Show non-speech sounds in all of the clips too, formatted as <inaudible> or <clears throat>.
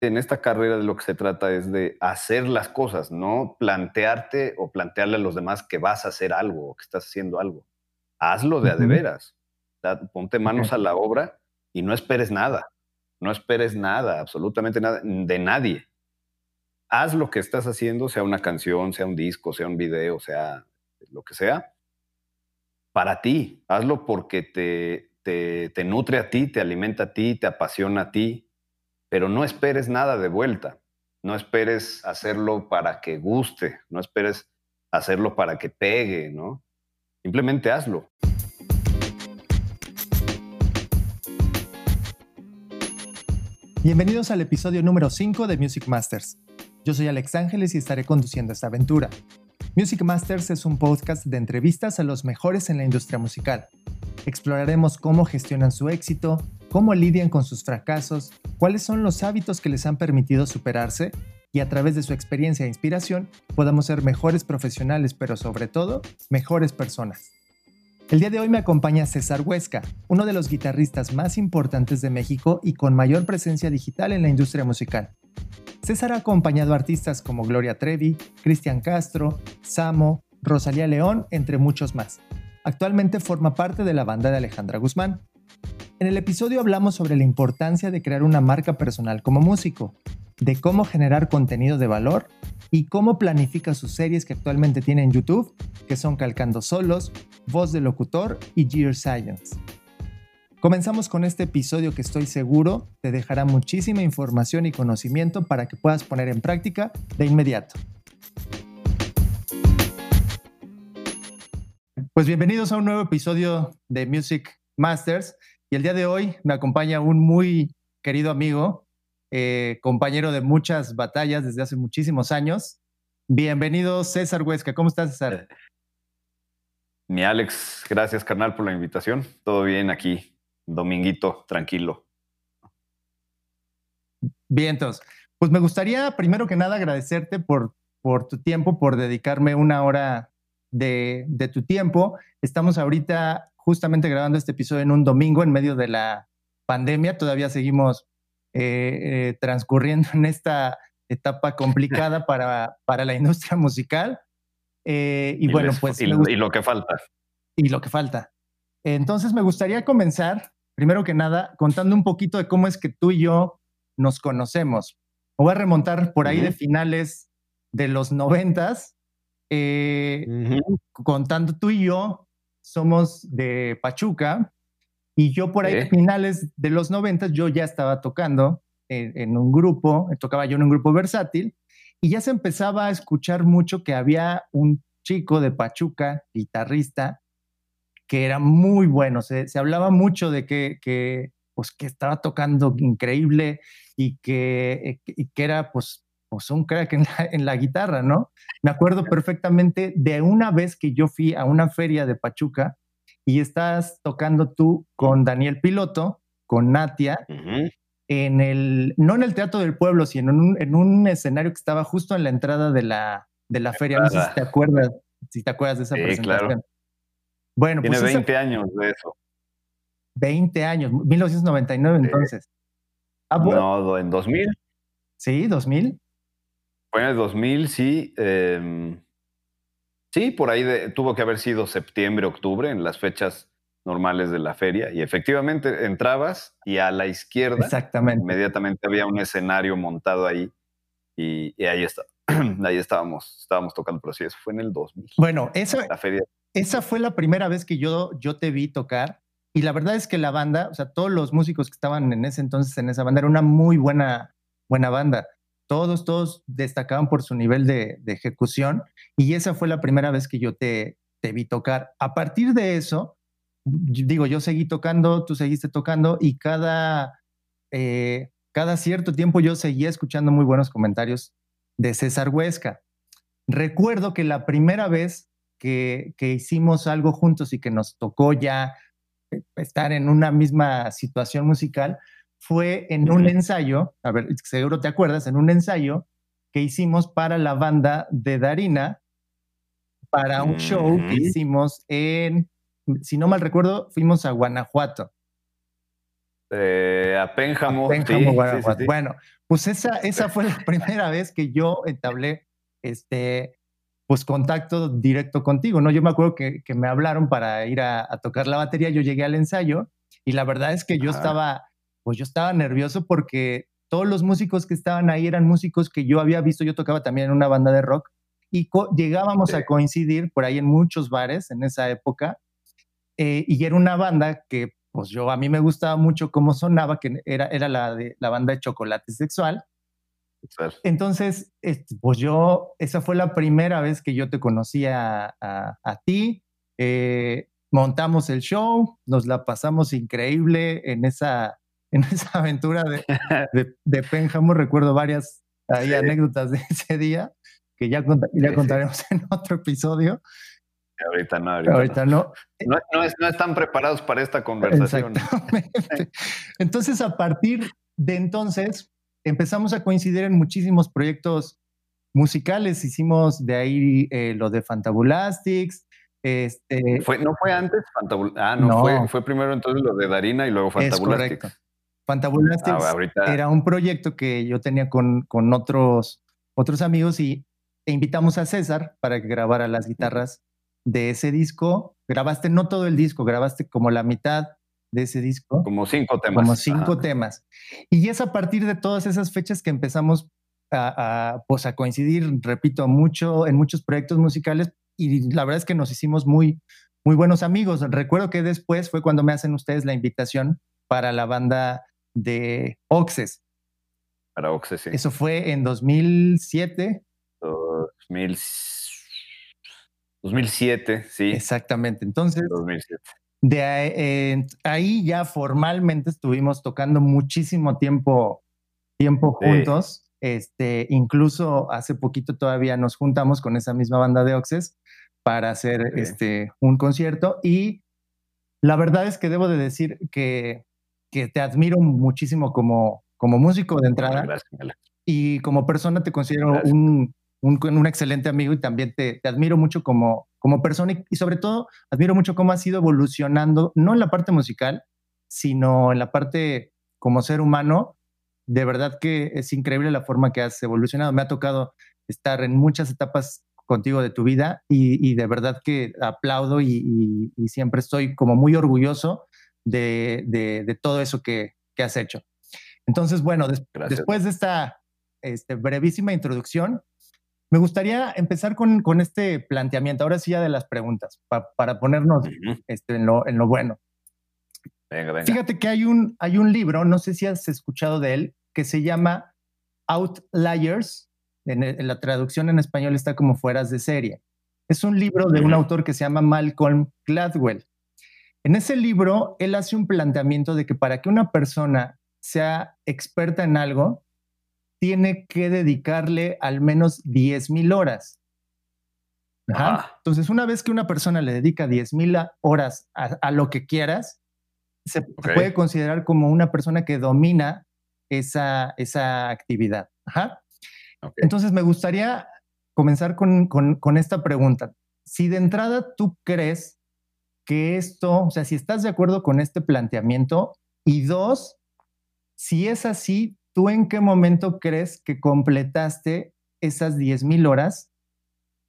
en esta carrera de lo que se trata es de hacer las cosas, no plantearte o plantearle a los demás que vas a hacer algo o que estás haciendo algo. Hazlo de a de veras. ponte manos a la obra y no esperes nada. No esperes nada, absolutamente nada, de nadie. Haz lo que estás haciendo, sea una canción, sea un disco, sea un video, sea lo que sea, para ti. Hazlo porque te, te, te nutre a ti, te alimenta a ti, te apasiona a ti, pero no esperes nada de vuelta. No esperes hacerlo para que guste, no esperes hacerlo para que pegue, ¿no? Simplemente hazlo. Bienvenidos al episodio número 5 de Music Masters. Yo soy Alex Ángeles y estaré conduciendo esta aventura. Music Masters es un podcast de entrevistas a los mejores en la industria musical. Exploraremos cómo gestionan su éxito, cómo lidian con sus fracasos, cuáles son los hábitos que les han permitido superarse y a través de su experiencia e inspiración podamos ser mejores profesionales, pero sobre todo, mejores personas. El día de hoy me acompaña César Huesca, uno de los guitarristas más importantes de México y con mayor presencia digital en la industria musical. César ha acompañado artistas como Gloria Trevi, Cristian Castro, Samo, Rosalía León, entre muchos más. Actualmente forma parte de la banda de Alejandra Guzmán, en el episodio hablamos sobre la importancia de crear una marca personal como músico, de cómo generar contenido de valor y cómo planifica sus series que actualmente tiene en YouTube, que son Calcando Solos, Voz de Locutor y Gear Science. Comenzamos con este episodio que estoy seguro te dejará muchísima información y conocimiento para que puedas poner en práctica de inmediato. Pues bienvenidos a un nuevo episodio de Music Masters. Y el día de hoy me acompaña un muy querido amigo, eh, compañero de muchas batallas desde hace muchísimos años. Bienvenido, César Huesca. ¿Cómo estás, César? Mi Alex, gracias, carnal, por la invitación. Todo bien aquí, dominguito, tranquilo. Bien, entonces, pues me gustaría primero que nada agradecerte por, por tu tiempo, por dedicarme una hora de, de tu tiempo. Estamos ahorita justamente grabando este episodio en un domingo en medio de la pandemia. Todavía seguimos eh, eh, transcurriendo <laughs> en esta etapa complicada para, para la industria musical. Eh, y, bueno, pues... Y, lo que falta. Y lo que falta. Entonces me gustaría comenzar, primero que nada, contando un poquito de cómo es que tú y yo nos conocemos. Me voy a remontar por ahí de finales de los noventas, contando tú y yo somos de Pachuca y yo por ahí a finales de los 90 yo ya estaba tocando en, un grupo, tocaba yo en un grupo versátil y ya se empezaba a escuchar mucho que había un chico de Pachuca, guitarrista, que era muy bueno, se, hablaba mucho de que, que, pues, que estaba tocando increíble y que, y que era pues pues un crack en la, guitarra, ¿no? Me acuerdo perfectamente de una vez que yo fui a una feria de Pachuca y estás tocando tú con Daniel Piloto, con Natia, en el, no en el Teatro del Pueblo, sino en un, en un, escenario que estaba justo en la entrada de la, de la feria. No sé si te acuerdas, si te acuerdas de esa presentación. Claro. Bueno, Tiene pues 20 años de eso. 20 años, 1999 entonces. Ah, no, en 2000. Sí, 2000. Fue en el 2000, sí. Em, sí, por ahí tuvo que haber sido septiembre, octubre, en las fechas normales de la feria. Y efectivamente entrabas y a la izquierda, Exactamente. inmediatamente había un escenario montado ahí. Y, ahí está. <clears throat> ahí estábamos, estábamos tocando, pero sí, eso fue en el 2000. Bueno, esa, la feria. esa fue la primera vez que yo, yo te vi tocar. Y la verdad es que la banda, o sea, todos los músicos que estaban en ese entonces en esa banda, era una muy buena, buena banda todos, todos destacaban por su nivel de, ejecución y esa fue la primera vez que yo te, vi tocar. A partir de eso, digo, yo seguí tocando, tú seguiste tocando y cada, eh, cada cierto tiempo yo seguía escuchando muy buenos comentarios de César Huesca. Recuerdo que la primera vez que, que hicimos algo juntos y que nos tocó ya eh, estar en una misma situación musical fue en un ensayo, a ver, seguro te acuerdas, en un ensayo que hicimos para la banda de Darina, para un show que hicimos en, si no mal recuerdo, fuimos a Guanajuato. Eh, a Pénjamo. Bueno, pues esa, esa fue la <laughs> primera vez que yo entablé este, pues contacto directo contigo, ¿no? Yo me acuerdo que, que me hablaron para ir a, tocar la batería, yo llegué al ensayo y la verdad es que yo estaba, pues yo estaba nervioso porque todos los músicos que estaban ahí eran músicos que yo había visto, yo tocaba también en una banda de rock y llegábamos a coincidir por ahí en muchos bares en esa época eh, y era una banda que pues yo a mí me gustaba mucho cómo sonaba, que era, era la, de, la banda de Chocolate Sexual. Entonces, este, pues yo, esa fue la primera vez que yo te conocía a, a, ti. Eh, montamos el show, nos la pasamos increíble en esa, en esa aventura de, <laughs> de, de Pénjamo. Recuerdo varias anécdotas de ese día que ya, ya contaremos en otro episodio. Ahorita no, ahorita, no. No, están preparados para esta conversación. <laughs> Entonces, a partir de entonces, empezamos a coincidir en muchísimos proyectos musicales. Hicimos de ahí eh, lo de Fantabulastics. Este, ¿Fue, ¿No fue antes? ah, no, Fue, fue primero entonces lo de Darina y luego Fantabulastics. Es Fantabulastics ah, era un proyecto que yo tenía con, con otros, otros amigos y e invitamos a César para que grabara las guitarras de ese disco. Grabaste no todo el disco, grabaste como la mitad de ese disco. Como cinco temas. Como cinco temas. Y es a partir de todas esas fechas que empezamos a, pues a coincidir, repito, mucho en muchos proyectos musicales y la verdad es que nos hicimos muy, muy buenos amigos. Recuerdo que después fue cuando me hacen ustedes la invitación para la banda de Oxes. Para Oxes, sí. Eso fue en 2007. 2007. 2007, sí. Exactamente. Entonces, 2007. De ahí, ya formalmente estuvimos tocando muchísimo tiempo, tiempo juntos. Este, incluso hace poquito todavía nos juntamos con esa misma banda de Oxes para hacer este, un concierto y la verdad es que debo de decir que, que te admiro muchísimo como, como músico de entrada y como persona te considero un, un, excelente amigo y también te, admiro mucho como, como persona y, sobre todo admiro mucho cómo has ido evolucionando, no en la parte musical, sino en la parte como ser humano. De verdad que es increíble la forma que has evolucionado. Me ha tocado estar en muchas etapas contigo de tu vida y, de verdad que aplaudo y, siempre estoy como muy orgulloso de, todo eso que, has hecho. Entonces, bueno, después de esta este, brevísima introducción, me gustaría empezar con, con, este planteamiento, ahora sí ya de las preguntas, para ponernos este, en, lo, en, lo, bueno. Venga, venga. Fíjate que hay un, hay un libro, no sé si has escuchado de él, que se llama Outliers. En, en la traducción en español está como fueras de serie. Es un libro de un autor que se llama Malcolm Gladwell. En ese libro, él hace un planteamiento de que para que una persona sea experta en algo, tiene que dedicarle al menos 10 mil horas. Entonces, una vez que una persona le dedica 10 mil horas a, lo que quieras, se puede considerar como una persona que domina esa, esa actividad. Entonces, me gustaría comenzar con, con esta pregunta. Si de entrada tú crees que esto, o sea, si estás de acuerdo con este planteamiento, y dos, si es así, ¿tú en qué momento crees que completaste esas 10.000 horas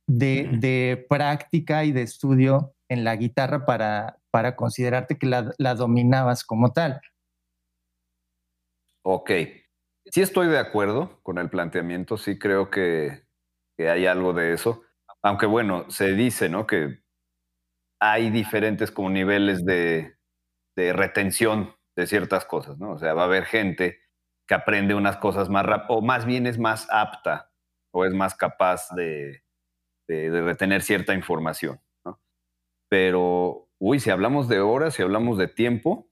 de, práctica y de estudio en la guitarra para, para considerarte que la, dominabas como tal? Ok, sí estoy de acuerdo con el planteamiento, sí creo que, hay algo de eso, aunque bueno, se dice, ¿no? Que hay diferentes como niveles de, de retención de ciertas cosas, ¿no? O sea, va a haber gente que aprende unas cosas más rápido, o más bien es más apta o es más capaz de, retener cierta información. Pero, uy, si hablamos de horas, si hablamos de tiempo,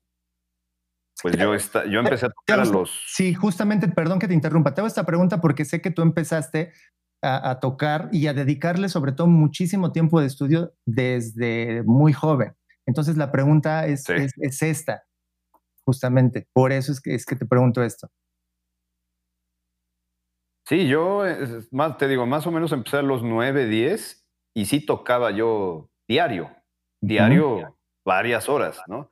pues yo, yo empecé a tocar a los... Sí, justamente, perdón que te interrumpa, te hago esta pregunta porque sé que tú empezaste a, tocar y a dedicarle sobre todo muchísimo tiempo de estudio desde muy joven. Entonces la pregunta es, es, esta, justamente, por eso es que, es que te pregunto esto. Sí, yo, más, te digo, más o menos empecé a los 9, 10 y sí tocaba yo diario, diario varias horas, ¿no?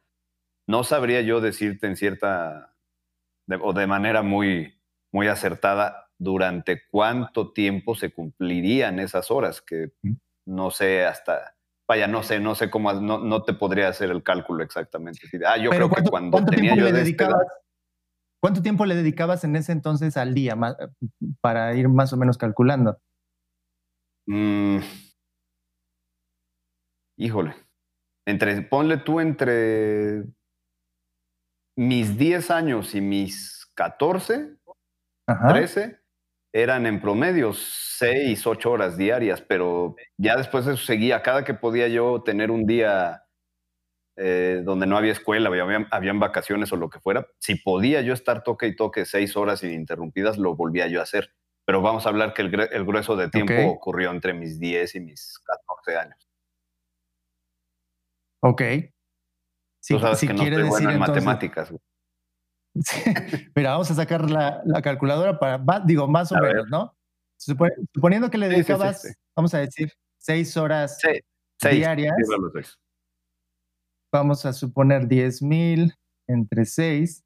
no sabría yo decirte en cierta o de manera muy, muy acertada durante cuánto tiempo se cumplirían esas horas, que no sé hasta, vaya, no sé, no sé cómo, no, no te podría hacer el cálculo exactamente. Ah, yo creo que cuando tenía yo ¿Cuánto tiempo le dedicabas en ese entonces al día para ir más o menos calculando? Mm. híjole, entre, ponle tú entre mis 10 años y mis 14, 13, eran en promedio 6, 8 horas diarias, pero ya después de eso seguía. Cada que podía yo tener un día eh, donde no había escuela, había, habían vacaciones o lo que fuera, si podía yo estar toque y toque 6 horas ininterrumpidas, lo volvía yo a hacer. Pero vamos a hablar que el, grueso de tiempo ocurrió entre mis 10 y mis 14 años. Ok. Si, Tú sabes que no estoy bueno en matemáticas. <laughs> Mira, vamos a sacar la, calculadora para, digo, más o menos, ¿no? suponiendo que le dedicabas, vamos a decir, seis horas diarias. Vamos a suponer 10 mil entre 6,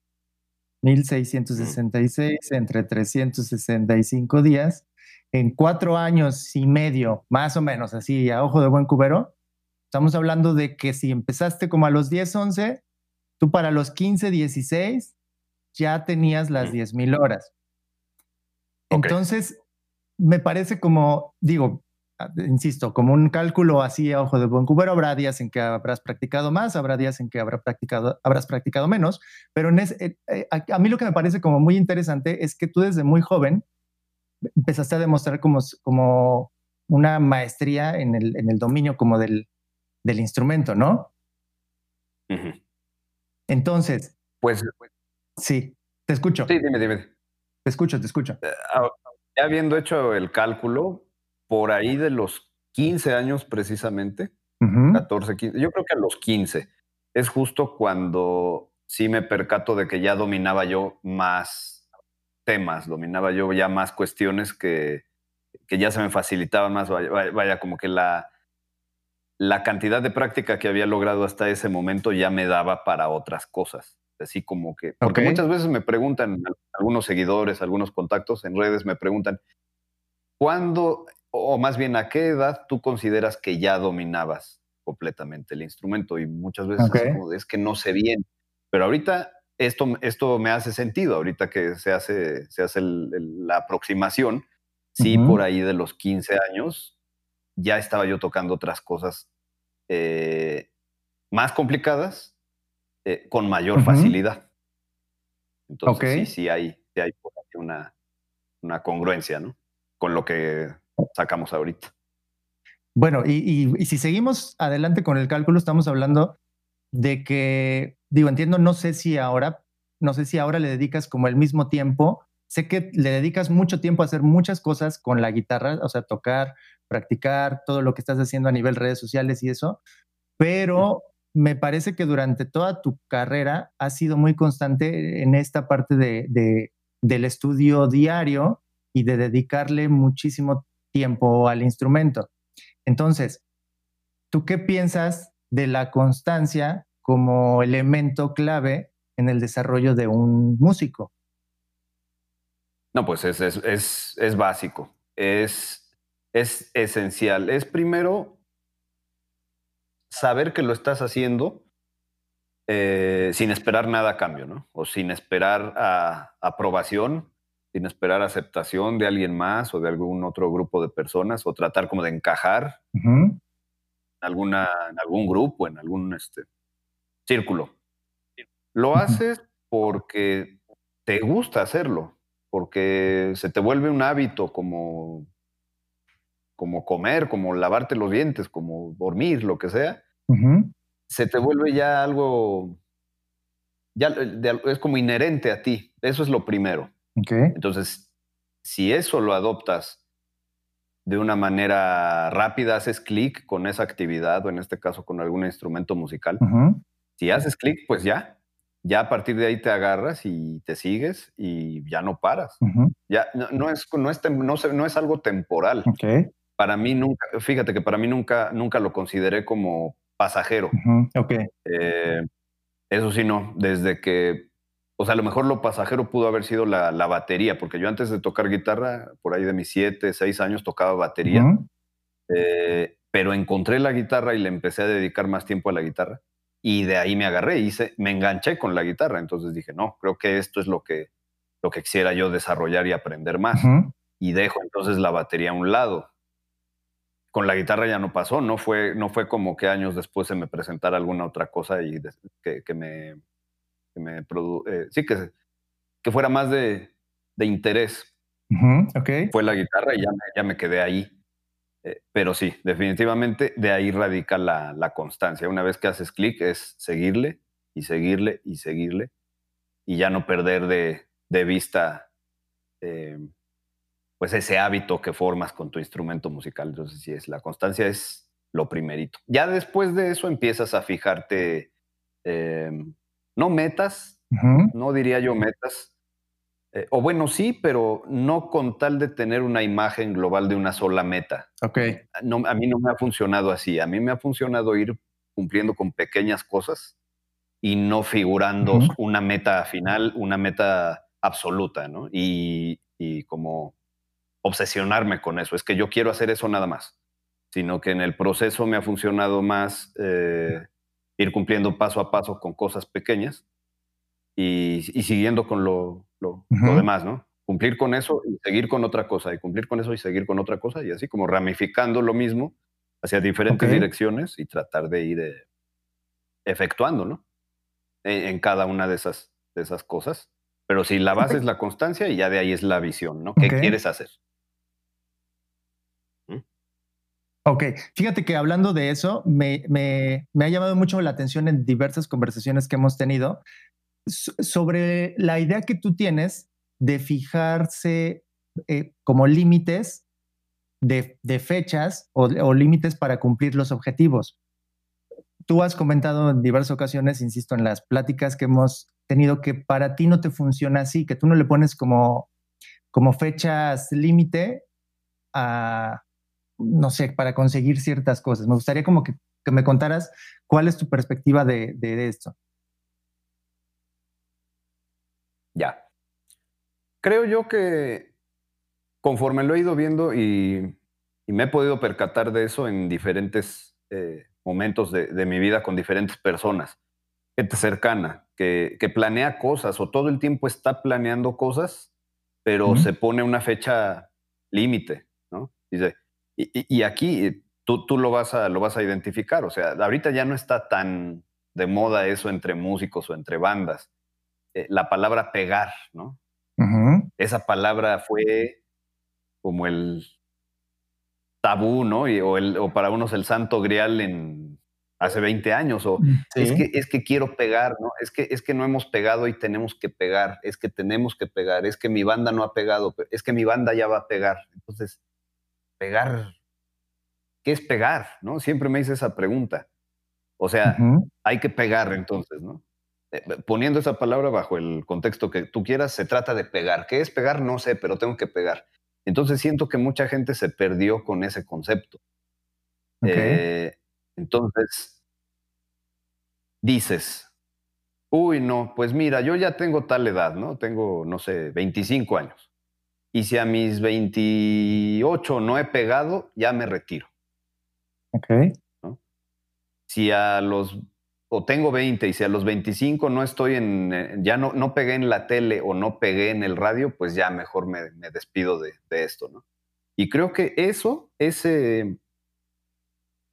1666 entre 365 días. En cuatro años y medio, más o menos, así a ojo de buen cubero, estamos hablando de que si empezaste como a los 10, 11, tú para los 15, 16 ya tenías las 10.000 horas. Entonces, me parece como, digo, ah, insisto, como un cálculo así a ojo de buen cubero, habrá días en que habrás practicado más, habrá días en que habrá practicado, habrás practicado menos, pero en eh, eh, a, mí lo que me parece como muy interesante es que tú desde muy joven empezaste a demostrar como, como una maestría en el, en el dominio como del, del instrumento, ¿no? Entonces, pues, Sí, te escucho. Sí, dime, dime. Te escucho, te escucho. Eh, ah, ya habiendo hecho el cálculo, por ahí de los 15 años precisamente, 14, 15, yo creo que a los 15, es justo cuando sí me percato de que ya dominaba yo más temas, dominaba yo ya más cuestiones que, que ya se me facilitaban más, vaya, como que la, la cantidad de práctica que había logrado hasta ese momento ya me daba para otras cosas así como que, porque muchas veces me preguntan, algunos seguidores, algunos contactos en redes me preguntan, ¿cuándo, o más bien a qué edad tú consideras que ya dominabas completamente el instrumento? Y muchas veces es, que no sé bien, pero ahorita esto, esto me hace sentido, ahorita que se hace, se hace la aproximación, sí, por ahí de los 15 años, ya estaba yo tocando otras cosas eh, más complicadas eh, con mayor facilidad. Entonces, sí, sí hay, hay una, una congruencia, ¿no? Con lo que sacamos ahorita. Bueno, y, y, si seguimos adelante con el cálculo, estamos hablando de que, digo, entiendo, no sé si ahora, no sé si ahora le dedicas como el mismo tiempo. Sé que le dedicas mucho tiempo a hacer muchas cosas con la guitarra, o sea, tocar, practicar, todo lo que estás haciendo a nivel redes sociales y eso, pero me parece que durante toda tu carrera has sido muy constante en esta parte de, del estudio diario y de dedicarle muchísimo tiempo al instrumento. Entonces, ¿tú qué piensas de la constancia como elemento clave en el desarrollo de un músico? No, pues es, es, es básico, es, es esencial. Es primero saber que lo estás haciendo eh, sin esperar nada a cambio, ¿no? O sin esperar aprobación, sin esperar aceptación de alguien más o de algún otro grupo de personas, o tratar como de encajar en, alguna, en algún grupo, en algún este, círculo. Lo haces porque te gusta hacerlo, porque se te vuelve un hábito como como comer, como lavarte los dientes, como dormir, lo que sea, se te vuelve ya algo, ya es como inherente a ti. Eso es lo primero. Entonces, si eso lo adoptas de una manera rápida, haces clic con esa actividad o en este caso con algún instrumento musical. Si haces clic, pues ya, ya a partir de ahí te agarras y te sigues y ya no paras. Ya no, es, no, es, no, es algo temporal para mí nunca, fíjate que para mí nunca, nunca lo consideré como pasajero. ok. Eh, Eso sí, no. Desde que, o sea, a lo mejor lo pasajero pudo haber sido la, batería, porque yo antes de tocar guitarra, por ahí de mis siete, seis años, tocaba batería. Eh, pero encontré la guitarra y le empecé a dedicar más tiempo a la guitarra. Y de ahí me agarré, hice, me enganché con la guitarra. Entonces dije, no, creo que esto es lo que, lo que quisiera yo desarrollar y aprender más. Y dejo entonces la batería a un lado con la guitarra ya no pasó, no fue, no fue como que años después se me presentara alguna otra cosa y que, me, que me eh, sí, que, que fuera más de, interés. Fue la guitarra y ya me, ya me quedé ahí. Eh, pero sí, definitivamente de ahí radica la, constancia. Una vez que haces clic es seguirle y seguirle y seguirle y ya no perder de, de vista eh, pues ese hábito que formas con tu instrumento musical. Entonces, sí, es la constancia es lo primerito. Ya después de eso empiezas a fijarte, em, no metas, no diría yo metas, eh, o bueno, sí, pero no con tal de tener una imagen global de una sola meta. Ok. No, a mí no me ha funcionado así. A mí me ha funcionado ir cumpliendo con pequeñas cosas y no figurando una meta final, una meta absoluta, ¿no? Y, y como obsesionarme con eso, es que yo quiero hacer eso nada más, sino que en el proceso me ha funcionado más eh, ir cumpliendo paso a paso con cosas pequeñas y, siguiendo con lo, demás, ¿no? Cumplir con eso y seguir con otra cosa, y cumplir con eso y seguir con otra cosa, y así como ramificando lo mismo hacia diferentes direcciones y tratar de ir eh, efectuando, ¿no? En, cada una de esas, de esas cosas. Pero si la base es la constancia y ya de ahí es la visión, ¿no? ¿Qué quieres hacer? Ok, fíjate que hablando de eso, me, ha llamado mucho la atención en diversas conversaciones que hemos tenido sobre la idea que tú tienes de fijarse eh, como límites de, fechas o, límites para cumplir los objetivos. Tú has comentado en diversas ocasiones, insisto, en las pláticas que hemos tenido, que para ti no te funciona así, que tú no le pones como, como fechas límite a, no sé, para conseguir ciertas cosas. Me gustaría como que, me contaras cuál es tu perspectiva de, esto. Ya. Creo yo que conforme lo he ido viendo y, me he podido percatar de eso en diferentes eh, momentos de, mi vida con diferentes personas, gente cercana, que, planea cosas o todo el tiempo está planeando cosas, pero se pone una fecha límite, ¿no? Dice, y, aquí tú, tú, lo, vas a, lo vas a identificar. O sea, ahorita ya no está tan de moda eso entre músicos o entre bandas. Eh, la palabra pegar, ¿no? Esa palabra fue como el tabú, ¿no? o, el, o para unos el santo grial en hace 20 años. O mm, es, que, es que quiero pegar, ¿no? Es que, es que no hemos pegado y tenemos que pegar. Es que tenemos que pegar. Es que mi banda no ha pegado. Es que mi banda ya va a pegar. Entonces, pegar, ¿qué es pegar? ¿No? Siempre me hice esa pregunta. O sea, hay que pegar entonces, ¿no? Eh, poniendo esa palabra bajo el contexto que tú quieras, se trata de pegar. ¿Qué es pegar? No sé, pero tengo que pegar. Entonces siento que mucha gente se perdió con ese concepto. Eh, entonces, dices, uy, no, pues mira, yo ya tengo tal edad, ¿no? Tengo, no sé, 25 años y si a mis 28 no he pegado, ya me retiro. Ok. Si a los, o tengo 20 y si a los 25 no estoy en, eh, ya no, no pegué en la tele o no pegué en el radio, pues ya mejor me, despido de, esto, ¿no? Y creo que eso, ese,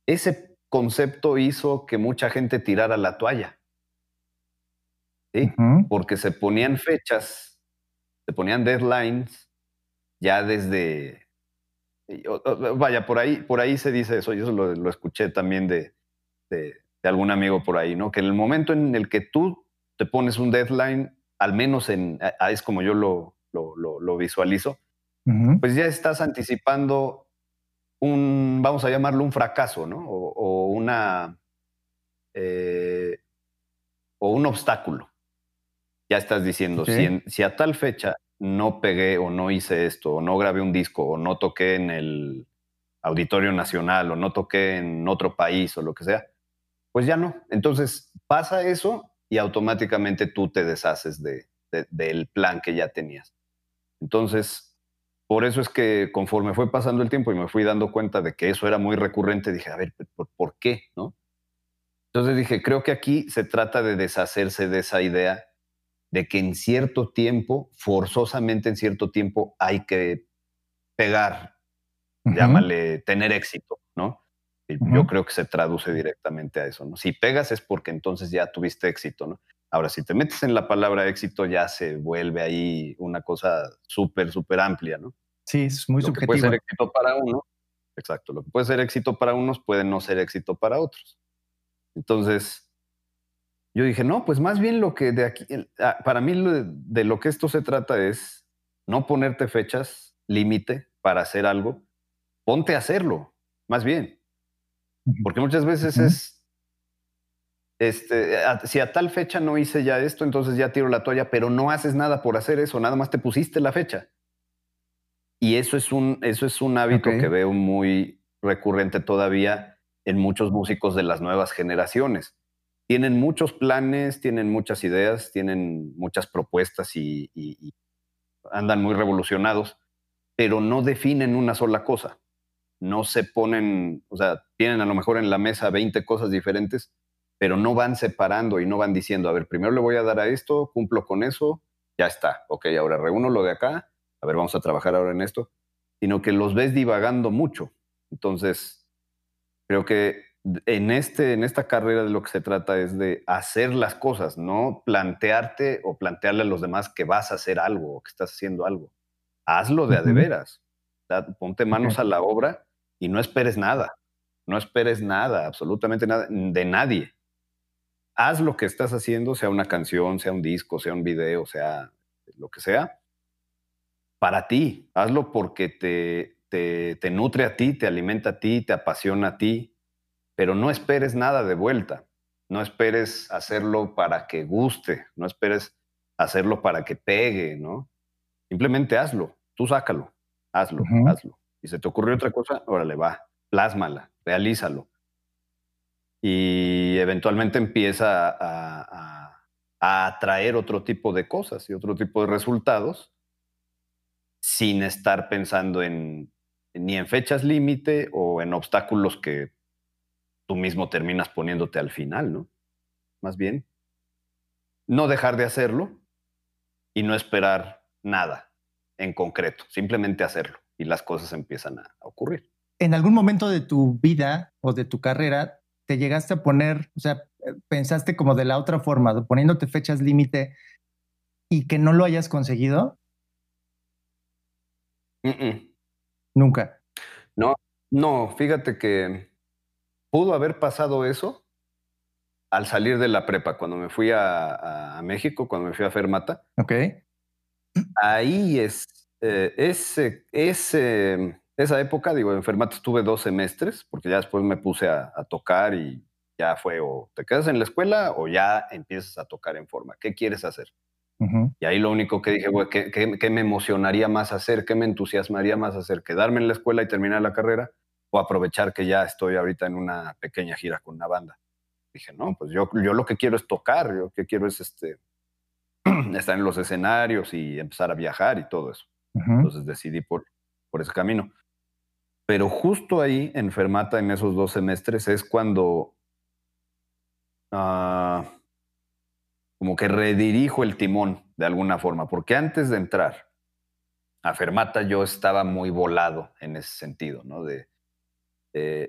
ese concepto hizo que mucha gente tirara la toalla. ¿sí? Porque se ponían fechas, se ponían deadlines ya desde, vaya, por ahí, por ahí se dice eso, y eso lo, escuché también de, algún amigo por ahí, ¿no? Que en el momento en el que tú te pones un deadline, al menos en, es como yo lo, lo, visualizo, pues ya estás anticipando un, vamos a llamarlo un fracaso, ¿no? O, una, eh, o un obstáculo. Ya estás diciendo, si a tal fecha no pegué o no hice esto, o no grabé un disco, o no toqué en el Auditorio Nacional, o no toqué en otro país, o lo que sea, pues ya no. Entonces pasa eso y automáticamente tú te deshaces de, del plan que ya tenías. Entonces, por eso es que conforme fue pasando el tiempo y me fui dando cuenta de que eso era muy recurrente, dije, a ver, ¿por, por qué? ¿no? Entonces dije, creo que aquí se trata de deshacerse de esa idea de que en cierto tiempo, forzosamente en cierto tiempo, hay que pegar, llámale tener éxito, ¿no? Yo creo que se traduce directamente a eso, ¿no? Si pegas es porque entonces ya tuviste éxito, ¿no? Ahora, si te metes en la palabra éxito, ya se vuelve ahí una cosa súper, súper amplia, ¿no? Sí, es muy lo subjetivo. Que puede ser éxito para uno, exacto, lo que puede ser éxito para unos puede no ser éxito para otros. Entonces, yo dije, no, pues más bien lo que de aquí, ah, para mí de lo que esto se trata es no ponerte fechas límite para hacer algo, ponte a hacerlo, más bien. Porque muchas veces es, este, si a tal fecha no hice ya esto, entonces ya tiro la toalla, pero no haces nada por hacer eso, nada más te pusiste la fecha. Y eso es un, eso es un hábito que veo muy recurrente todavía en muchos músicos de las nuevas generaciones. Tienen muchos planes, tienen muchas ideas, tienen muchas propuestas y andan muy revolucionados, pero no definen una sola cosa no se ponen, o sea, tienen a lo mejor en la mesa 20 cosas diferentes, pero no van separando y no van diciendo, a ver, primero le voy a dar a esto, cumplo con eso, ya está, ok, ahora reúno lo de acá, a ver, vamos a trabajar ahora en esto, sino que los ves divagando mucho. Entonces, creo que en, este, en esta carrera de lo que se trata es de hacer las cosas, no plantearte o plantearle a los demás que vas a hacer algo o que estás haciendo algo. Hazlo de a de veras. Ponte manos a la obra y no esperes nada. No esperes nada, absolutamente nada, de nadie. Haz lo que estás haciendo, sea una canción, sea un disco, sea un video, sea lo que sea, para ti. Hazlo porque te, te, te nutre a ti, te alimenta a ti, te apasiona a ti, pero no esperes nada de vuelta. No esperes hacerlo para que guste, no esperes hacerlo para que pegue, ¿no? Simplemente hazlo, tú sácalo, hazlo, hazlo. Y se te ocurrió otra cosa, órale, va, plásmala, realízalo. Y eventualmente empieza a, a atraer otro tipo de cosas y otro tipo de resultados sin estar pensando en ni en fechas límite o en obstáculos que tú mismo terminas poniéndote al final, ¿no? Más bien, no dejar de hacerlo y no esperar nada en concreto, simplemente hacerlo y las cosas empiezan a, ocurrir. ¿En algún momento de tu vida o de tu carrera te llegaste a poner, o sea, pensaste como de la otra forma, poniéndote fechas límite y que no lo hayas conseguido? Nunca. No, no, fíjate que pudo haber pasado eso al salir de la prepa, cuando me fui a, a México, cuando me fui a Fermata. Ok. Ahí es, eh, ese, ese, esa época, digo, en Fermat estuve dos semestres, porque ya después me puse a, tocar y ya fue o te quedas en la escuela o ya empiezas a tocar en forma. ¿Qué quieres hacer? Y ahí lo único que dije, güey, ¿qué, me emocionaría más hacer? ¿Qué me entusiasmaría más hacer? ¿Quedarme en la escuela y terminar la carrera? ¿O aprovechar que ya estoy ahorita en una pequeña gira con una banda? Dije, no, pues yo, yo lo que quiero es tocar, yo lo que quiero es este, <clears throat> estar en los escenarios y empezar a viajar y todo eso. Entonces decidí por, por ese camino. Pero justo ahí, en Fermata, en esos dos semestres, es cuando ah, como que redirijo el timón de alguna forma, porque antes de entrar a Fermata yo estaba muy volado en ese sentido, ¿no? De,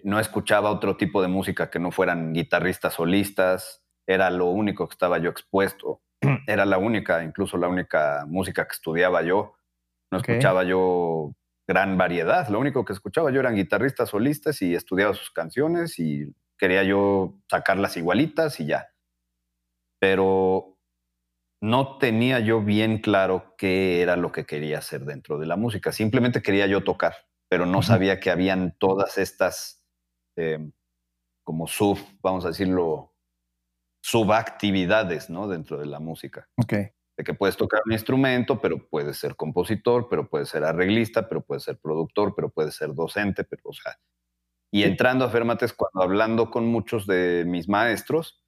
no escuchaba otro tipo de música que no fueran guitarristas solistas, era lo único que estaba yo expuesto, <clears throat> era la única, incluso la única música que estudiaba yo. No escuchaba yo gran variedad. Lo único que escuchaba yo eran guitarristas solistas y estudiaba sus canciones y quería yo sacarlas igualitas y ya. Pero no tenía yo bien claro qué era lo que quería hacer dentro de la música. Simplemente quería yo tocar, pero no sabía que habían todas estas em, como sub, vamos a decirlo, subactividades, ¿no? Dentro de la música. Okay de que puedes tocar un instrumento, pero puedes ser compositor, pero puedes ser arreglista, pero puedes ser productor, pero puedes ser docente, pero, o sea, y entrando a Fermates, cuando hablando con muchos de mis maestros,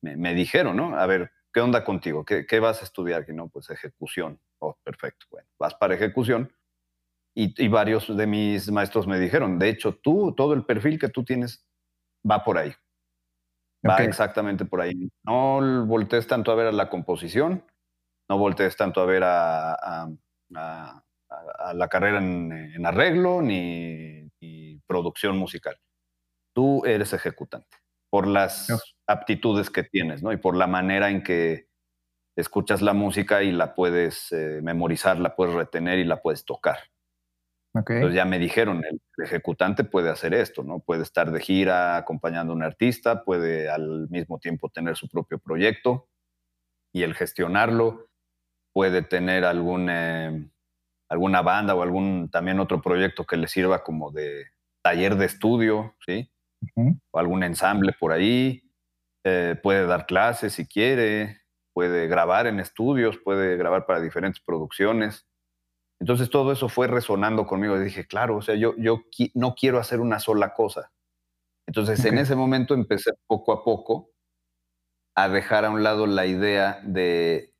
me, dijeron, ¿no? A ver, ¿qué onda contigo? ¿Qué, ¿Qué, vas a estudiar? Que no, pues ejecución. Oh, perfecto. Bueno, vas para ejecución. Y, y, varios de mis maestros me dijeron, de hecho, tú, todo el perfil que tú tienes va por ahí. Va exactamente por ahí. No voltees tanto a ver a la composición, no voltees tanto a ver a, a, la carrera en, arreglo ni, producción musical. Tú eres ejecutante por las aptitudes que tienes, ¿no? Y por la manera en que escuchas la música y la puedes eh, memorizar, la puedes retener y la puedes tocar. Entonces ya me dijeron, el, ejecutante puede hacer esto, ¿no? Puede estar de gira acompañando a un artista, puede al mismo tiempo tener su propio proyecto y el gestionarlo, puede tener algún, eh, alguna banda o algún también otro proyecto que le sirva como de taller de estudio, ¿sí? O algún ensamble por ahí, eh, puede dar clases si quiere, puede grabar en estudios, puede grabar para diferentes producciones. Entonces todo eso fue resonando conmigo y dije, claro, o sea, yo, yo no quiero hacer una sola cosa. Entonces en ese momento empecé poco a poco a dejar a un lado la idea de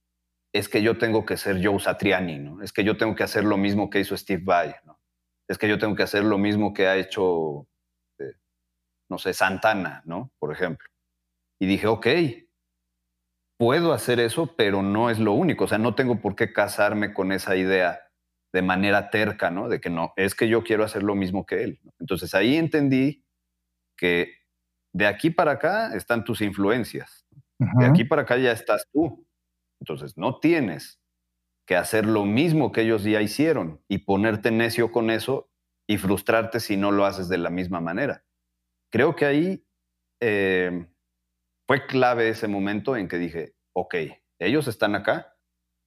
es que yo tengo que ser Joe Satriani, ¿no? Es que yo tengo que hacer lo mismo que hizo Steve Vai, ¿no? Es que yo tengo que hacer lo mismo que ha hecho, eh, no sé, Santana, ¿no? Por ejemplo. Y dije, ok, puedo hacer eso, pero no es lo único. O sea, no tengo por qué casarme con esa idea de manera terca, ¿no? De que no, es que yo quiero hacer lo mismo que él. Entonces ahí entendí que de aquí para acá están tus influencias. De aquí para acá ya estás tú. Entonces no tienes que hacer lo mismo que ellos ya hicieron y ponerte necio con eso y frustrarte si no lo haces de la misma manera. Creo que ahí eh, fue clave ese momento en que dije, ok, ellos están acá,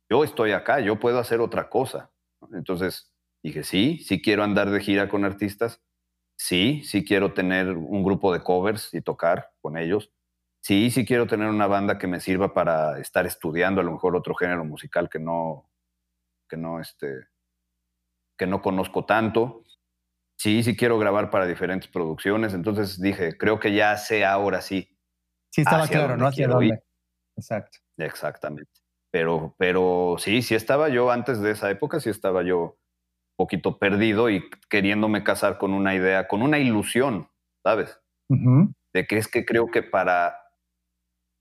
yo estoy acá, yo puedo hacer otra cosa. Entonces dije, sí, sí quiero andar de gira con artistas, sí, sí quiero tener un grupo de covers y tocar con ellos, sí, sí quiero tener una banda que me sirva para estar estudiando a lo mejor otro género musical que no, que no, este, que no conozco tanto. Sí, sí quiero grabar para diferentes producciones. Entonces dije, creo que ya sé ahora sí. Sí, estaba claro, ¿no? Hacia dónde. Exacto. Exactamente. Pero, pero sí, sí estaba yo antes de esa época, sí estaba yo un poquito perdido y queriéndome casar con una idea, con una ilusión, ¿sabes? De que es que creo que para,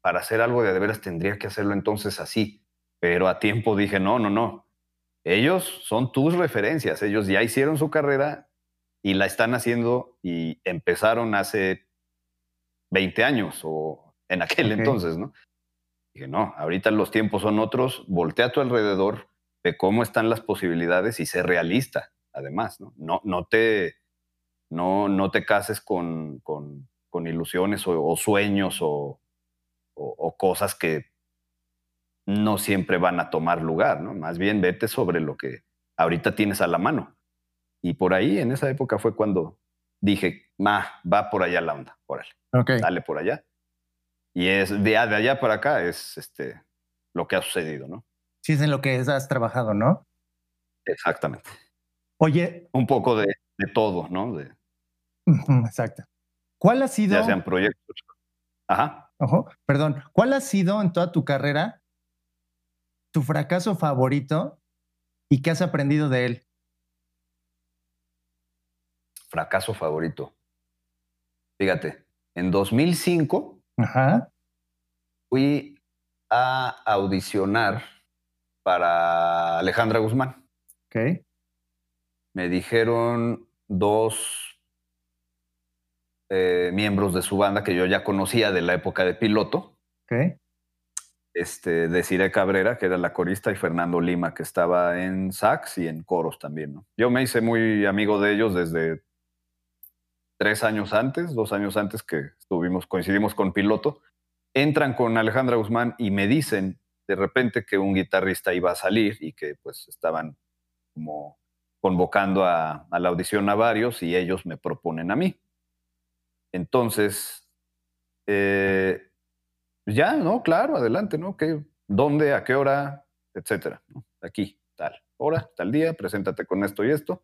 para hacer algo de de veras tendría que hacerlo entonces así. Pero a tiempo dije, no, no, no. Ellos son tus referencias, ellos ya hicieron su carrera y la están haciendo y empezaron hace 20 años o en aquel entonces, ¿no? Dije, no, ahorita los tiempos son otros, voltea a tu alrededor, ve cómo están las posibilidades y sé realista, además, ¿no? No, no, te, no, no te cases con, con, con ilusiones o, sueños o, o, cosas que no siempre van a tomar lugar, ¿no? Más bien vete sobre lo que ahorita tienes a la mano. Y por ahí, en esa época fue cuando dije, ma, va por allá la onda, órale, dale por allá. Y es de, allá para acá es este, lo que ha sucedido, ¿no? Sí, es en lo que has trabajado, ¿no? Exactamente. Oye. Un poco de, todo, ¿no? De, exacto. ¿Cuál ha sido. Ya sean proyectos. Ajá. Ojo, perdón. ¿Cuál ha sido en toda tu carrera tu fracaso favorito y qué has aprendido de él? Fracaso favorito. Fíjate, en 2005 Fui a audicionar para Alejandra Guzmán. Okay. Me dijeron dos eh, miembros de su banda que yo ya conocía de la época de piloto. Okay. Este, Desiree Cabrera, que era la corista, y Fernando Lima, que estaba en sax y en coros también. Yo me hice muy amigo de ellos desde tres años antes, dos años antes que estuvimos, coincidimos con piloto, entran con Alejandra Guzmán y me dicen de repente que un guitarrista iba a salir y que pues estaban como convocando a, la audición a varios y ellos me proponen a mí. Entonces, eh, ya, ¿no? Claro, adelante, ¿no? ¿Qué, ¿Dónde, a qué hora, etcétera? Aquí, tal hora, tal día, preséntate con esto y esto.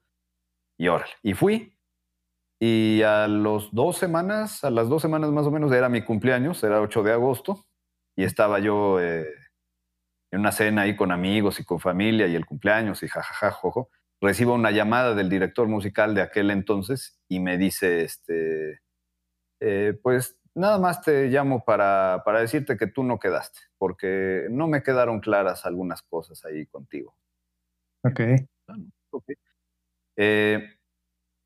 Y órale. Y fui, y a los dos semanas, a las dos semanas más o menos, era mi cumpleaños, era 8 de agosto, y estaba yo eh, en una cena ahí con amigos y con familia y el cumpleaños y jajaja, jojo, recibo una llamada del director musical de aquel entonces y me dice, este, eh, pues nada más te llamo para, para decirte que tú no quedaste, porque no me quedaron claras algunas cosas ahí contigo. Ok. Eh,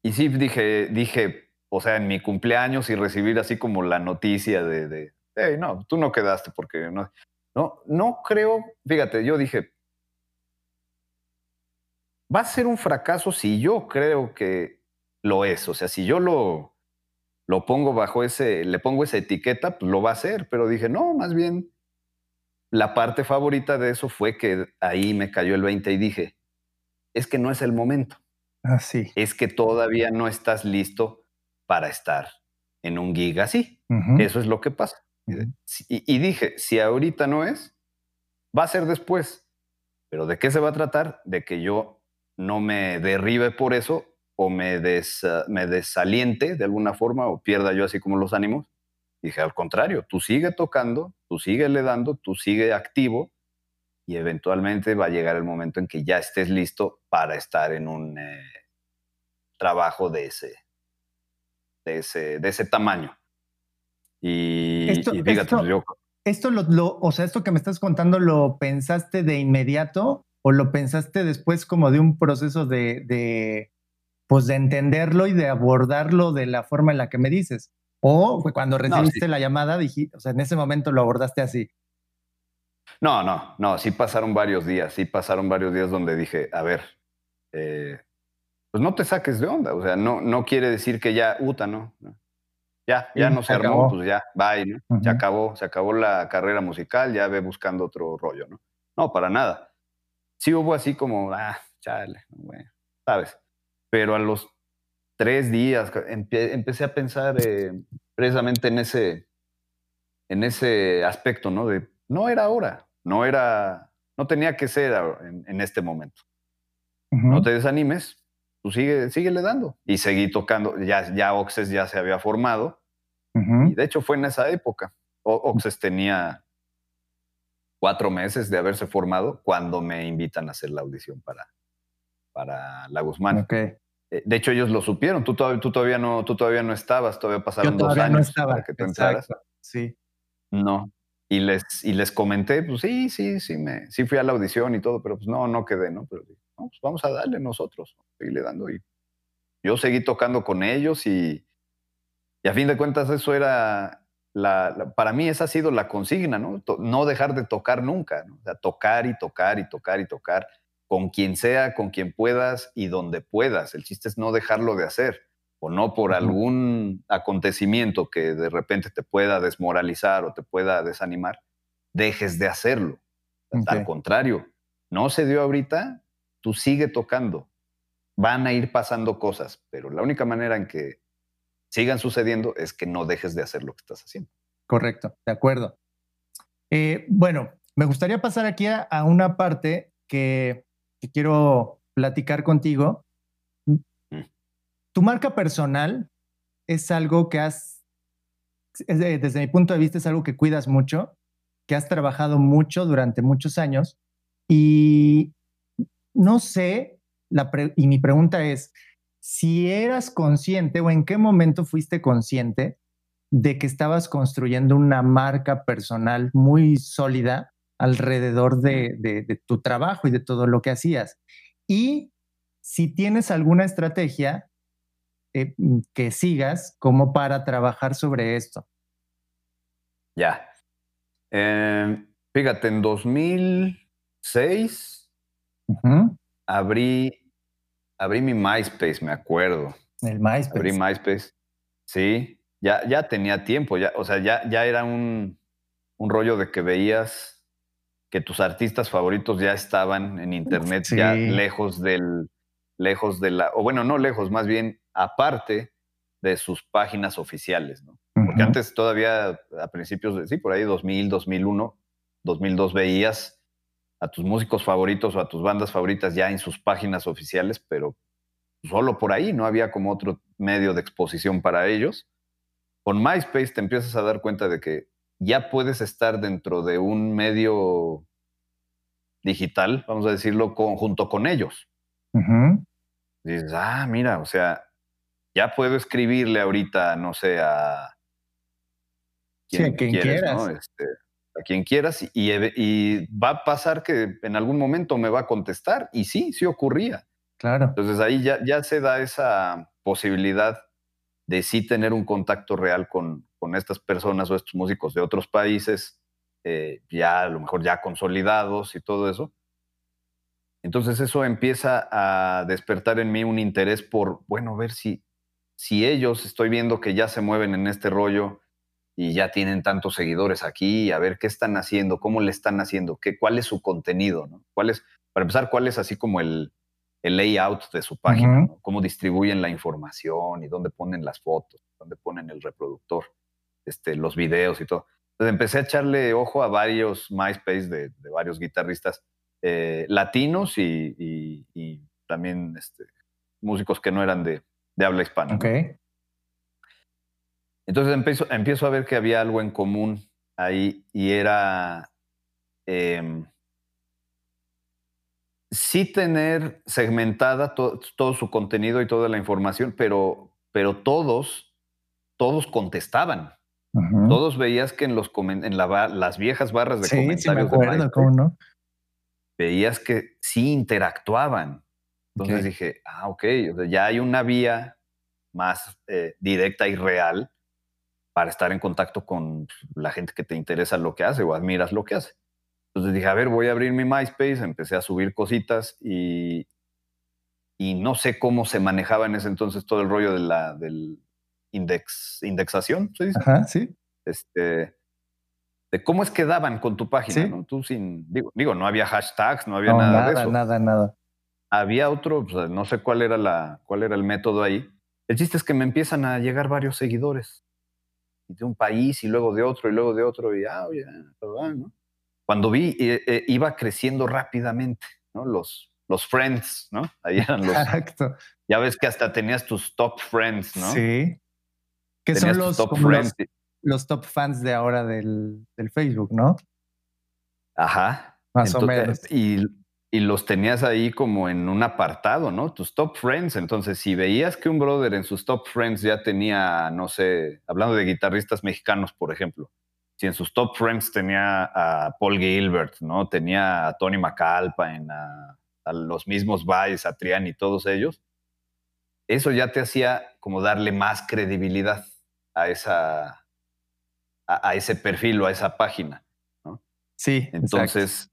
y sí, dije, dije, o sea, en mi cumpleaños y recibir así como la noticia de, de hey, no, tú no quedaste porque no, no, creo, fíjate, yo dije, va a ser un fracaso si yo creo que lo es, o sea, si yo lo, lo pongo bajo ese, le pongo esa etiqueta, pues lo va a hacer, pero dije, no, más bien, la parte favorita de eso fue que ahí me cayó el 20 y dije, es que no es el momento. Así. Ah, es que todavía no estás listo para estar en un gig así. Eso es lo que pasa. y, dije, si ahorita no es, va a ser después. Pero ¿de qué se va a tratar? De que yo no me derribe por eso o me, des, me desaliente de alguna forma o pierda yo así como los ánimos. Dije, al contrario, tú sigue tocando, tú sigue le dando, tú sigue activo y eventualmente va a llegar el momento en que ya estés listo para estar en un eh, trabajo de ese, de ese, de ese tamaño. Y, esto, fíjate, pues, yo... Esto lo, o sea, esto que me estás contando, ¿lo pensaste de inmediato o lo pensaste después como de un proceso de, de, pues de entenderlo y de abordarlo de la forma en la que me dices? O cuando recibiste la llamada, dijiste, o sea, en ese momento lo abordaste así. No, no, no, sí pasaron varios días, sí pasaron varios días donde dije, a ver, eh, pues no te saques de onda, o sea, no, no quiere decir que ya, uta, ¿no? Ya, ya no se, armó, pues ya, bye, ¿no? Se acabó, se acabó la carrera musical, ya ve buscando otro rollo, ¿no? No, para nada. Sí hubo así como, ah, chale, bueno, ¿sabes? Pero a los tres días empecé a pensar eh, precisamente en ese, en ese aspecto, ¿no? De, no era ahora, no era, no tenía que ser en, este momento. No te desanimes, tú sigue, síguele dando. Y seguí tocando, ya, ya Oxes ya se había formado. Y de hecho fue en esa época. Oxes tenía cuatro meses de haberse formado cuando me invitan a hacer la audición para, para La Guzmán. Eh, de hecho, ellos lo supieron. Tú todavía, tú todavía, no, tú todavía no estabas, todavía pasaron dos años para que tú entraras. Sí. No. Y les, y les comenté, pues sí, sí, sí, me, sí fui a la audición y todo, pero pues no, no quedé, ¿no? Pero pues vamos a darle nosotros, seguirle dando. Y yo seguí tocando con ellos y, y a fin de cuentas eso era, la, para mí esa ha sido la consigna, ¿no? no dejar de tocar nunca, ¿no? O sea, tocar y tocar y tocar y tocar con quien sea, con quien puedas y donde puedas. El chiste es no dejarlo de hacer o no por algún acontecimiento que de repente te pueda desmoralizar o te pueda desanimar, dejes de hacerlo. Al contrario, no se dio ahorita, tú sigue tocando. Van a ir pasando cosas, pero la única manera en que sigan sucediendo es que no dejes de hacer lo que estás haciendo. Correcto, de acuerdo. Eh, bueno, me gustaría pasar aquí a, una parte que quiero platicar contigo tu marca personal es algo que has, desde mi punto de vista, es algo que cuidas mucho, que has trabajado mucho durante muchos años y no sé, y mi pregunta es, si eras consciente o en qué momento fuiste consciente de que estabas construyendo una marca personal muy sólida alrededor de, de, tu trabajo y de todo lo que hacías. Y si tienes alguna estrategia eh, mm, que sigas como para trabajar sobre esto? Ya. Em, fíjate, en 2006 abrí, abrí mi MySpace, me acuerdo. El MySpace. Abrí MySpace. Sí, ya, ya tenía tiempo, ya, o sea, ya, ya era un, un rollo de que veías que tus artistas favoritos ya estaban en internet, ya lejos del, lejos de la, o bueno, no lejos, más bien aparte de sus páginas oficiales, ¿no? Porque antes todavía a principios de, sí, por ahí 2000, 2001, 2002 veías a tus músicos favoritos o a tus bandas favoritas ya en sus páginas oficiales, pero solo por ahí, no había como otro medio de exposición para ellos. Con MySpace te empiezas a dar cuenta de que ya puedes estar dentro de un medio digital, vamos a decirlo, junto con ellos. Dices, ah, mira, o sea, ya puedo escribirle ahorita, no sé, a quien, quieras, este, a quien quieras, y, y, va a pasar que en algún momento me va a contestar, y sí, sí ocurría. Claro. Entonces ahí ya, ya se da esa posibilidad de sí tener un contacto real con, con estas personas o estos músicos de otros países, eh, ya a lo mejor ya consolidados y todo eso. Entonces eso empieza a despertar en mí un interés por, bueno, ver si, si ellos, estoy viendo que ya se mueven en este rollo y ya tienen tantos seguidores aquí, a ver qué están haciendo, cómo le están haciendo, qué, cuál es su contenido, ¿no? ¿Cuál es, para empezar, cuál es así como el, el layout de su página, cómo distribuyen la información y dónde ponen las fotos, dónde ponen el reproductor. Este, los videos y todo. Entonces empecé a echarle ojo a varios MySpace de, varios guitarristas eh, latinos y, también este, músicos que no eran de, habla hispana. Entonces empiezo, empiezo, a ver que había algo en común ahí y era em, sí tener segmentada todo su contenido y toda la información, pero, pero todos, todos contestaban. Todos veías que en, los en las viejas barras de comentarios no? veías que sí interactuaban. Entonces dije, ah, ok, ya hay una vía más eh, directa y real para estar en contacto con la gente que te interesa lo que hace o admiras lo que hace. Entonces dije, a ver, voy a abrir mi MySpace, empecé a subir cositas y, y no sé cómo se manejaba en ese entonces todo el rollo de la, del, index, indexación, ¿se dice? Ajá, sí. Este, de cómo es que daban con tu página, ¿no? Tú sin, digo, digo, no había hashtags, no había nada, de eso. Nada, nada, Había otro, no sé cuál era la, cuál era el método ahí. El chiste es que me empiezan a llegar varios seguidores de un país y luego de otro y luego de otro y ah, oye, ¿no? Cuando vi, eh, eh, iba creciendo rápidamente, ¿no? Los, los friends, ¿no? Ahí eran los. Exacto. Ya ves que hasta tenías tus top friends, ¿no? Sí que son los top, los, top fans de ahora del, Facebook, ¿no? Ajá. Más o menos. Y, y, los tenías ahí como en un apartado, ¿no? Tus top friends. Entonces, si veías que un brother en sus top friends ya tenía, no sé, hablando de guitarristas mexicanos, por ejemplo, si en sus top friends tenía a Paul Gilbert, ¿no? Tenía a Tony McAlpine, a, a los mismos Vice, a Trian y todos ellos, eso ya te hacía como darle más credibilidad a, esa, a, ese perfil o a esa página. ¿no? Sí. Entonces,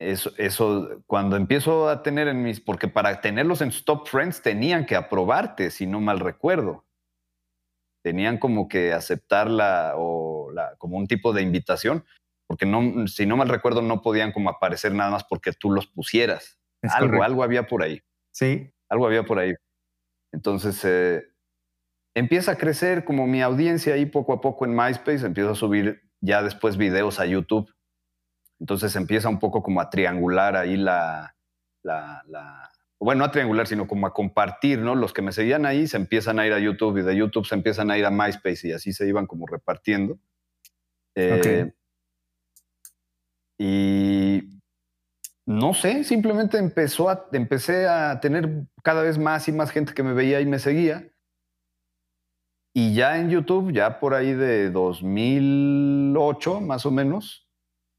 eso, eso, cuando empiezo a tener en mis, porque para tenerlos en top friends tenían que aprobarte, si no mal recuerdo. Tenían como que aceptarla o la, como un tipo de invitación, porque no, si no mal recuerdo, no podían como aparecer nada más porque tú los pusieras. algo, algo había por ahí. Sí. Algo había por ahí. Entonces, eh, empieza a crecer como mi audiencia ahí poco a poco en MySpace, empiezo a subir ya después videos a YouTube. Entonces empieza un poco como a triangular ahí la, la, bueno, no a triangular, sino como a compartir, ¿no? Los que me seguían ahí se empiezan a ir a YouTube y de YouTube se empiezan a ir a MySpace y así se iban como repartiendo. Eh, y no sé, simplemente empezó a, empecé a tener cada vez más y más gente que me veía y me seguía. Y ya en YouTube, ya por ahí de 2008 más o menos,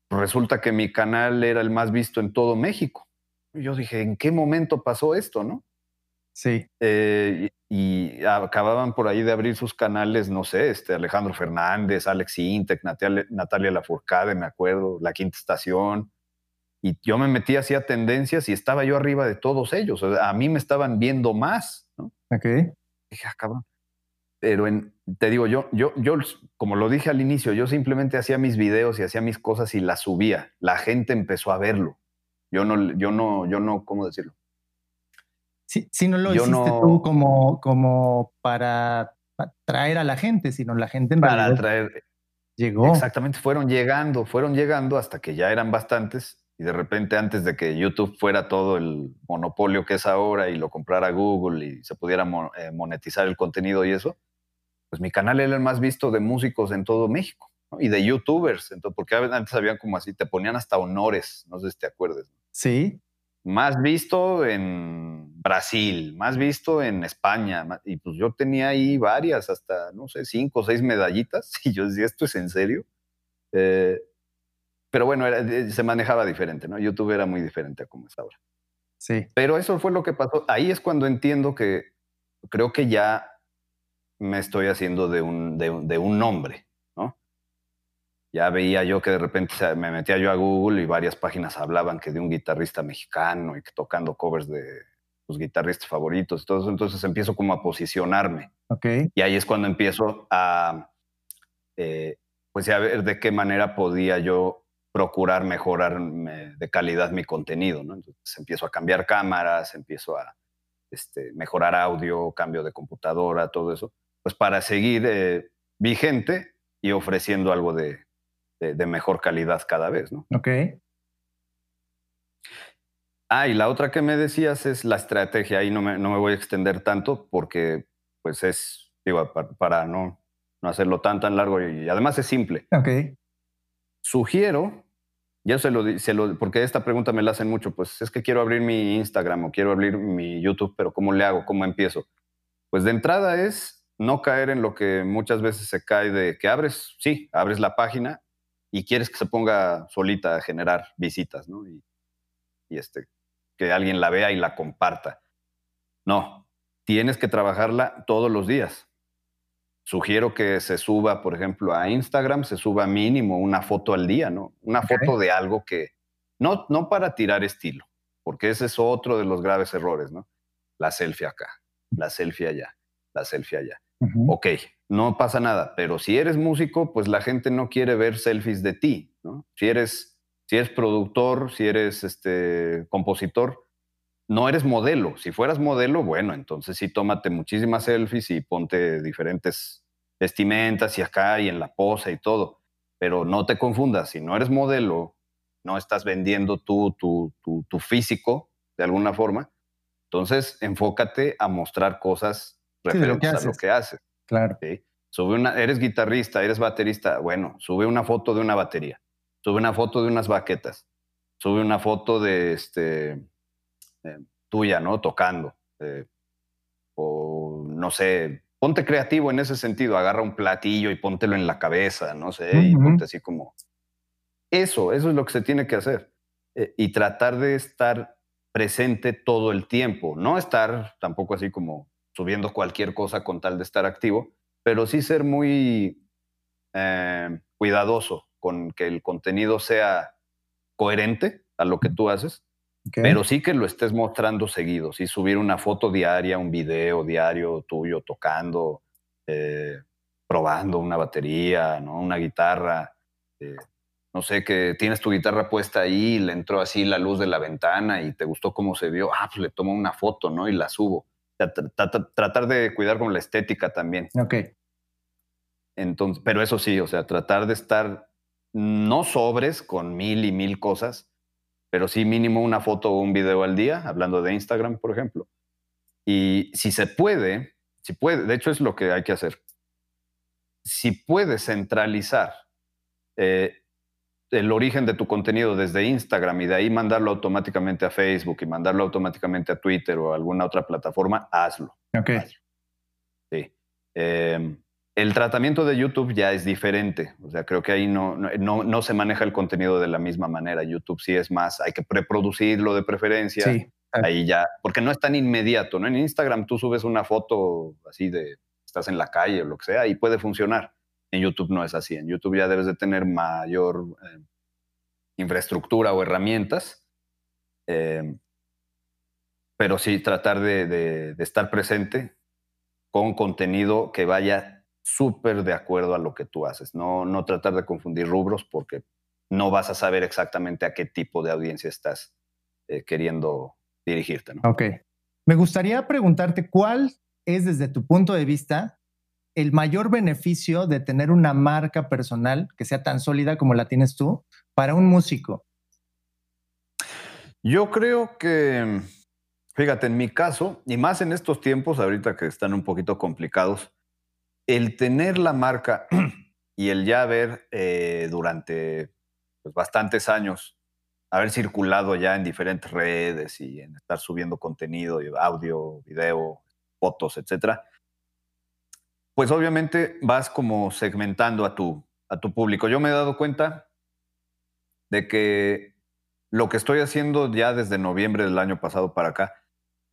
resulta que mi canal era el más visto en todo México. Y yo dije, ¿en qué momento pasó esto, no? Sí. Eh, y, acababan por ahí de abrir sus canales, no sé, este Alejandro Fernández, Alex Intec, Natalia, Natalia Lafourcade, me acuerdo, La Quinta Estación, y yo me metí hacia tendencias y estaba yo arriba de todos ellos. a mí me estaban viendo más, ¿no? Ok. Dije, ah, cabrón. Pero en, te digo, yo, yo, yo, como lo dije al inicio, yo simplemente hacía mis videos y hacía mis cosas y las subía. La gente empezó a verlo. Yo no, yo no, yo no, ¿cómo decirlo? Sí, si no lo hiciste tú como, como para atraer a la gente, sino la gente en para atraer. Llegó. Exactamente, fueron llegando, fueron llegando hasta que ya eran bastantes y de repente antes de que YouTube fuera todo el monopolio que es ahora y lo comprara Google y se pudiera eh, monetizar el contenido y eso, pues mi canal era el más visto de músicos en todo México. y de youtubers, entonces, porque antes habían como así, te ponían hasta honores, no sé si te acuerdas. Sí. Más visto en Brasil, más visto en España, y pues yo tenía ahí varias, hasta, no sé, cinco o seis medallitas, <laughs> y yo decía, ¿esto es en serio? Eh, pero bueno, eh, se manejaba diferente, ¿no? YouTube era muy diferente a como es ahora. Sí. Pero eso fue lo que pasó. Ahí es cuando entiendo que creo que ya me estoy haciendo de un, de, de un nombre, ¿no? Ya veía yo que de repente me metía yo a Google y varias páginas hablaban que de un guitarrista mexicano y que tocando covers de sus guitarristas favoritos y todo eso. Entonces empiezo como a posicionarme. Ok. Y ahí es cuando empiezo a, eh, pues a ver de qué manera podía yo procurar mejorar de calidad mi contenido, ¿no? Entonces empiezo a cambiar cámaras, empiezo a este, mejorar audio, cambio de computadora, todo eso pues para seguir eh, vigente y ofreciendo algo de, mejor calidad cada vez, ¿no? Ok. Ah, y la otra que me decías es la estrategia. Ahí no me, no me voy a extender tanto porque, pues es, digo, para, no, no hacerlo tan, tan largo y además es simple. Ok. Sugiero, ya se lo, se lo, porque esta pregunta me la hacen mucho, pues es que quiero abrir mi Instagram o quiero abrir mi YouTube, pero ¿cómo le hago? ¿Cómo empiezo? Pues de entrada es no caer en lo que muchas veces se cae de que abres, sí, abres la página y quieres que se ponga solita a generar visitas, ¿no? Y, este, que alguien la vea y la comparta. No, tienes que trabajarla todos los días. Sugiero que se suba, por ejemplo, a Instagram, se suba mínimo una foto al día, ¿no? Una foto de algo que, no, no para tirar estilo, porque ese es otro de los graves errores, ¿no? La selfie acá, la selfie allá, la selfie allá. Ok, no pasa nada, pero si eres músico, pues la gente no quiere ver selfies de ti. Si eres, si eres productor, si eres este, compositor, no eres modelo. Si fueras modelo, bueno, entonces sí tómate muchísimas selfies y ponte diferentes vestimentas y acá y en la pose y todo. Pero no te confundas, si no eres modelo, no estás vendiendo tú tu, tu, tu físico de alguna forma, entonces enfócate a mostrar cosas referentes a lo que haces. Claro. Sube una, eres guitarrista, eres baterista, bueno, sube una foto de una batería, sube una foto de unas baquetas, sube una foto de este eh, tuya, ¿no? Tocando. Eh, o no sé, ponte creativo en ese sentido, agarra un platillo y póntelo en la cabeza, no sé, y ponte así como. Eso, eso es lo que se tiene que hacer. Eh, y tratar de estar presente todo el tiempo, no estar tampoco así como subiendo cualquier cosa con tal de estar activo, pero sí ser muy eh, cuidadoso con que el contenido sea coherente a lo que tú haces, pero sí que lo estés mostrando seguido, sí subir una foto diaria, un video diario tuyo tocando, eh, probando una batería, ¿no? una guitarra. Eh, no sé, que tienes tu guitarra puesta ahí, le entró así la luz de la ventana y te gustó cómo se vio, ah, pues le tomo una foto, ¿no? Y la subo tratar de cuidar con la estética también. Ok. Entonces, pero eso sí, o sea, tratar de estar no sobres con mil y mil cosas, pero sí mínimo una foto o un video al día, hablando de Instagram, por ejemplo. Y si se puede, si puede, de hecho es lo que hay que hacer. Si puedes centralizar eh, el origen de tu contenido desde Instagram y de ahí mandarlo automáticamente a Facebook y mandarlo automáticamente a Twitter o a alguna otra plataforma, hazlo. Ok. Sí. Em, el tratamiento de YouTube ya es diferente. O sea, creo que ahí no, no, no, se maneja el contenido de la misma manera. YouTube sí es más, hay que preproducirlo de preferencia. Sí. Ahí ya, porque no es tan inmediato, ¿no? En Instagram tú subes una foto así de, estás en la calle o lo que sea y puede funcionar en YouTube no es así. En YouTube ya debes de tener mayor eh, infraestructura o herramientas. Eh, pero sí tratar de, estar presente con contenido que vaya súper de acuerdo a lo que tú haces. No, no tratar de confundir rubros porque no vas a saber exactamente a qué tipo de audiencia estás eh, queriendo dirigirte. ¿no? Ok. Me gustaría preguntarte cuál es desde tu punto de vista el mayor beneficio de tener una marca personal que sea tan sólida como la tienes tú para un músico? Yo creo que, fíjate, en mi caso, y más en estos tiempos, ahorita que están un poquito complicados, el tener la marca <clears throat> y el ya haber eh, durante pues, bastantes años, haber circulado ya en diferentes redes y en estar subiendo contenido, audio, video, fotos, etcétera, pues obviamente vas como segmentando a tu, a tu público. Yo me he dado cuenta de que lo que estoy haciendo ya desde noviembre del año pasado para acá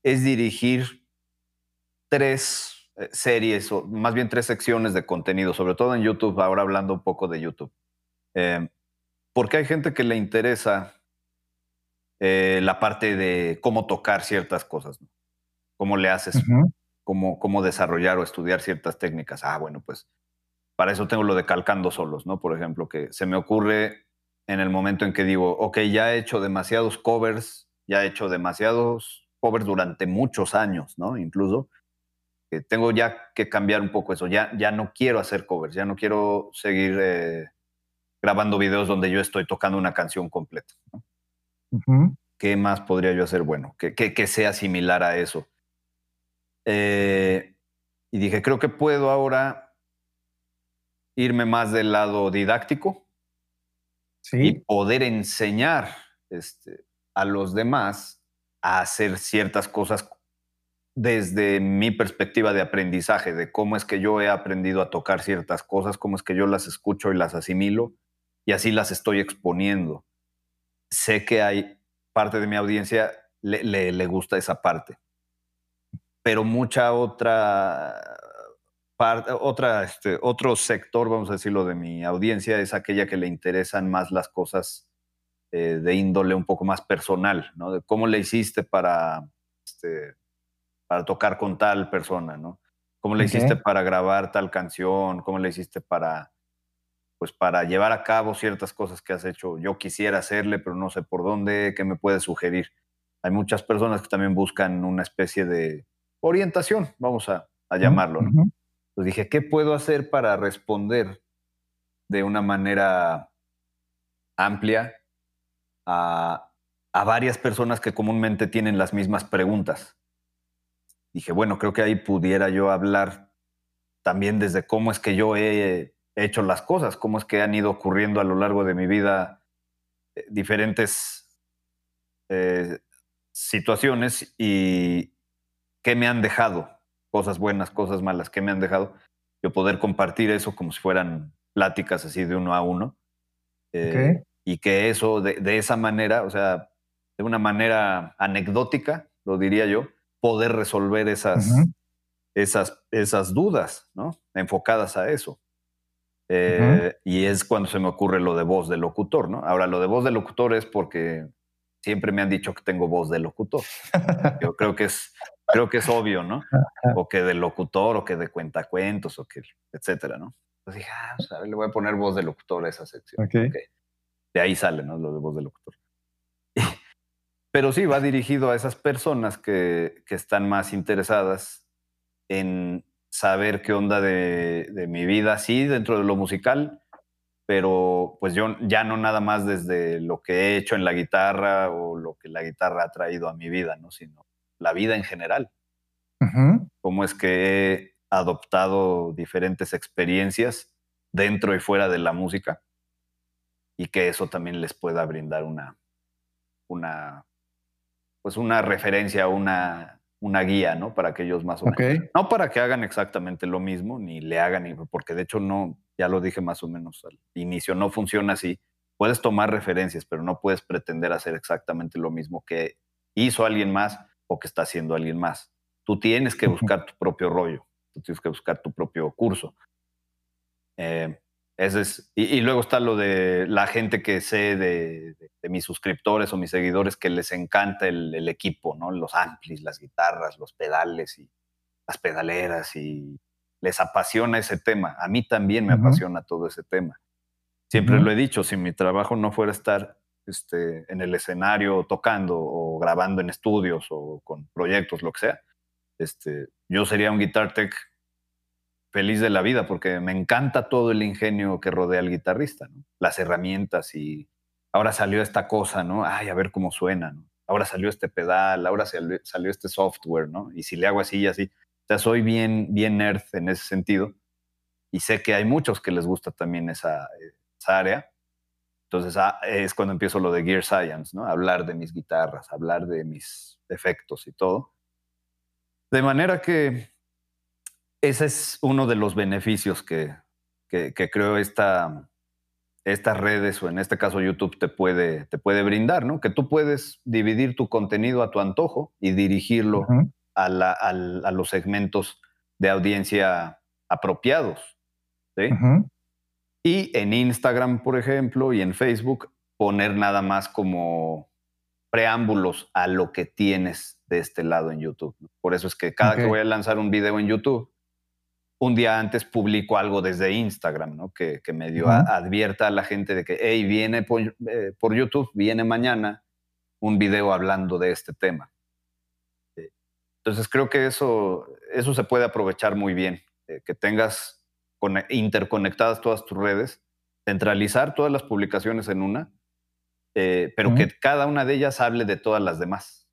es dirigir tres eh, series, o más bien tres secciones de contenido, sobre todo en YouTube, ahora hablando un poco de YouTube. Eh, porque hay gente que le interesa eh, la parte de cómo tocar ciertas cosas, cómo le haces, cómo, cómo desarrollar o estudiar ciertas técnicas. Ah, bueno, pues para eso tengo lo de calcando solos, ¿no? Por ejemplo, que se me ocurre en el momento en que digo, ok, ya he hecho demasiados covers, ya he hecho demasiados covers durante muchos años, ¿no? Incluso, que tengo ya que cambiar un poco eso, ya, ya no quiero hacer covers, ya no quiero seguir eh, grabando videos donde yo estoy tocando una canción completa. ¿Qué más podría yo hacer bueno? Que, que, sea similar a eso. Eh, y dije, creo que puedo ahora irme más del lado didáctico, y poder enseñar este, a los demás a hacer ciertas cosas desde mi perspectiva de aprendizaje, de cómo es que yo he aprendido a tocar ciertas cosas, cómo es que yo las escucho y las asimilo y así las estoy exponiendo. Sé que hay parte de mi audiencia le, le gusta esa parte, pero mucha otra otra, este, otro sector, vamos a decirlo, de mi audiencia es aquella que le interesan más las cosas eh, de índole un poco más personal, ¿no? De cómo le hiciste para, este, para tocar con tal persona, ¿no? ¿Cómo le hiciste para grabar tal canción? ¿Cómo le hiciste para, pues, para llevar a cabo ciertas cosas que has hecho? Yo quisiera hacerle, pero no sé por dónde, ¿qué me puedes sugerir? Hay muchas personas que también buscan una especie de orientación, vamos a, llamarlo, ¿no? Pues dije, ¿qué puedo hacer para responder de una manera amplia a, varias personas que comúnmente tienen las mismas preguntas? Dije, bueno, creo que ahí pudiera yo hablar también desde cómo es que yo he hecho las cosas, cómo es que han ido ocurriendo a lo largo de mi vida eh, diferentes eh, situaciones y qué me han dejado cosas buenas, cosas malas que me han dejado, yo poder compartir eso como si fueran pláticas así de uno a uno. Eh, y que eso, de, esa manera, o sea, de una manera anecdótica, lo diría yo, poder resolver esas, esas, esas dudas, ¿no? Enfocadas a eso. Eh, y es cuando se me ocurre lo de voz de locutor, ¿no? Ahora, lo de voz de locutor es porque siempre me han dicho que tengo voz de locutor. Yo creo que es creo que es obvio, ¿no? O que de locutor, o que de cuentacuentos, o que, etcétera, ¿no? Entonces dije, ah, o le voy a poner voz de locutor a esa sección. De ahí sale, ¿no? Lo de voz de locutor. <laughs> Pero sí, va dirigido a esas personas que, que están más interesadas en saber qué onda de, de, mi vida, sí, dentro de lo musical, pero pues yo ya no nada más desde lo que he hecho en la guitarra o lo que la guitarra ha traído a mi vida, ¿no? Sino la vida en general. Cómo es que he adoptado diferentes experiencias dentro y fuera de la música y que eso también les pueda brindar una, una, pues una referencia, una, una guía, ¿no? Para que ellos más o menos. No para que hagan exactamente lo mismo, ni le hagan, porque de hecho no, ya lo dije más o menos al inicio, no funciona así. Puedes tomar referencias, pero no puedes pretender hacer exactamente lo mismo que hizo alguien más o que está haciendo alguien más. Tú tienes que buscar tu propio rollo, tú tienes que buscar tu propio curso. Eh, ese es, y, luego está lo de la gente que sé de, mis suscriptores o mis seguidores que les encanta el, equipo, ¿no? Los amplis, las guitarras, los pedales y las pedaleras y les apasiona ese tema. A mí también me apasiona todo ese tema. Siempre lo he dicho, si mi trabajo no fuera estar este, en el escenario tocando o grabando en estudios o con proyectos, lo que sea, este, yo sería un guitar tech feliz de la vida porque me encanta todo el ingenio que rodea al guitarrista, las herramientas y ahora salió esta cosa, ¿no? Ay, a ver cómo suena. Ahora salió este pedal, ahora salió, salió este software, ¿no? Y si le hago así y así. O sea, soy bien, bien nerd en ese sentido y sé que hay muchos que les gusta también esa, esa área. Entonces ah, es cuando empiezo lo de Gear Science, ¿no? Hablar de mis guitarras, hablar de mis efectos y todo. De manera que ese es uno de los beneficios que, que, creo esta, estas redes o en este caso YouTube te puede, te puede brindar, ¿no? Que tú puedes dividir tu contenido a tu antojo y dirigirlo a, a, los segmentos de audiencia apropiados. ¿sí? Y en Instagram, por ejemplo, y en Facebook, poner nada más como preámbulos a lo que tienes de este lado en YouTube. Por eso es que cada que voy a lanzar un video en YouTube, un día antes publico algo desde Instagram, ¿no? Que, que medio advierta a la gente de que, hey, viene eh, por, YouTube, viene mañana un video hablando de este tema. Eh, entonces creo que eso, eso se puede aprovechar muy bien, eh, que tengas interconectadas todas tus redes, centralizar todas las publicaciones en una, eh, pero que cada una de ellas hable de todas las demás.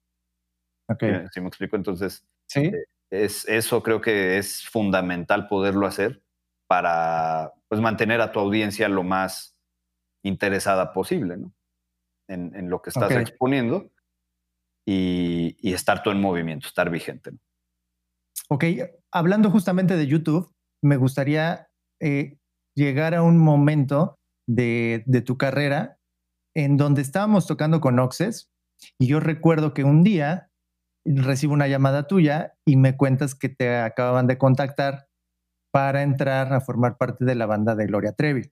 Okay. Si me explico, entonces, ¿Sí? Eh, es, eso creo que es fundamental poderlo hacer para pues, mantener a tu audiencia lo más interesada posible ¿no? en, lo que estás exponiendo y, y, estar tú en movimiento, estar vigente. ¿no? Ok, hablando justamente de YouTube, me gustaría eh, llegar a un momento de, tu carrera en donde estábamos tocando con Oxes y yo recuerdo que un día recibo una llamada tuya y me cuentas que te acababan de contactar para entrar a formar parte de la banda de Gloria Trevi.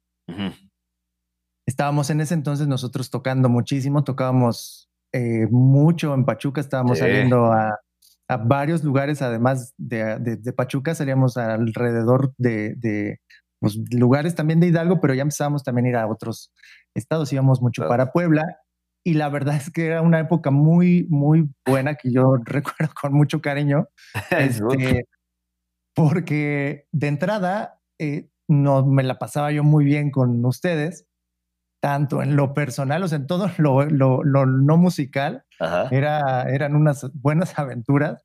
Estábamos en ese entonces nosotros tocando muchísimo, tocábamos eh, mucho en Pachuca, estábamos saliendo a, a varios lugares, además de, de, Pachuca, salíamos alrededor de, pues, lugares también de Hidalgo, pero ya empezábamos también a ir a otros estados, íbamos mucho para Puebla. Y la verdad es que era una época muy, muy buena que yo <laughs> recuerdo con mucho cariño. <laughs> este, porque de entrada eh, no me la pasaba yo muy bien con ustedes tanto en lo personal, o sea, en todo lo, lo, no musical, Era, eran unas buenas <laughs> aventuras.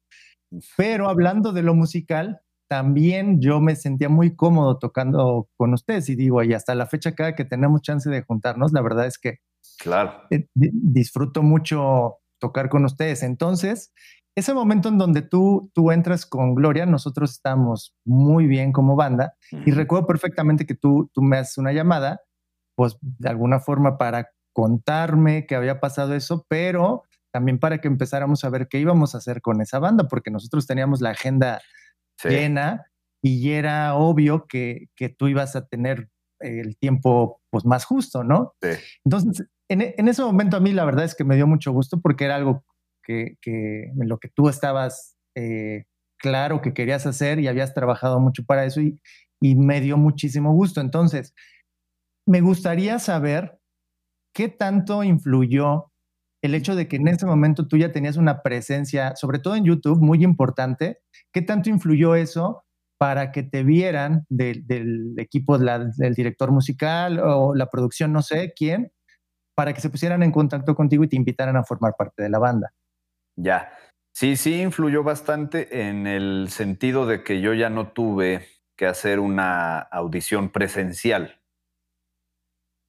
Pero hablando de lo musical, también yo me sentía muy cómodo tocando con ustedes y digo, y hasta la fecha cada que tenemos chance de juntarnos, la verdad es que claro. Eh, disfruto mucho tocar con ustedes. Entonces, ese momento en donde tú, tú entras con Gloria, nosotros estamos muy bien como banda y recuerdo perfectamente que tú, tú me haces una llamada pues de alguna forma para contarme que había pasado eso, pero también para que empezáramos a ver qué íbamos a hacer con esa banda, porque nosotros teníamos la agenda llena y era obvio que, que, tú ibas a tener el tiempo pues más justo, ¿no? Entonces, en, en, ese momento a mí la verdad es que me dio mucho gusto porque era algo que, que en lo que tú estabas eh, claro que querías hacer y habías trabajado mucho para eso y, y me dio muchísimo gusto. Entonces, me gustaría saber qué tanto influyó el hecho de que en ese momento tú ya tenías una presencia, sobre todo en YouTube, muy importante. ¿Qué tanto influyó eso para que te vieran del equipo del director musical o la producción, no sé quién, para que se pusieran en contacto contigo y te invitaran a formar parte de la banda? Ya, sí, sí influyó bastante en el sentido de que yo ya no tuve que hacer una audición presencial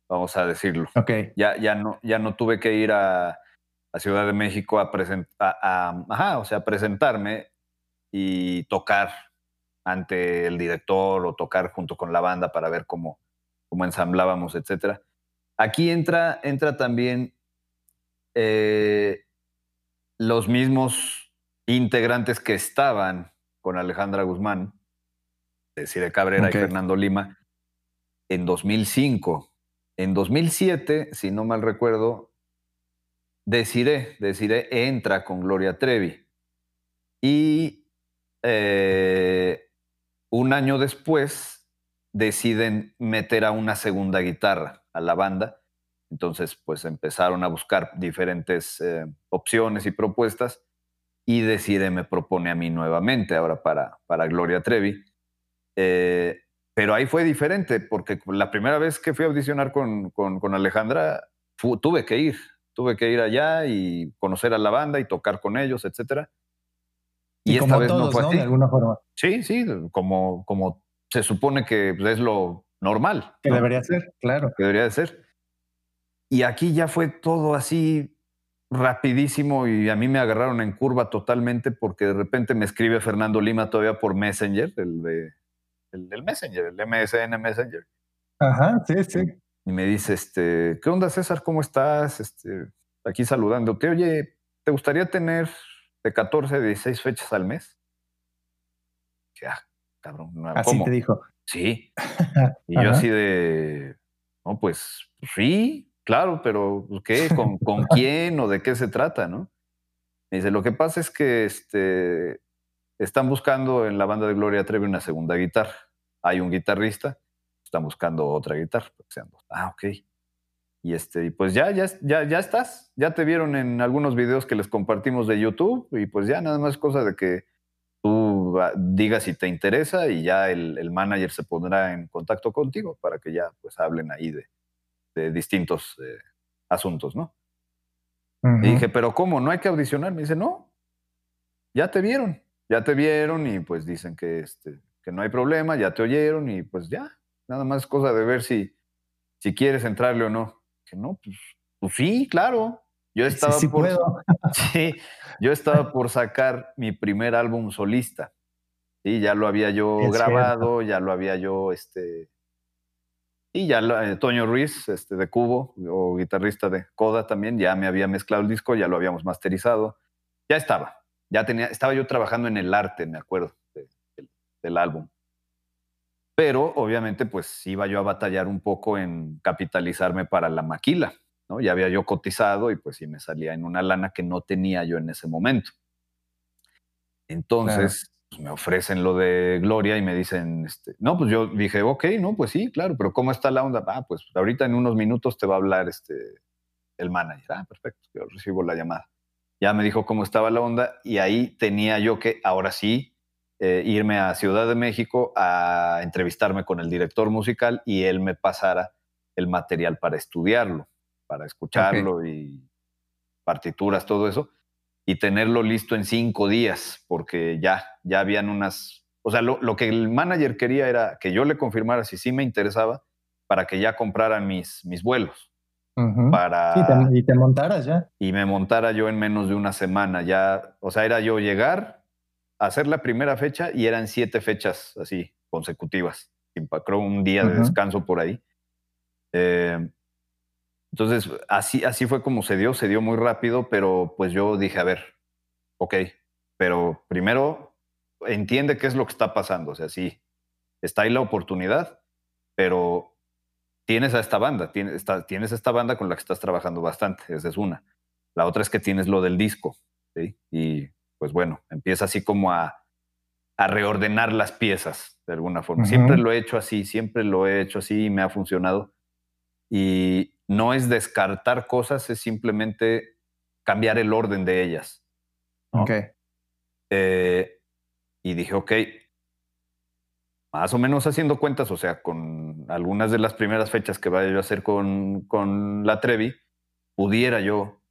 vamos a decirlo. Okay. Ya, ya, no, ya no tuve que ir a, Ciudad de México a, a, o sea, presentarme y tocar ante el director o tocar junto con la banda para ver cómo, cómo ensamblábamos, etc. Aquí entra, entra también eh, los mismos integrantes que estaban con Alejandra Guzmán, Cire Cabrera y Fernando Lima, en 2005 en 2007, si no mal recuerdo, Desiré, Desiré entra con Gloria Trevi. Y eh, un año después deciden meter a una segunda guitarra a la banda. Entonces, pues empezaron a buscar diferentes eh, opciones y propuestas y Decide me propone a mí nuevamente ahora para, para Gloria Trevi. Eh, pero ahí fue diferente, porque la primera vez que fui a audicionar con, con, Alejandra, tuve que ir, tuve que ir allá y conocer a la banda y tocar con ellos, etc. Y, esta vez no fue así. De alguna forma. Sí, sí, como, como se supone que es lo normal. Que debería ser, claro. Que debería de ser. Y aquí ya fue todo así rapidísimo y a mí me agarraron en curva totalmente porque de repente me escribe Fernando Lima todavía por Messenger, el de el Messenger, el MSN Messenger. Ajá, sí, sí. Y me dice, este, ¿qué onda César? ¿Cómo estás? Este, aquí saludándote. Oye, ¿te gustaría tener de 14 a 16 fechas al mes? Ya, cabrón. Así te dijo. Sí. <laughs> Y yo así de, no, pues, sí, claro, pero ¿qué? ¿Con, ¿Con, <laughs> quién o de qué se trata, no? Me dice, lo que pasa es que este, están buscando en la banda de Gloria Trevi una segunda guitarra. Hay un guitarrista, están buscando otra guitarra. Ah, ok. Y este, pues ya, ya, ya, ya estás. Ya te vieron en algunos videos que les compartimos de YouTube y pues ya nada más es cosa de que tú digas si te interesa y ya el, manager se pondrá en contacto contigo para que ya pues hablen ahí de, de distintos eh, asuntos, ¿no? Y dije, pero ¿cómo? ¿No hay que audicionar? Me dice, no, ya te vieron, ya te vieron y pues dicen que, este, que no hay problema, ya te oyeron y pues ya, nada más es cosa de ver si, si quieres entrarle o no. Que no, pues, pues sí, claro. Yo estaba por, <laughs> sí, yo estaba por sacar mi primer álbum solista. Sí, ya lo había yo grabado, ya lo había yo, este, y ya eh, Toño Ruiz, este, de Cubo, o guitarrista de Coda también, ya me había mezclado el disco, ya lo habíamos masterizado. Ya estaba, ya tenía, estaba yo trabajando en el arte, me acuerdo, del álbum. Pero obviamente, pues iba yo a batallar un poco en capitalizarme para la maquila, ¿no? Ya había yo cotizado y pues sí me salía en una lana que no tenía yo en ese momento. Entonces, pues, me ofrecen lo de Gloria y me dicen, este, no, pues yo dije, ok, no, pues sí, claro, pero ¿cómo está la onda? Ah, pues ahorita en unos minutos te va a hablar este, el manager. Ah, perfecto, yo recibo la llamada. Ya me dijo cómo estaba la onda y ahí tenía yo que, ahora sí, eh, irme a Ciudad de México a entrevistarme con el director musical y él me pasara el material para estudiarlo, para escucharlo y partituras, todo eso, y tenerlo listo en cinco días, porque ya, ya habían unas, o sea, lo, que el manager quería era que yo le confirmara si sí me interesaba para que ya compraran mis, mis vuelos. Para, y te montaras ya. Y me montara yo en menos de una semana. Ya, o sea, era yo llegar, hacer la primera fecha y eran siete fechas así consecutivas. Creo un día de descanso por ahí. Eh, entonces, así, así fue como se dio, se dio muy rápido, pero pues yo dije, a ver, ok, pero primero entiende qué es lo que está pasando. O sea, sí, está ahí la oportunidad, pero tienes a esta banda, tienes, tienes esta banda con la que estás trabajando bastante, esa es una. La otra es que tienes lo del disco, ¿sí? Y pues bueno, empieza así como a, reordenar las piezas de alguna forma. Siempre lo he hecho así, siempre lo he hecho así y me ha funcionado. Y no es descartar cosas, es simplemente cambiar el orden de ellas. Ok. Eh, y dije, ok, más o menos haciendo cuentas, o sea, con algunas de las primeras fechas que vaya yo a hacer con, con la Trevi, pudiera yo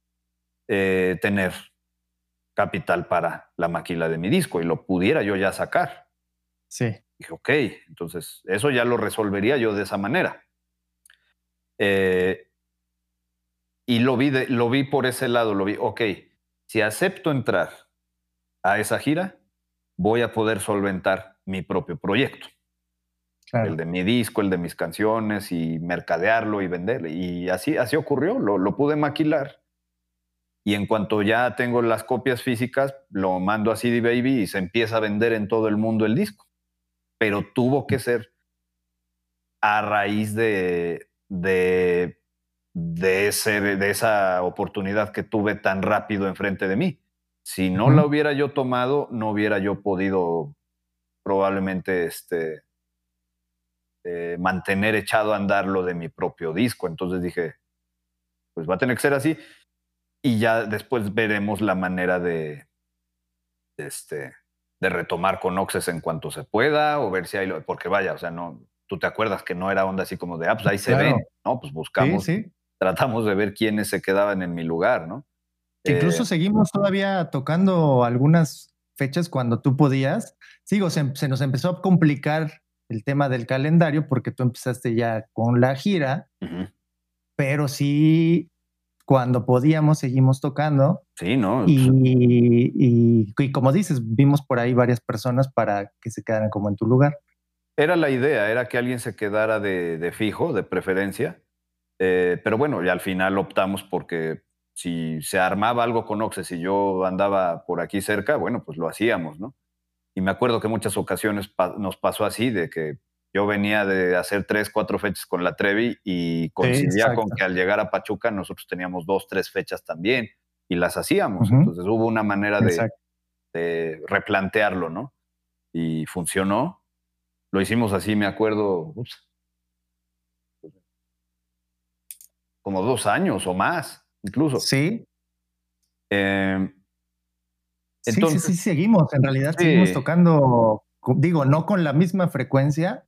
eh, tener capital para la maquila de mi disco y lo pudiera yo ya sacar. Sí. Dije, ok, entonces eso ya lo resolvería yo de esa manera. Eh, y lo vi, lo vi por ese lado, lo vi, ok, si acepto entrar a esa gira, voy a poder solventar mi propio proyecto. El de mi disco, el de mis canciones y mercadearlo y venderlo. Y así, así ocurrió, lo, lo pude maquilar y en cuanto ya tengo las copias físicas, lo mando a CD Baby y se empieza a vender en todo el mundo el disco. Pero tuvo que ser a raíz de, de, de, ese, de esa oportunidad que tuve tan rápido enfrente de mí. Si no la hubiera yo tomado, no hubiera yo podido probablemente este, eh, mantener echado a andar lo de mi propio disco. Entonces dije, pues va a tener que ser así y ya después veremos la manera de, este, de retomar con Oxes en cuanto se pueda o ver si hay, porque vaya, o sea, no, tú te acuerdas que no era onda así como de, ah, pues ahí se ve, ¿no? Pues buscamos, tratamos de ver quiénes se quedaban en mi lugar, ¿no? Incluso eh, seguimos todavía tocando algunas fechas cuando tú podías. Sigo, se, nos empezó a complicar el tema del calendario porque tú empezaste ya con la gira, pero sí, cuando podíamos seguimos tocando. Sí, ¿no? Y, y, como dices, vimos por ahí varias personas para que se quedaran como en tu lugar. Era la idea, era que alguien se quedara de, fijo, de preferencia. Eh, pero bueno, y al final optamos porque si se armaba algo con Oxes y yo andaba por aquí cerca, bueno, pues lo hacíamos, ¿no? Y me acuerdo que muchas ocasiones nos pasó así, de que yo venía de hacer tres, cuatro fechas con la Trevi y coincidía con que al llegar a Pachuca nosotros teníamos dos, tres fechas también y las hacíamos. Entonces hubo una manera de, replantearlo, ¿no? Y funcionó. Lo hicimos así, me acuerdo, como dos años o más incluso. Sí. Em, entonces, sí, sí, sí, seguimos, en realidad seguimos tocando, digo, no con la misma frecuencia,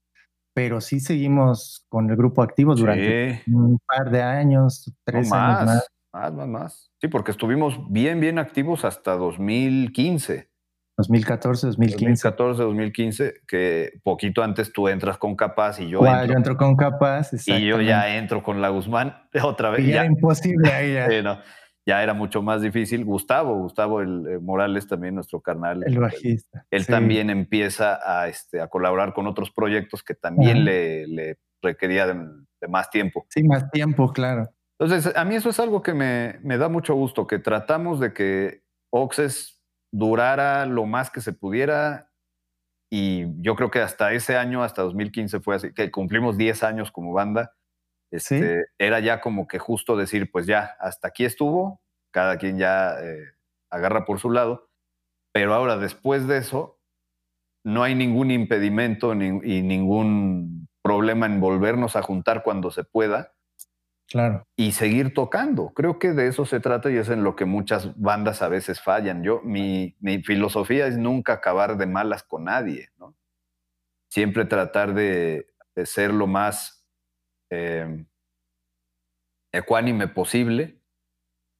pero sí seguimos con el grupo activo durante un par de años, tres años más. Más, más, más. Sí, porque estuvimos bien, bien activos hasta 2015. 2014, 2015. 2014, 2015, que poquito antes tú entras con Capaz y yo entro. Yo entro con Capaz, Y yo ya entro con la Guzmán <laughs> otra vez. Y ya, era imposible ahí ya. Ya era mucho más difícil. Gustavo, Gustavo el, eh, Morales también, nuestro carnal. El bajista. Él, también empieza a, este, a colaborar con otros proyectos que también le, le, requería de, más tiempo. Sí, más tiempo, claro. Entonces, a mí eso es algo que me, me da mucho gusto, que tratamos de que Oxes durara lo más que se pudiera y yo creo que hasta ese año, hasta 2015 fue así, que cumplimos 10 años como banda, este, era ya como que justo decir, pues ya, hasta aquí estuvo, cada quien ya eh, agarra por su lado, pero ahora después de eso, no hay ningún impedimento y ningún problema en volvernos a juntar cuando se pueda Claro. Y seguir tocando. Creo que de eso se trata y es en lo que muchas bandas a veces fallan. Yo, mi, filosofía es nunca acabar de malas con nadie, ¿no? Siempre tratar de, ser lo más em, ecuánime posible,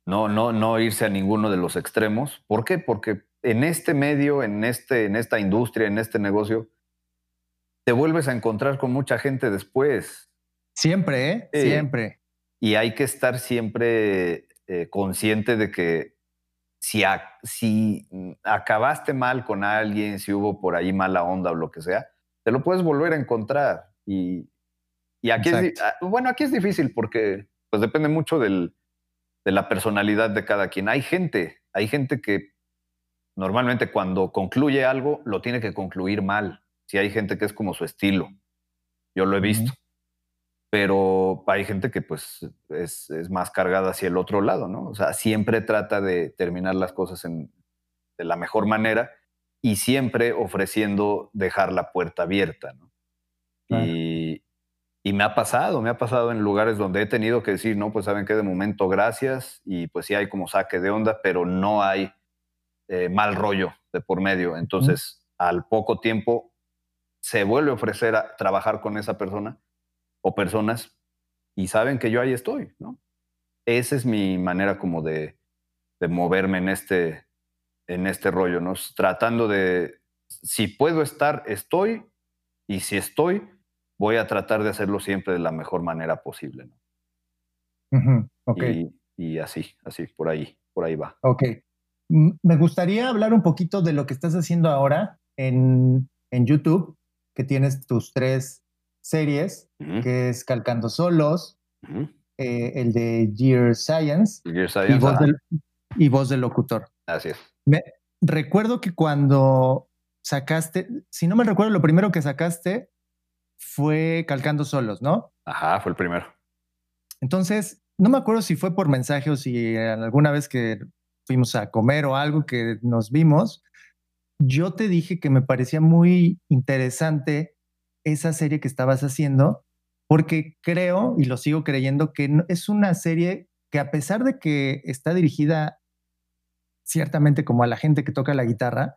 no, no, no irse a ninguno de los extremos. ¿Por qué? Porque en este medio, en, este, en esta industria, en este negocio, te vuelves a encontrar con mucha gente después. Siempre, ¿eh? Siempre y hay que estar siempre eh, consciente de que si, si acabaste mal con alguien, si hubo por ahí mala onda o lo que sea, te lo puedes volver a encontrar. Y, y aquí es, ah, bueno, aquí es difícil porque pues depende mucho del, de la personalidad de cada quien. Hay gente, hay gente que normalmente cuando concluye algo lo tiene que concluir mal. Si hay gente que es como su estilo, yo lo he visto pero hay gente que pues es, más cargada hacia el otro lado, ¿no? O sea, siempre trata de terminar las cosas de la mejor manera y siempre ofreciendo dejar la puerta abierta, ¿no? Y, me ha pasado, me ha pasado en lugares donde he tenido que decir, no, pues saben que de momento gracias y pues sí hay como saque de onda, pero no hay eh, mal rollo de por medio. Entonces, al poco tiempo se vuelve a ofrecer a trabajar con esa persona o personas y saben que yo ahí estoy, ¿no? Esa es mi manera como de, moverme en este, en este rollo, ¿no? Tratando de, si puedo estar, estoy, y si estoy, voy a tratar de hacerlo siempre de la mejor manera posible, ¿no? y, así, así, por ahí, por ahí va. Ok. Me gustaría hablar un poquito de lo que estás haciendo ahora en, en YouTube, que tienes tus tres series, que es Calcando Solos, eh, el de Gear Science, y, voz del, locutor. Así es. Me, recuerdo que cuando sacaste, si no me recuerdo, lo primero que sacaste fue Calcando Solos, ¿no? Ajá, fue el primero. Entonces, no me acuerdo si fue por mensaje o si alguna vez que fuimos a comer o algo que nos vimos, yo te dije que me parecía muy interesante esa serie que estabas haciendo, porque creo, y lo sigo creyendo, que es una serie que a pesar de que está dirigida ciertamente como a la gente que toca la guitarra,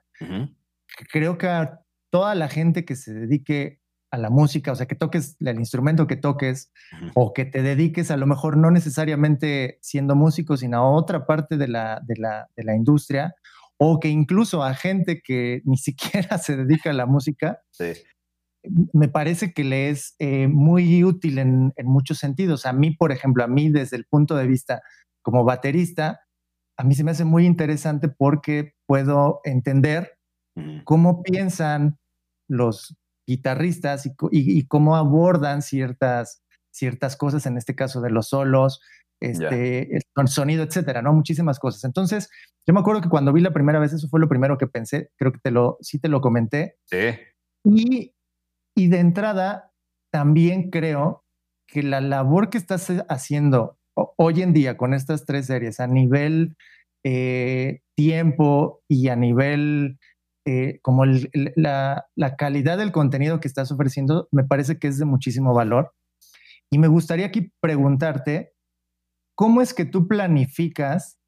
creo que a toda la gente que se dedique a la música, o sea, que toques el instrumento que toques o que te dediques a lo mejor no necesariamente siendo músico, sino a otra parte de la, de la, de la industria, o que incluso a gente que ni <laughs> siquiera se dedica a la música, sí. me parece que le es eh, muy útil en, muchos sentidos. A mí, por ejemplo, a mí desde el punto de vista como baterista, a mí se me hace muy interesante porque puedo entender cómo piensan los guitarristas y, cómo abordan ciertas, ciertas cosas, en este caso de los solos, este, el sonido, etcétera, ¿no? Muchísimas cosas. Entonces, yo me acuerdo que cuando vi la primera vez, eso fue lo primero que pensé, creo que te lo, sí te lo comenté. Sí. Y, y de entrada, también creo que la labor que estás haciendo hoy en día con estas tres series a nivel eh, tiempo y a nivel eh, como la, la, calidad del contenido que estás ofreciendo, me parece que es de muchísimo valor. Y me gustaría aquí preguntarte, ¿cómo es que tú planificas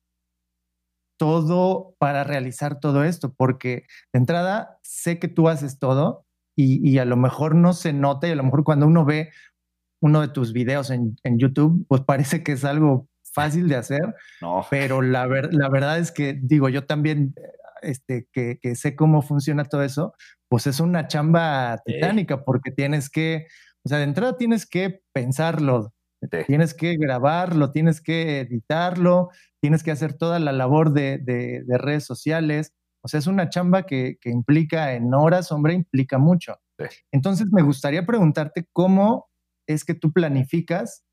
todo para realizar todo esto? Porque de entrada sé que tú haces todo y, y a lo mejor no se nota y a lo mejor cuando uno ve uno de tus videos en, en YouTube, pues parece que es algo fácil de hacer, no. pero la, la verdad es que, digo, yo también, este, que, que, sé cómo funciona todo eso, pues es una chamba titánica porque tienes que, o sea, de entrada tienes que pensarlo, tienes que grabarlo, tienes que editarlo, tienes que hacer toda la labor de, de, de redes sociales. O sea, es una chamba que, que, implica en horas, hombre, implica mucho. Entonces, me gustaría preguntarte cómo es que tú planificas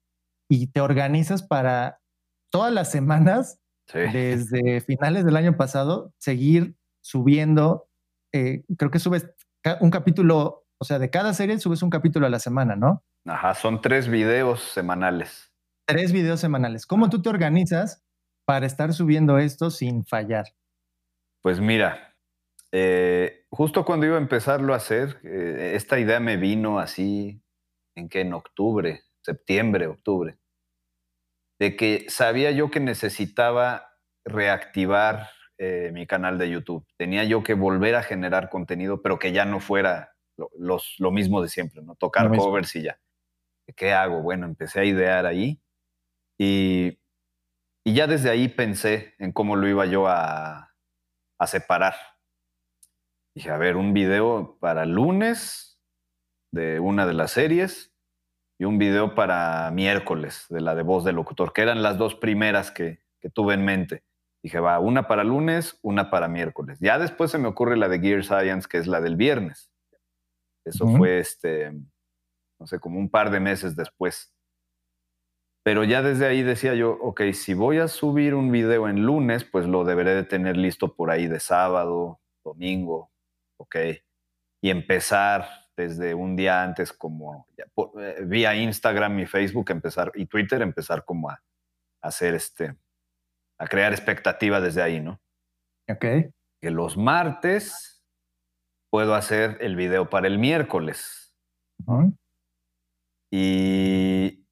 y te organizas para todas las semanas, desde finales del año pasado, seguir subiendo. Eh, creo que subes un capítulo, o sea, de cada serie subes un capítulo a la semana, ¿no? Ajá, son tres videos semanales. Tres videos semanales. ¿Cómo tú te organizas para estar subiendo esto sin fallar? Pues mira, eh, justo cuando iba a empezarlo a hacer, eh, esta idea me vino así, en que en octubre, septiembre, octubre de que sabía yo que necesitaba reactivar eh, mi canal de YouTube. Tenía yo que volver a generar contenido, pero que ya no fuera lo, los, lo mismo de siempre, ¿no? Tocar covers y ya. ¿Qué hago? Bueno, empecé a idear ahí y, y ya desde ahí pensé en cómo lo iba yo a, a separar. Dije, a ver, un video para lunes de una de las series, y un video para miércoles de la de voz del locutor, que eran las dos primeras que, tuve en mente. Dije, va, una para lunes, una para miércoles. Ya después se me ocurre la de Gear Science, que es la del viernes. Eso fue, este, no sé, como un par de meses después. Pero ya desde ahí decía yo, ok, si voy a subir un video en lunes, pues lo deberé de tener listo por ahí de sábado, domingo, ok. Y empezar desde un día antes como eh, vía Instagram y Facebook empezar y Twitter empezar como a, hacer este a crear expectativa desde ahí, ¿no? Ok. Que los martes puedo hacer el video para el miércoles. Y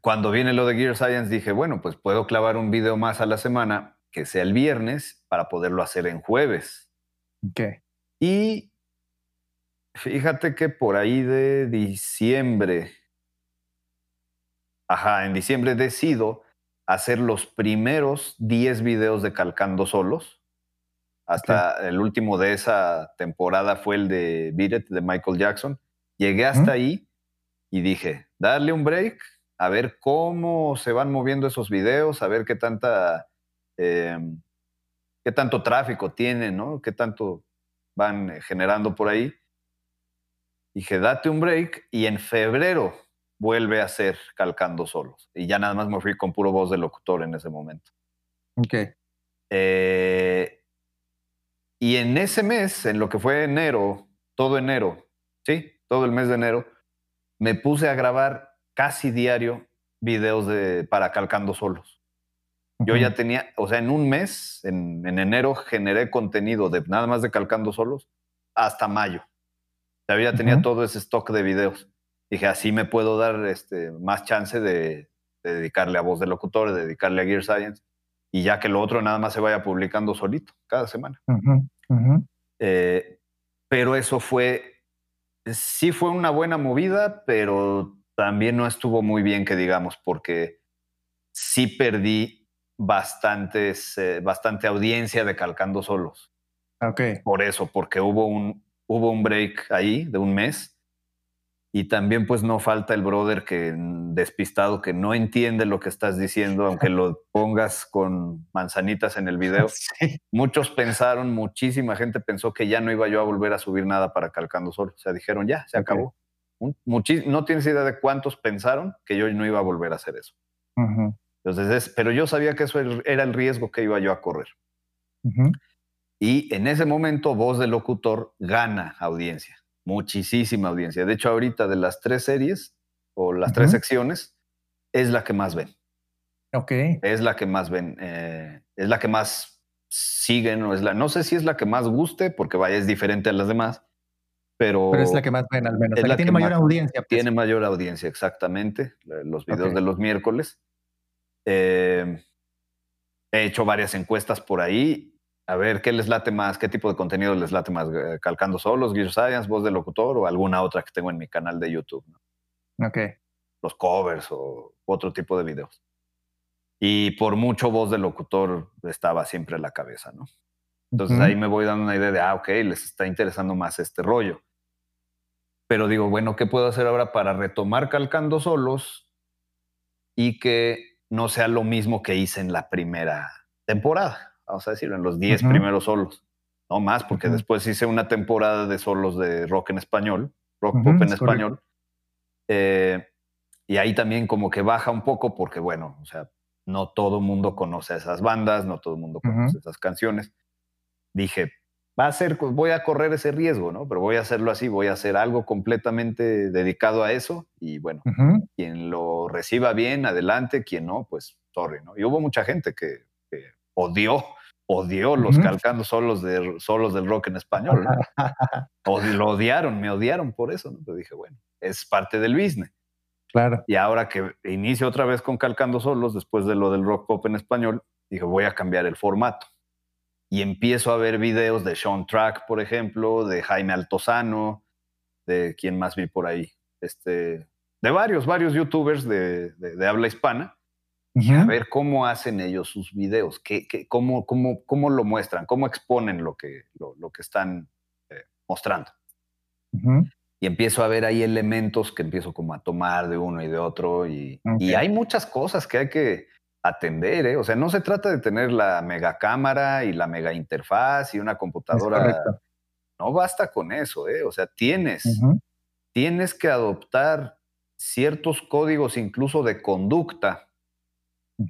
cuando viene lo de Gear Science dije, bueno, pues puedo clavar un video más a la semana que sea el viernes para poderlo hacer en jueves. Ok. Y Fíjate que por ahí de diciembre, ajá, en diciembre decido hacer los primeros 10 videos de Calcando Solos. Hasta el último de esa temporada fue el de Beat It de Michael Jackson. Llegué hasta ahí y dije, darle un break, a ver cómo se van moviendo esos videos, a ver qué tanta, em, qué tanto tráfico tienen, ¿no? Qué tanto van generando por ahí. Dije, date un break y en febrero vuelve a ser calcando solos. Y ya nada más me fui con puro voz de locutor en ese momento. Ok. Eh, y en ese mes, en lo que fue enero, todo enero, sí, todo el mes de enero, me puse a grabar casi diario videos de, para calcando solos. Yo ya tenía, o sea, en un mes, en, en enero, generé contenido de nada más de calcando solos hasta mayo. Todavía tenía todo ese stock de videos. Dije, así me puedo dar este, más chance de, dedicarle a voz de locutor, de dedicarle a Gear Science, y ya que lo otro nada más se vaya publicando solito cada semana. Eh, pero eso fue, sí fue una buena movida, pero también no estuvo muy bien que digamos, porque sí perdí bastantes, eh, bastante audiencia de Calcando Solos. Ok. Por eso, porque hubo un, hubo un break ahí de un mes Y también pues no falta el brother que despistado que no entiende lo que estás diciendo, aunque <laughs> lo pongas con manzanitas en el video. <laughs> Muchos pensaron, muchísima gente pensó que ya no iba yo a volver a subir nada para Calcando Solo. O sea, dijeron ya, se acabó. no tienes idea de cuántos pensaron que yo no iba a volver a hacer eso. Entonces, pero yo sabía que eso era el riesgo que iba yo a correr. Y en ese momento, voz del locutor gana audiencia muchísima audiencia. De hecho, ahorita de las tres series o las tres secciones, es la que más ven. Ok. Es la que más ven. Eh, es la que más siguen. O es la, no sé si es la que más guste, porque vaya, es diferente a las demás. Pero, pero es la que más ven al menos. Es la, que tiene mayor audiencia. Pues. Tiene mayor audiencia, exactamente. Los videos de los miércoles. Eh, he hecho varias encuestas por ahí a ver, ¿qué les late más? ¿Qué tipo de contenido les late más? Eh, ¿Calcando solos, Gear Science, voz de locutor o alguna otra que tengo en mi canal de YouTube? Ok. Los covers o otro tipo de videos. Y por mucho voz de locutor estaba siempre en la cabeza, ¿no? Entonces ahí me voy dando una idea de, ah, ok, les está interesando más este rollo. Pero digo, bueno, ¿qué puedo hacer ahora para retomar calcando solos y que no sea lo mismo que hice en la primera temporada? Vamos a decirlo, en los 10 primeros solos. No más, porque después hice una temporada de solos de rock en español, rock pop en español. Eh, y ahí también como que baja un poco porque, bueno, o sea, no todo el mundo conoce a esas bandas, no todo el mundo conoce esas canciones. Dije, va a ser, voy a correr ese riesgo, ¿no? Pero voy a hacerlo así, voy a hacer algo completamente dedicado a eso y bueno, quien lo reciba bien, adelante, quien no, pues sorry, ¿no? Y hubo mucha gente que odió, odió los calcando solos, de, solos del rock en español. o <laughs> lo odiaron, me odiaron por eso. ¿no? Pero dije, bueno, es parte del business. Claro. Y ahora que inicio otra vez con calcando solos, después de lo del rock pop en español, dije, voy a cambiar el formato. Y empiezo a ver videos de Sean Track, por ejemplo, de Jaime Altozano, de quién más vi por ahí, este, de varios, varios youtubers de habla hispana a ver cómo hacen ellos sus videos, qué, cómo, cómo, cómo, lo muestran, cómo exponen lo que, lo, que están eh, mostrando. Y empiezo a ver ahí elementos que empiezo como a tomar de uno y de otro. Y, y hay muchas cosas que hay que atender. ¿eh? O sea, no se trata de tener la mega cámara y la mega interfaz y una computadora. No basta con eso. ¿eh? O sea, tienes, tienes que adoptar ciertos códigos incluso de conducta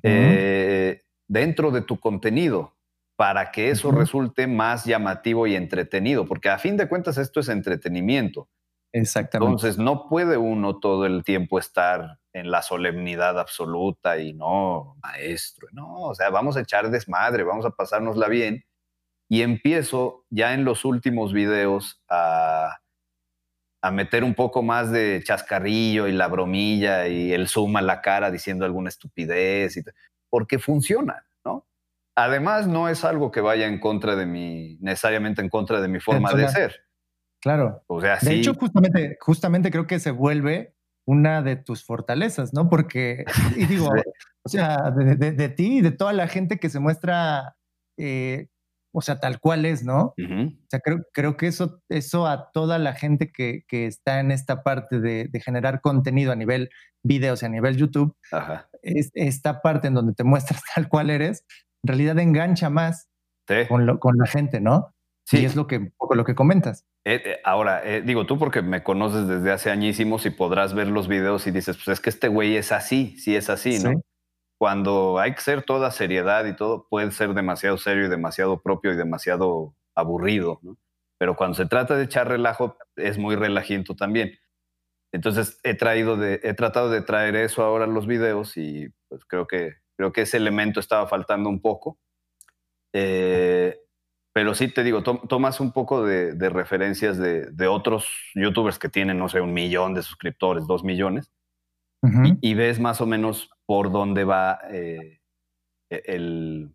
eh, dentro de tu contenido para que eso resulte más llamativo y entretenido, porque a fin de cuentas esto es entretenimiento. Exactamente. Entonces no puede uno todo el tiempo estar en la solemnidad absoluta y no, maestro, no, o sea, vamos a echar desmadre, vamos a pasárnosla bien. Y empiezo ya en los últimos videos a, a meter un poco más de chascarrillo y la bromilla y el zoom a la cara diciendo alguna estupidez, y porque funciona, ¿no? Además, no es algo que vaya en contra de mi, necesariamente en contra de mi forma de ser. Claro. O sea, de hecho, justamente, justamente creo que se vuelve una de tus fortalezas, ¿no? Porque, y <laughs> digo, o sea, de, ti y de toda la gente que se muestra eh, o sea, tal cual es, ¿no? O sea, creo, creo que eso, eso a toda la gente que, que está en esta parte de, de, generar contenido a nivel videos y a nivel YouTube, Es, esta parte en donde te muestras <laughs> tal cual eres, en realidad engancha más con, lo, con, la gente, ¿no? Sí. Y es lo que, lo que comentas. Eh, eh, ahora, eh, digo tú porque me conoces desde hace añísimos y podrás ver los videos y dices, pues es que este güey es así, sí es así, ¿no? Cuando hay que ser toda seriedad y todo, puede ser demasiado serio y demasiado propio y demasiado aburrido, ¿no? Pero cuando se trata de echar relajo, es muy relajiento también. Entonces he traído de, he tratado de traer eso ahora en los videos y pues creo que, creo que ese elemento estaba faltando un poco. Eh, pero sí te digo, tomas un poco de, referencias de, de, otros youtubers que tienen, no sé, un millón de suscriptores, dos millones, y, ves más o menos por dónde va eh, e, el,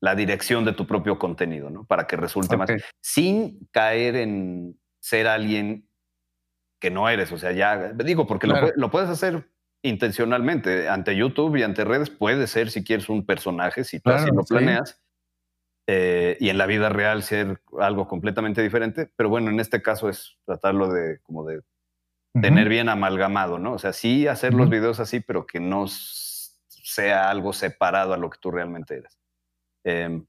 la dirección de tu propio contenido, ¿no? Para que resulte más, sin caer en ser alguien que no eres. O sea, ya digo, porque lo, puedes hacer intencionalmente ante YouTube y ante redes, puede ser si quieres un personaje, si tú así lo planeas. Eh, y en la vida real ser algo completamente diferente, pero bueno, en este caso es tratarlo de como de tener bien amalgamado, ¿no? O sea, sí hacer los videos así, pero que no sea algo separado a lo que tú realmente eres. Em,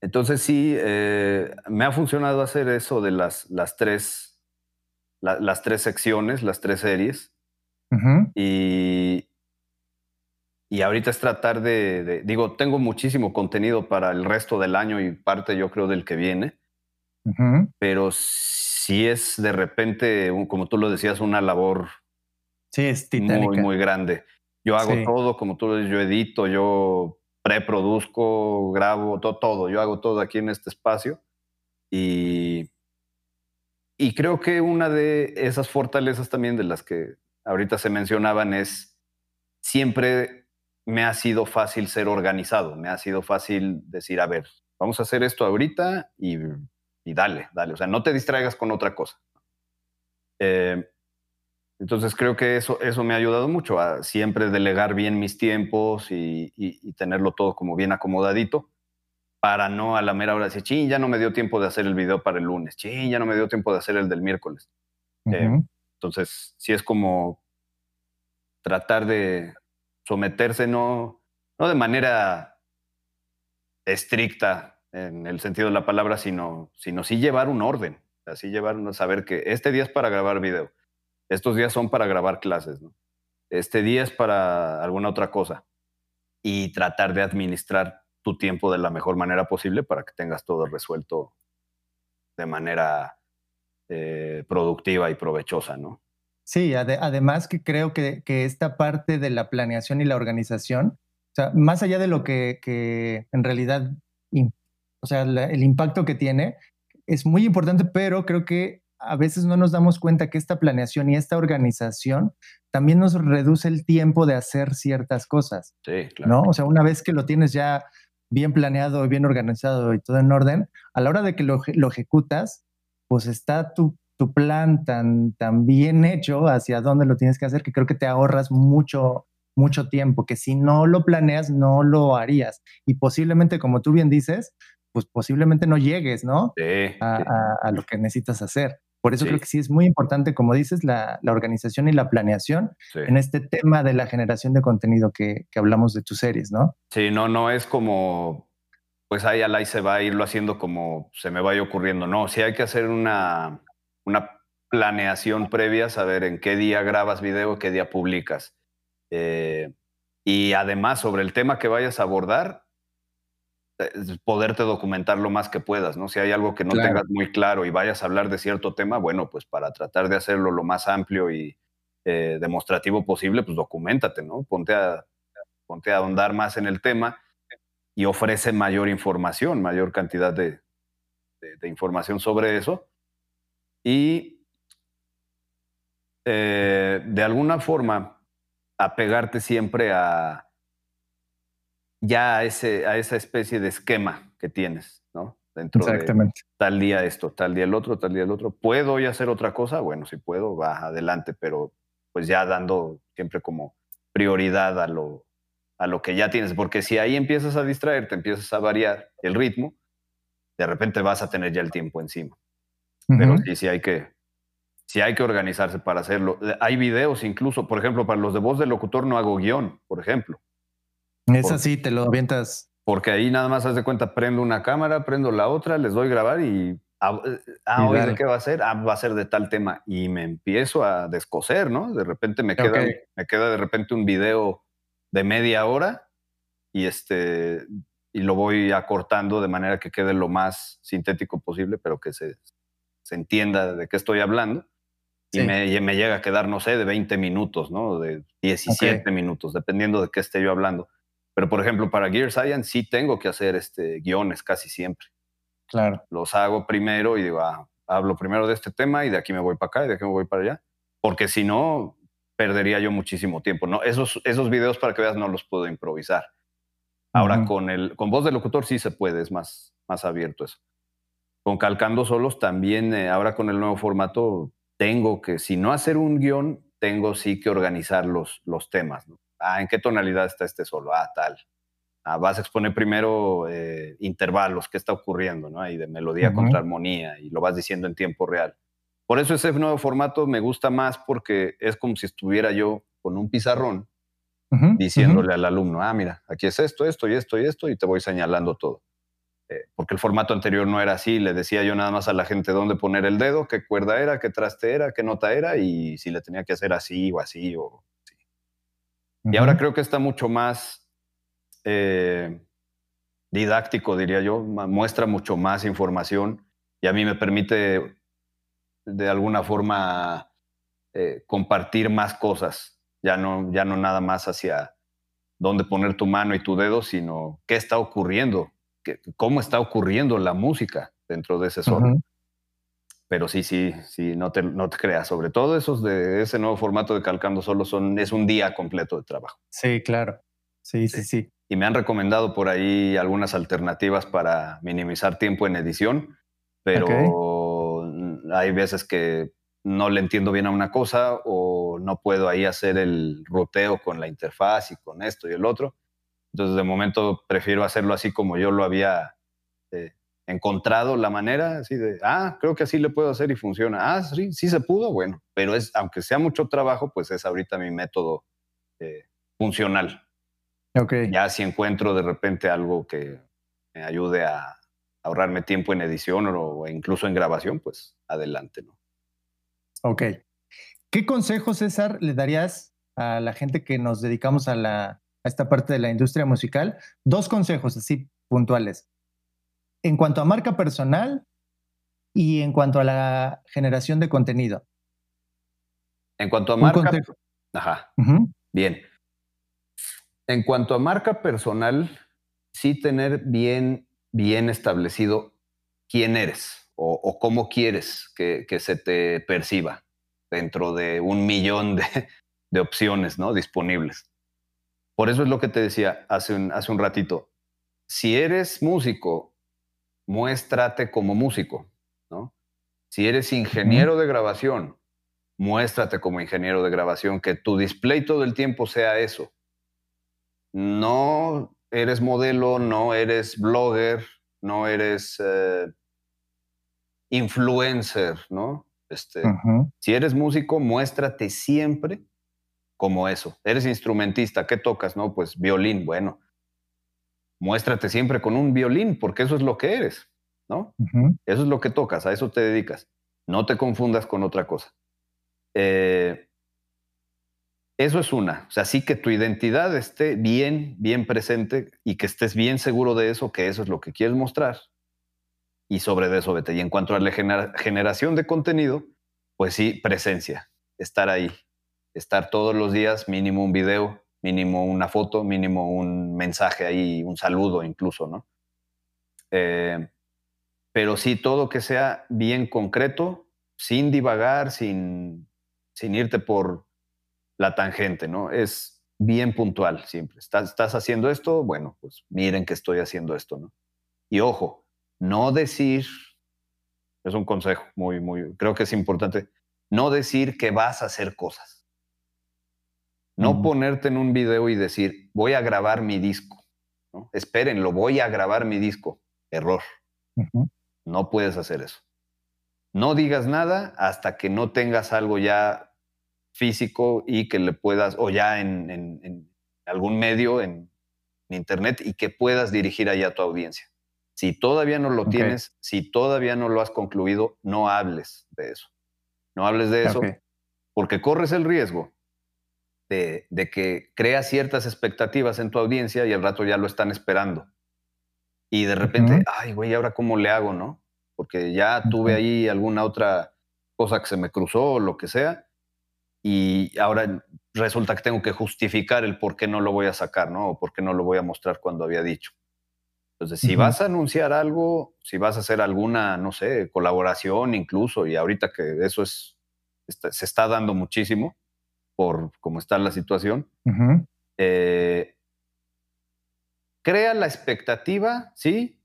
entonces sí, eh, me ha funcionado hacer eso de las, las, tres, las tres secciones, las tres series. y, y ahorita es tratar de, digo, tengo muchísimo contenido para el resto del año y parte yo creo del que viene, pero si es de repente, como tú lo decías, una labor sí, es muy, muy grande. Yo hago todo, como tú lo dices, yo edito, yo preproduzco, grabo, todo, todo. Yo hago todo aquí en este espacio. Y, y creo que una de esas fortalezas también de las que ahorita se mencionaban es siempre me ha sido fácil ser organizado, me ha sido fácil decir, a ver, vamos a hacer esto ahorita y, y dale, dale. O sea, no te distraigas con otra cosa. Eh, entonces creo que eso, eso me ha ayudado mucho a siempre delegar bien mis tiempos y, tenerlo todo como bien acomodadito para no a la mera hora decir, ching, ya no me dio tiempo de hacer el video para el lunes, ching, ya no me dio tiempo de hacer el del miércoles. Eh, entonces, sí es como tratar de someterse, no, no de manera estricta en el sentido de la palabra, sino, sino sí llevar un orden, así llevar, saber que este día es para grabar video estos días son para grabar clases, ¿no? Este día es para alguna otra cosa. Y tratar de administrar tu tiempo de la mejor manera posible para que tengas todo resuelto de manera eh, productiva y provechosa, ¿no? Sí, además que creo que, esta parte de la planeación y la organización, o sea, más allá de lo que, en realidad, o sea, el impacto que tiene, es muy importante, pero creo que a veces no nos damos cuenta que esta planeación y esta organización también nos reduce el tiempo de hacer ciertas cosas. Sí, claro. ¿no? O sea, una vez que lo tienes ya bien planeado, bien organizado y todo en orden, a la hora de que lo, ejecutas, pues está tu, tu plan tan, tan bien hecho hacia dónde lo tienes que hacer que creo que te ahorras mucho, mucho tiempo, que si no lo planeas, no lo harías. Y posiblemente, como tú bien dices, pues posiblemente no llegues, ¿no? Sí, a, lo que necesitas hacer. Por eso creo que sí es muy importante, como dices, la, organización y la planeación en este tema de la generación de contenido que, hablamos de tus series, ¿no? Sí, no, no es como, pues ahí al ahí se va a irlo haciendo como se me vaya ocurriendo. No, sí hay que hacer una, una planeación previa, saber en qué día grabas video, qué día publicas. Eh, y además, sobre el tema que vayas a abordar, poderte documentar lo más que puedas, ¿no? Si hay algo que no tengas muy claro y vayas a hablar de cierto tema, bueno, pues para tratar de hacerlo lo más amplio y eh, demostrativo posible, pues documentate, ¿no? Ponte a, ponte a ahondar más en el tema y ofrece mayor información, mayor cantidad de, información sobre eso. Y eh, de alguna forma, apegarte siempre a, ya a, ese, a esa especie de esquema que tienes, ¿no? Dentro Exactamente. de tal día esto, tal día el otro, tal día el otro. ¿Puedo hoy hacer otra cosa? Bueno, si puedo, va adelante, pero pues ya dando siempre como prioridad a lo, a lo que ya tienes, porque si ahí empiezas a distraerte, empiezas a variar el ritmo, de repente vas a tener ya el tiempo encima. Pero sí, sí hay que, sí hay que organizarse para hacerlo. Hay videos incluso, por ejemplo, para los de voz del locutor no hago guion, por ejemplo. Es así, te lo avientas. Porque ahí nada más haz de cuenta, prendo una cámara, prendo la otra, les doy grabar y. Ah, eh, ah ¿de qué va a ser? Ah, va a ser de tal tema. Y me empiezo a descoser, ¿no? De repente me queda, me queda de repente un video de media hora y este y lo voy acortando de manera que quede lo más sintético posible, pero que se, se entienda de qué estoy hablando. Y me, me, llega a quedar, no sé, de 20 minutos, ¿no? De 17 minutos, dependiendo de qué esté yo hablando. Pero, por ejemplo, para Gear Science sí tengo que hacer este, guiones casi siempre. Claro. Los hago primero y digo, ah, hablo primero de este tema y de aquí me voy para acá y de aquí me voy para allá. Porque si no, perdería yo muchísimo tiempo. ¿no? Esos, esos videos, para que veas, no los puedo improvisar. Ahora, con, el, con voz de locutor sí se puede, es más, más abierto eso. Con Calcando Solos también, eh, ahora con el nuevo formato, tengo que, si no hacer un guion, tengo sí que organizar los, los temas. ¿no? Ah, ¿en qué tonalidad está este solo? Ah, tal. Ah, vas a exponer primero eh, intervalos, qué está ocurriendo, ¿no? Ahí de melodía contra armonía y lo vas diciendo en tiempo real. Por eso ese nuevo formato me gusta más porque es como si estuviera yo con un pizarrón diciéndole al alumno, ah, mira, aquí es esto, esto y esto y esto, y te voy señalando todo. Eh, porque el formato anterior no era así, le decía yo nada más a la gente dónde poner el dedo, qué cuerda era, qué traste era, qué nota era, y si le tenía que hacer así o así o Y ahora creo que está mucho más eh, didáctico, diría yo, muestra mucho más información y a mí me permite de alguna forma eh, compartir más cosas, ya no, ya no nada más hacia dónde poner tu mano y tu dedo, sino qué está ocurriendo, cómo está ocurriendo la música dentro de ese solo. Pero sí, sí, sí, no te, no te creas. Sobre todo esos de ese nuevo formato de Calcando Solo son, es un día completo de trabajo. Sí, claro. Sí, sí, sí. Y me han recomendado por ahí algunas alternativas para minimizar tiempo en edición, pero hay veces que no le entiendo bien a una cosa o no puedo ahí hacer el ruteo con la interfaz y con esto y el otro. Entonces, de momento prefiero hacerlo así como yo lo había encontrado la manera, así de, ah, creo que así le puedo hacer y funciona. Ah, sí, sí se pudo, bueno, pero es, aunque sea mucho trabajo, pues es ahorita mi método eh, funcional. Okay. Ya si encuentro de repente algo que me ayude a ahorrarme tiempo en edición o, incluso en grabación, pues adelante, ¿no? Ok. ¿Qué consejo, César, le darías a la gente que nos dedicamos a, la, a esta parte de la industria musical? Dos consejos así puntuales. En cuanto a marca personal y en cuanto a la generación de contenido. En cuanto a marca. Ajá. Bien. En cuanto a marca personal, sí tener bien, bien establecido quién eres o, cómo quieres que, se te perciba dentro de un millón de, opciones ¿no? disponibles. Por eso es lo que te decía hace un, hace un ratito. Si eres músico, muéstrate como músico. ¿no? Si eres ingeniero de grabación, muéstrate como ingeniero de grabación, que tu display todo el tiempo sea eso no eres modelo, no eres blogger, no eres eh, influencer, ¿no? Este, Si eres músico, muéstrate siempre como eso. Eres instrumentista, ¿qué tocas? No, pues violín, bueno. Muéstrate siempre con un violín, porque eso es lo que eres, ¿no? Eso es lo que tocas, a eso te dedicas. No te confundas con otra cosa. Eh, eso es una. O sea, sí que tu identidad esté bien, bien presente y que estés bien seguro de eso, que eso es lo que quieres mostrar. Y sobre eso vete. Y en cuanto a la generación de contenido, pues sí, presencia, estar ahí, estar todos los días, mínimo un video, mínimo una foto, mínimo un mensaje ahí, un saludo incluso, ¿no? Eh, pero sí, todo que sea bien concreto, sin divagar, sin, sin irte por la tangente, ¿no? Es bien puntual siempre. ¿Estás, estás haciendo esto? Bueno, pues miren que estoy haciendo esto, ¿no? Y ojo, no decir, es un consejo muy, muy, creo que es importante, no decir que vas a hacer cosas. No ponerte en un video y decir, voy a grabar mi disco. ¿no? Esperen, lo voy a grabar mi disco. Error. No puedes hacer eso. No digas nada hasta que no tengas algo ya físico y que le puedas, o ya en, algún medio, en, internet, y que puedas dirigir allá a tu audiencia. Si todavía no lo tienes, si todavía no lo has concluido, no hables de eso. No hables de eso porque corres el riesgo de, que creas ciertas expectativas en tu audiencia y al rato ya lo están esperando. Y de repente, ay, güey, ¿ahora cómo le hago, no? Porque ya tuve ahí alguna otra cosa que se me cruzó o lo que sea y ahora resulta que tengo que justificar el por qué no lo voy a sacar, ¿no? O por qué no lo voy a mostrar cuando había dicho. Entonces, si vas a anunciar algo, si vas a hacer alguna, no sé, colaboración incluso, y ahorita que eso es, se está dando muchísimo por cómo está la situación, eh, crea la expectativa, ¿sí?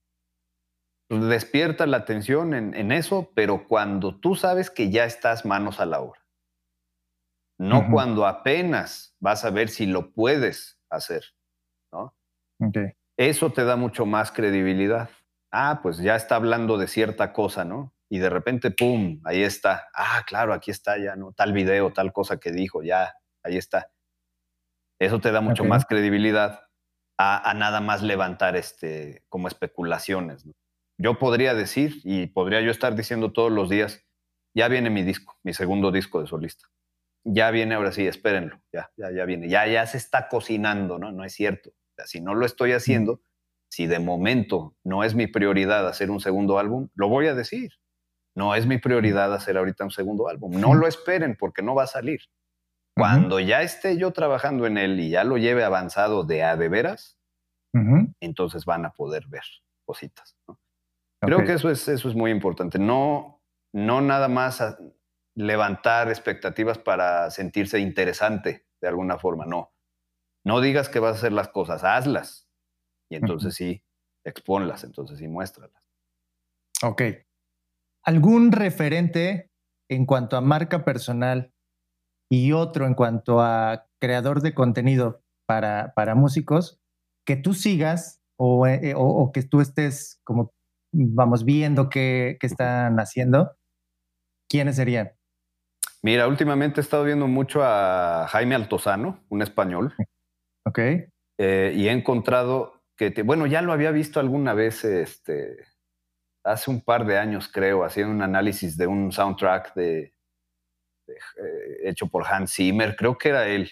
Despierta la atención en eso, pero cuando tú sabes que ya estás manos a la obra no cuando apenas vas a ver si lo puedes hacer, ¿no? Eso te da mucho más credibilidad. Ah, pues ya está hablando de cierta cosa, ¿no? Y de repente, ¡pum!, ahí está. Ah, claro, aquí está ya, ¿no? Tal video, tal cosa que dijo, ya, ahí está. Eso te da mucho más credibilidad a, nada más levantar este, como especulaciones. Yo podría decir, y podría yo estar diciendo todos los días, ya viene mi disco, mi segundo disco de solista. Ya viene ahora sí, espérenlo, ya, ya, ya viene, ya, ya se está cocinando, ¿no? No es cierto. si no lo estoy haciendo, si de momento no es mi prioridad hacer un segundo álbum, lo voy a decir. No es mi prioridad hacer ahorita un segundo álbum. No lo esperen porque no va a salir. Cuando ya esté yo trabajando en él y ya lo lleve avanzado de a de veras, entonces van a poder ver cositas. Creo que eso es, eso es muy importante. No, no nada más levantar expectativas para sentirse interesante de alguna forma. No. No digas que vas a hacer las cosas, hazlas. Y entonces sí, exponlas, entonces sí, muéstralas. Ok. ¿Algún referente en cuanto a marca personal y otro en cuanto a creador de contenido para, para músicos que tú sigas o, eh, que tú estés como, vamos, viendo qué, están haciendo? ¿Quiénes serían? Mira, últimamente he estado viendo mucho a Jaime Altozano, un español. Ok. Eh, y he encontrado que, bueno, ya lo había visto alguna vez, este, hace un par de años creo, haciendo un análisis de un soundtrack de, eh, hecho por Hans Zimmer, creo que era él.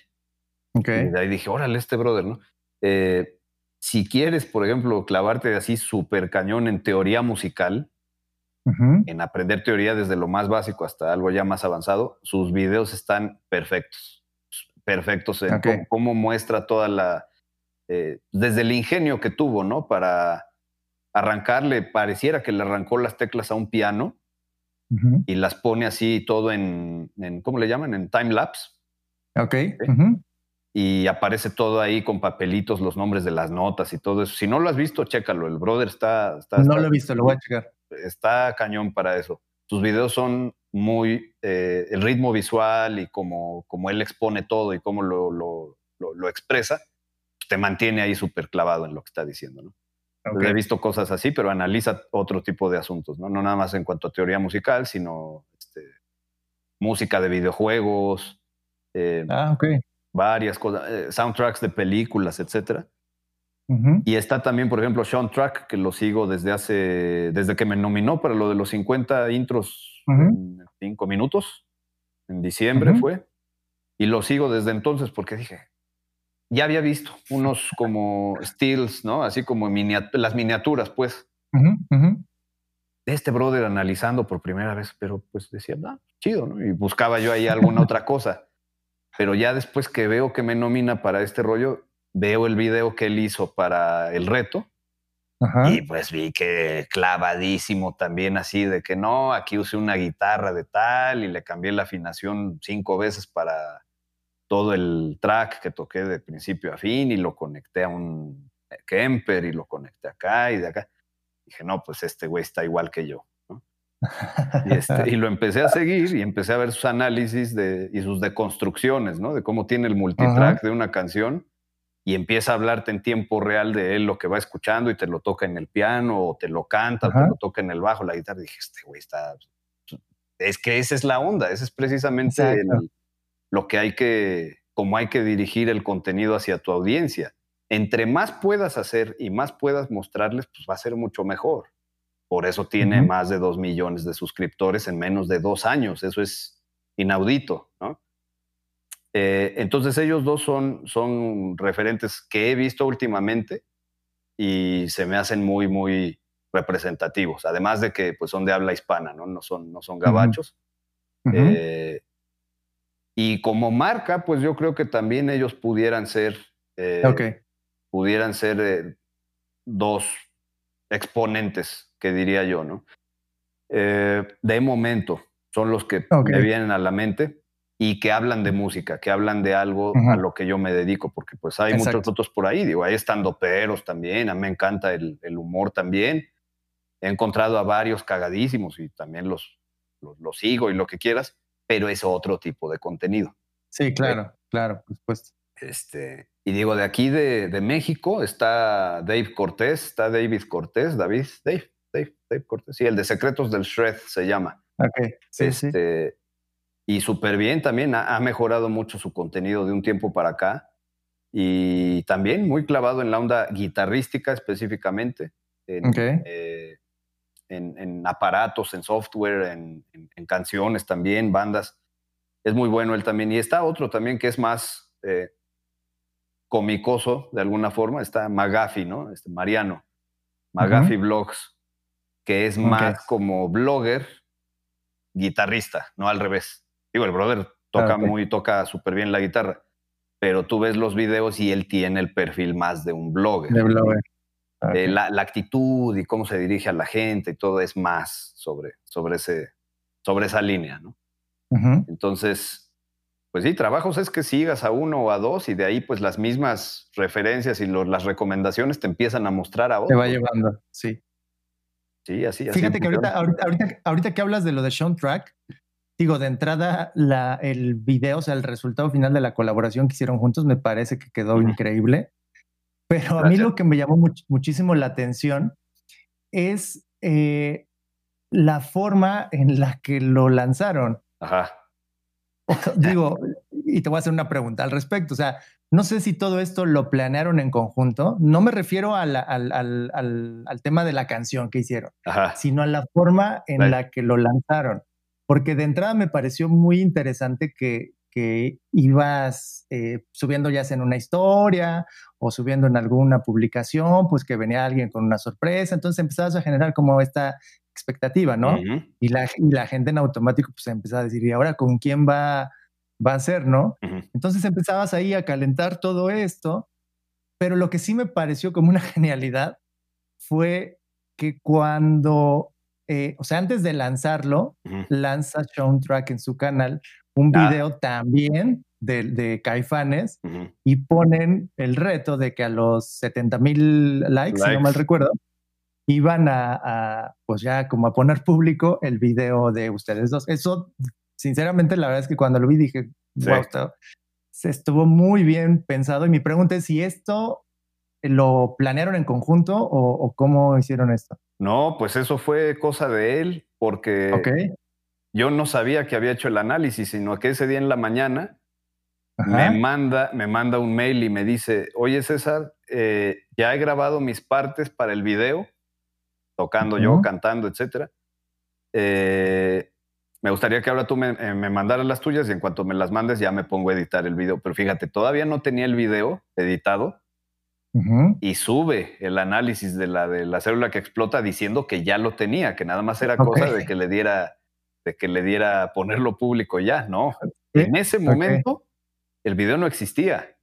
Okay. Y de ahí dije, órale, este brother, ¿no? Eh, si quieres, por ejemplo, clavarte así súper cañón en teoría musical, en aprender teoría desde lo más básico hasta algo ya más avanzado, sus videos están perfectos, perfectos en cómo, muestra toda la, eh, desde el ingenio que tuvo, ¿no? Para arrancarle, pareciera que le arrancó las teclas a un piano y las pone así todo en, ¿cómo le llaman? En time lapse. Ok. Y aparece todo ahí con papelitos, los nombres de las notas y todo eso. Si no lo has visto, chécalo. El brother está. no lo he visto, lo voy a checar. Está cañón para eso. Sus videos son muy. Eh, el ritmo visual y como, como él expone todo y cómo lo, lo, lo expresa, te mantiene ahí súper clavado en lo que está diciendo, ¿no? He visto cosas así, pero analiza otro tipo de asuntos, ¿no? No nada más en cuanto a teoría musical, sino este, música de videojuegos, eh, ah, varias cosas, eh, soundtracks de películas, etc. Y está también, por ejemplo, Sean Track, que lo sigo desde hace, desde que me nominó para lo de los 50 intros en cinco minutos, en diciembre fue, y lo sigo desde entonces porque dije, ya había visto unos como stills, ¿no? Así como las miniaturas, pues. Este brother analizando por primera vez, pero pues decía, ah, chido, ¿no? Y buscaba yo ahí alguna otra cosa. Pero ya después que veo que me nomina para este rollo, veo el video que él hizo para el reto. Y pues vi que clavadísimo también así de que no, aquí usé una guitarra de tal y le cambié la afinación cinco veces para todo el track que toqué de principio a fin y lo conecté a un Kemper y lo conecté acá y de acá. Dije, no, pues este güey está igual que yo. Este, y, lo empecé a seguir y empecé a ver sus análisis de, y sus deconstrucciones, ¿no? De cómo tiene el multitrack de una canción y empieza a hablarte en tiempo real de él lo que va escuchando y te lo toca en el piano o te lo canta o te lo toca en el bajo, la guitarra. dije, este güey está... Es que esa es la onda, ese es precisamente el, lo que hay que, como hay que dirigir el contenido hacia tu audiencia. Entre más puedas hacer y más puedas mostrarles, pues va a ser mucho mejor. Por eso tiene más de dos millones de suscriptores en menos de dos años. Eso es inaudito, ¿no? Eh, entonces ellos dos son, son referentes que he visto últimamente y se me hacen muy, muy representativos. Además de que pues, son de habla hispana, ¿no? No son, no son gabachos. Y como marca, pues yo creo que también ellos pudieran ser, eh, pudieran ser eh, dos exponentes, que diría yo, ¿no? Eh, de momento son los que me vienen a la mente y que hablan de música, que hablan de algo a lo que yo me dedico, porque pues hay muchos otros por ahí, digo, hay estando peros también, a mí me encanta el, humor también, he encontrado a varios cagadísimos y también los, los sigo y lo que quieras, pero es otro tipo de contenido. Sí, claro, claro, por supuesto. Este, y digo, de aquí de, México está Dave Cortés, está David Cortés, David, Dave, Dave, Dave Cortés. Sí, el de Secretos del Shred se llama. Ok, sí, sí. Este, y súper bien también, ha, ha mejorado mucho su contenido de un tiempo para acá. Y también muy clavado en la onda guitarrística específicamente. En, Ok. eh, en, en aparatos, en software, en, en- en canciones también, bandas. Es muy bueno él también. Y está otro también que es más eh, comicoso de alguna forma. Está Magafi, ¿no? Este Mariano. Magafi Blogs, que es Ok. más como blogger, guitarrista, no al revés. Digo, el brother toca Ah, ok. muy, toca súper bien la guitarra, pero tú ves los videos y él tiene el perfil más de un blogger. De blogger. Ok. Eh, la, la actitud y cómo se dirige a la gente y todo es más sobre, sobre, ese, sobre esa línea, ¿no? Entonces, pues sí, trabajos es que sigas a uno o a dos y de ahí pues las mismas referencias y los- las recomendaciones te empiezan a mostrar a Te otros. va llevando, sí. Sí, así, así Fíjate que ahorita, que hablas de lo de Sean Track, digo, de entrada, la, el video, o sea, el resultado final de la colaboración que hicieron juntos me parece que quedó increíble. Pero a mí lo que me llamó much- muchísimo la atención es eh, la forma en la que lo lanzaron. Ajá. Digo, y te voy a hacer una pregunta al respecto. O sea, no sé si todo esto lo planearon en conjunto. No me refiero a la- al, al- al- al tema de la canción que hicieron, Ajá. sino a la forma en Right. la que lo lanzaron. Porque de entrada me pareció muy interesante que, que ibas eh, subiendo ya sea en una historia o subiendo en alguna publicación, pues que venía alguien con una sorpresa. Entonces empezabas a generar como esta expectativa, ¿no? Ujú, y la, y la gente en automático pues empezaba a decir, ¿y ahora con quién va, va a ser, no? ujú. Entonces empezabas ahí a calentar todo esto, pero lo que sí me pareció como una <laughs> genialidad fue que cuando, eh, o sea, antes de lanzarlo, Ujú. lanza Sean Track en su canal un Ah. video también de, de Caifanes Ujú. y ponen el reto de que a los 70 mil likes, si no Likes. mal recuerdo, iban a, a, pues ya como a poner público el video de ustedes dos. Eso, sinceramente, la verdad es que cuando lo vi dije, Sí. wow, está- se estuvo muy bien pensado. Y mi pregunta es si esto lo planearon en conjunto o, o cómo hicieron esto. No, pues eso fue cosa de él, porque Ok. yo no sabía que había hecho el análisis, sino que ese día en la mañana Ajá. me manda, me manda un mail y me dice, oye César, eh, ya he grabado mis partes para el video, tocando yo, Ujú. cantando, etcétera. Eh, me gustaría que ahora tú me, eh, me mandaras las tuyas y en cuanto me las mandes ya me pongo a editar el video. Pero fíjate, todavía no tenía el video editado Ujú. y sube el análisis de la, de la célula que explota diciendo que ya lo tenía, que nada más era Ok. cosa de que le diera, de que le diera ponerlo público ya, ¿no? Sí, En ese momento el video no existía.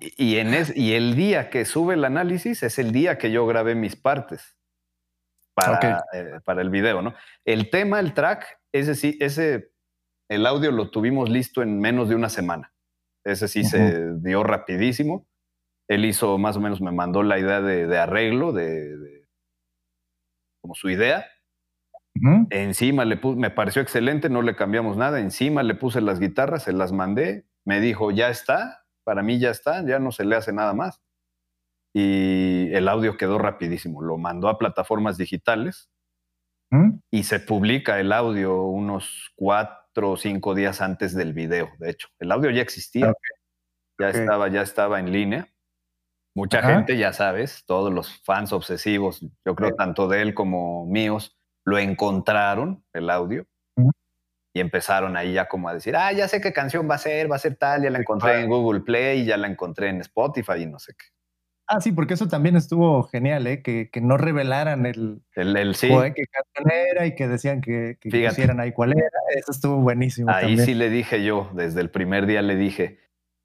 Y, y en es- y el día que sube el análisis es el día que yo grabé mis partes para, eh, para el video, ¿no? El tema, el track, ese sí, ese, el audio lo tuvimos listo en menos de una semana. Ese sí se dio rapidísimo. Él hizo más o menos, me mandó la idea de, de arreglo, de, de- como su idea. Encima le puse, me pareció excelente, no le cambiamos nada. Encima le puse las guitarras, se las mandé. Me dijo, ya está, para mí ya está, ya no se le hace nada más. Y el audio quedó rapidísimo. Lo mandó a plataformas digitales y se publica el audio unos cuatro o cinco días antes del video. De hecho, el audio ya existía, ya estaba, ya estaba en línea. Mucha Ajá. gente, ya sabes, todos los fans obsesivos, yo creo tanto de él como míos, lo encontraron, el audio, y empezaron ahí ya como a decir, ah, ya sé qué canción va a ser, va a ser tal, ya la encontré claro. en Google Play, ya la encontré en Spotify y no sé qué. Ah, sí, porque eso también estuvo genial, ¿eh? Que, que no revelaran el, El, el sí, Joder, qué canción era y que decían que, que pusieran ahí cuál era. Eso estuvo buenísimo. ahí también. sí le dije yo, desde el primer día le dije,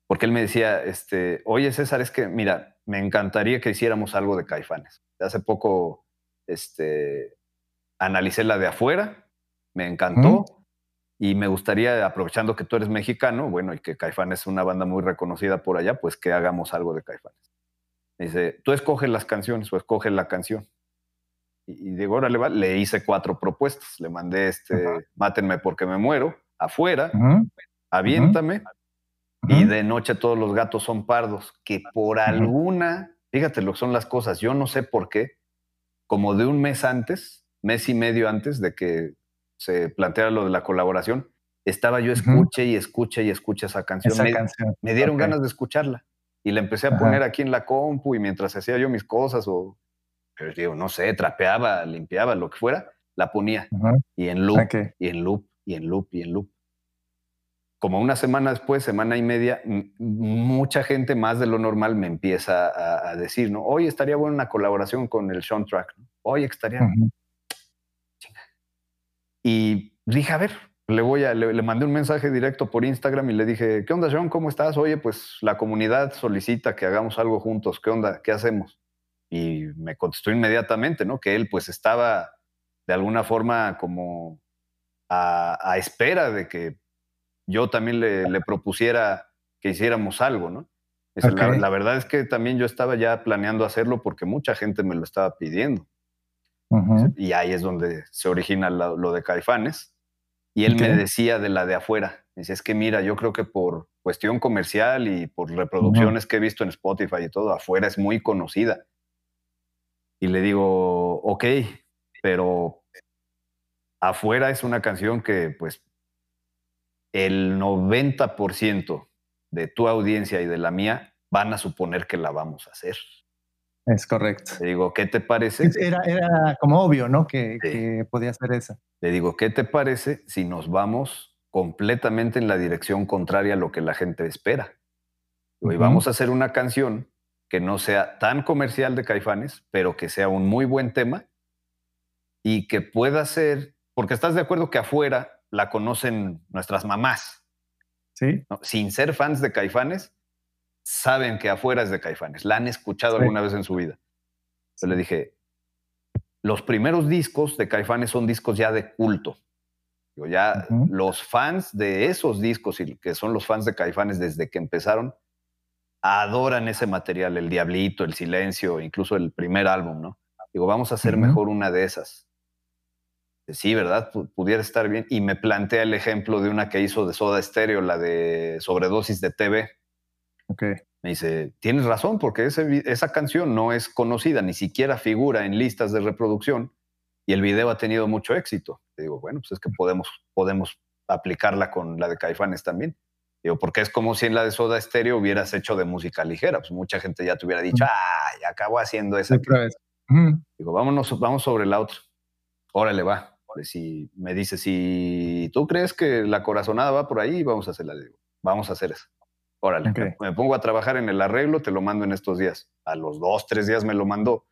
porque él me decía, este, oye César, es que mira, me encantaría que hiciéramos algo de Caifanes. Hace poco, este, analicé la de afuera, me encantó. Y me gustaría, aprovechando que tú eres mexicano, bueno, y que Caifán es una banda muy reconocida por allá, pues que hagamos algo de Caifanes. Me dice, tú escoges las canciones o escoge la canción. Y, y digo, órale, va. le hice cuatro propuestas. Le mandé este, Ajá. Mátenme porque me muero, afuera, Ujú, Aviéntame, ujú. y de noche todos los gatos son pardos, que por alguna, fíjate lo que son las cosas, yo no sé por qué, como de un mes antes, mes y medio antes de que se planteara lo de la colaboración, estaba yo escuche y escuche y escuche esa canción. me, dieron ganas de escucharla y la empecé a poner aquí en la compu y mientras hacía yo mis cosas o, pero digo, no sé, trapeaba, limpiaba, lo que fuera, la ponía y en loop, y en loop, y en loop, y en loop. Como una semana después, semana y media, mucha gente más de lo normal me empieza a, decir, ¿no? Hoy estaría buena una colaboración con el soundtrack. Hoy estaría. Y dije, a ver, le voy a, le, mandé un mensaje directo por Instagram y le dije, ¿qué onda, John? ¿Cómo estás? Oye, pues la comunidad solicita que hagamos algo juntos. ¿Qué onda? ¿Qué hacemos? Y me contestó inmediatamente, ¿no? Que él pues estaba de alguna forma como a, espera de que yo también le, propusiera que hiciéramos algo, ¿no? La, verdad es que también yo estaba ya planeando hacerlo porque mucha gente me lo estaba pidiendo. Y ahí es donde se origina lo de Caifanes y él me decía de la de afuera, decía, es que mira, yo creo que por cuestión comercial y por reproducciones que he visto en Spotify y todo, afuera es muy conocida. Y le digo, ok, pero afuera es una canción que pues el 90% de tu audiencia y de la mía van a suponer que la vamos a hacer. Es correcto. Le digo, ¿qué te parece? Era, era como obvio, ¿no? Que, podía ser esa. Le digo, ¿qué te parece si nos vamos completamente en la dirección contraria a lo que la gente espera? Y vamos a hacer una canción que no sea tan comercial de Caifanes, pero que sea un muy buen tema y que pueda ser, porque estás de acuerdo que afuera la conocen nuestras mamás. Sí. Sin ser fans de Caifanes, saben que afuera es de Caifanes, la han escuchado alguna vez en su vida. Yo le dije, los primeros discos de Caifanes son discos ya de culto. Yo ya los fans de esos discos, y que son los fans de Caifanes desde que empezaron, adoran ese material, el Diablito, el Silencio, incluso el primer álbum, ¿no? Digo, vamos a hacer mejor una de esas. Sí, ¿verdad? pudiera estar bien. Y me plantea el ejemplo de una que hizo de Soda Stereo, la de Sobredosis de TV. Me dice, tienes razón, porque esa canción no es conocida, ni siquiera figura en listas de reproducción y el video ha tenido mucho éxito. Le digo, bueno, pues es que podemos, podemos aplicarla con la de Caifanes también. Digo, porque es como si en la de Soda Stereo hubieras hecho de música ligera. Pues mucha gente ya te hubiera dicho, ah, ya acabo haciendo esa. Digo, vámonos, vamos sobre la otra. Órale, va. Si me dice, si tú crees que la corazonada va por ahí, vamos a hacerla. Digo, vamos a hacer eso. Órale, me, pongo a trabajar en el arreglo, te lo mando en estos días. A los dos, tres días me lo mandó.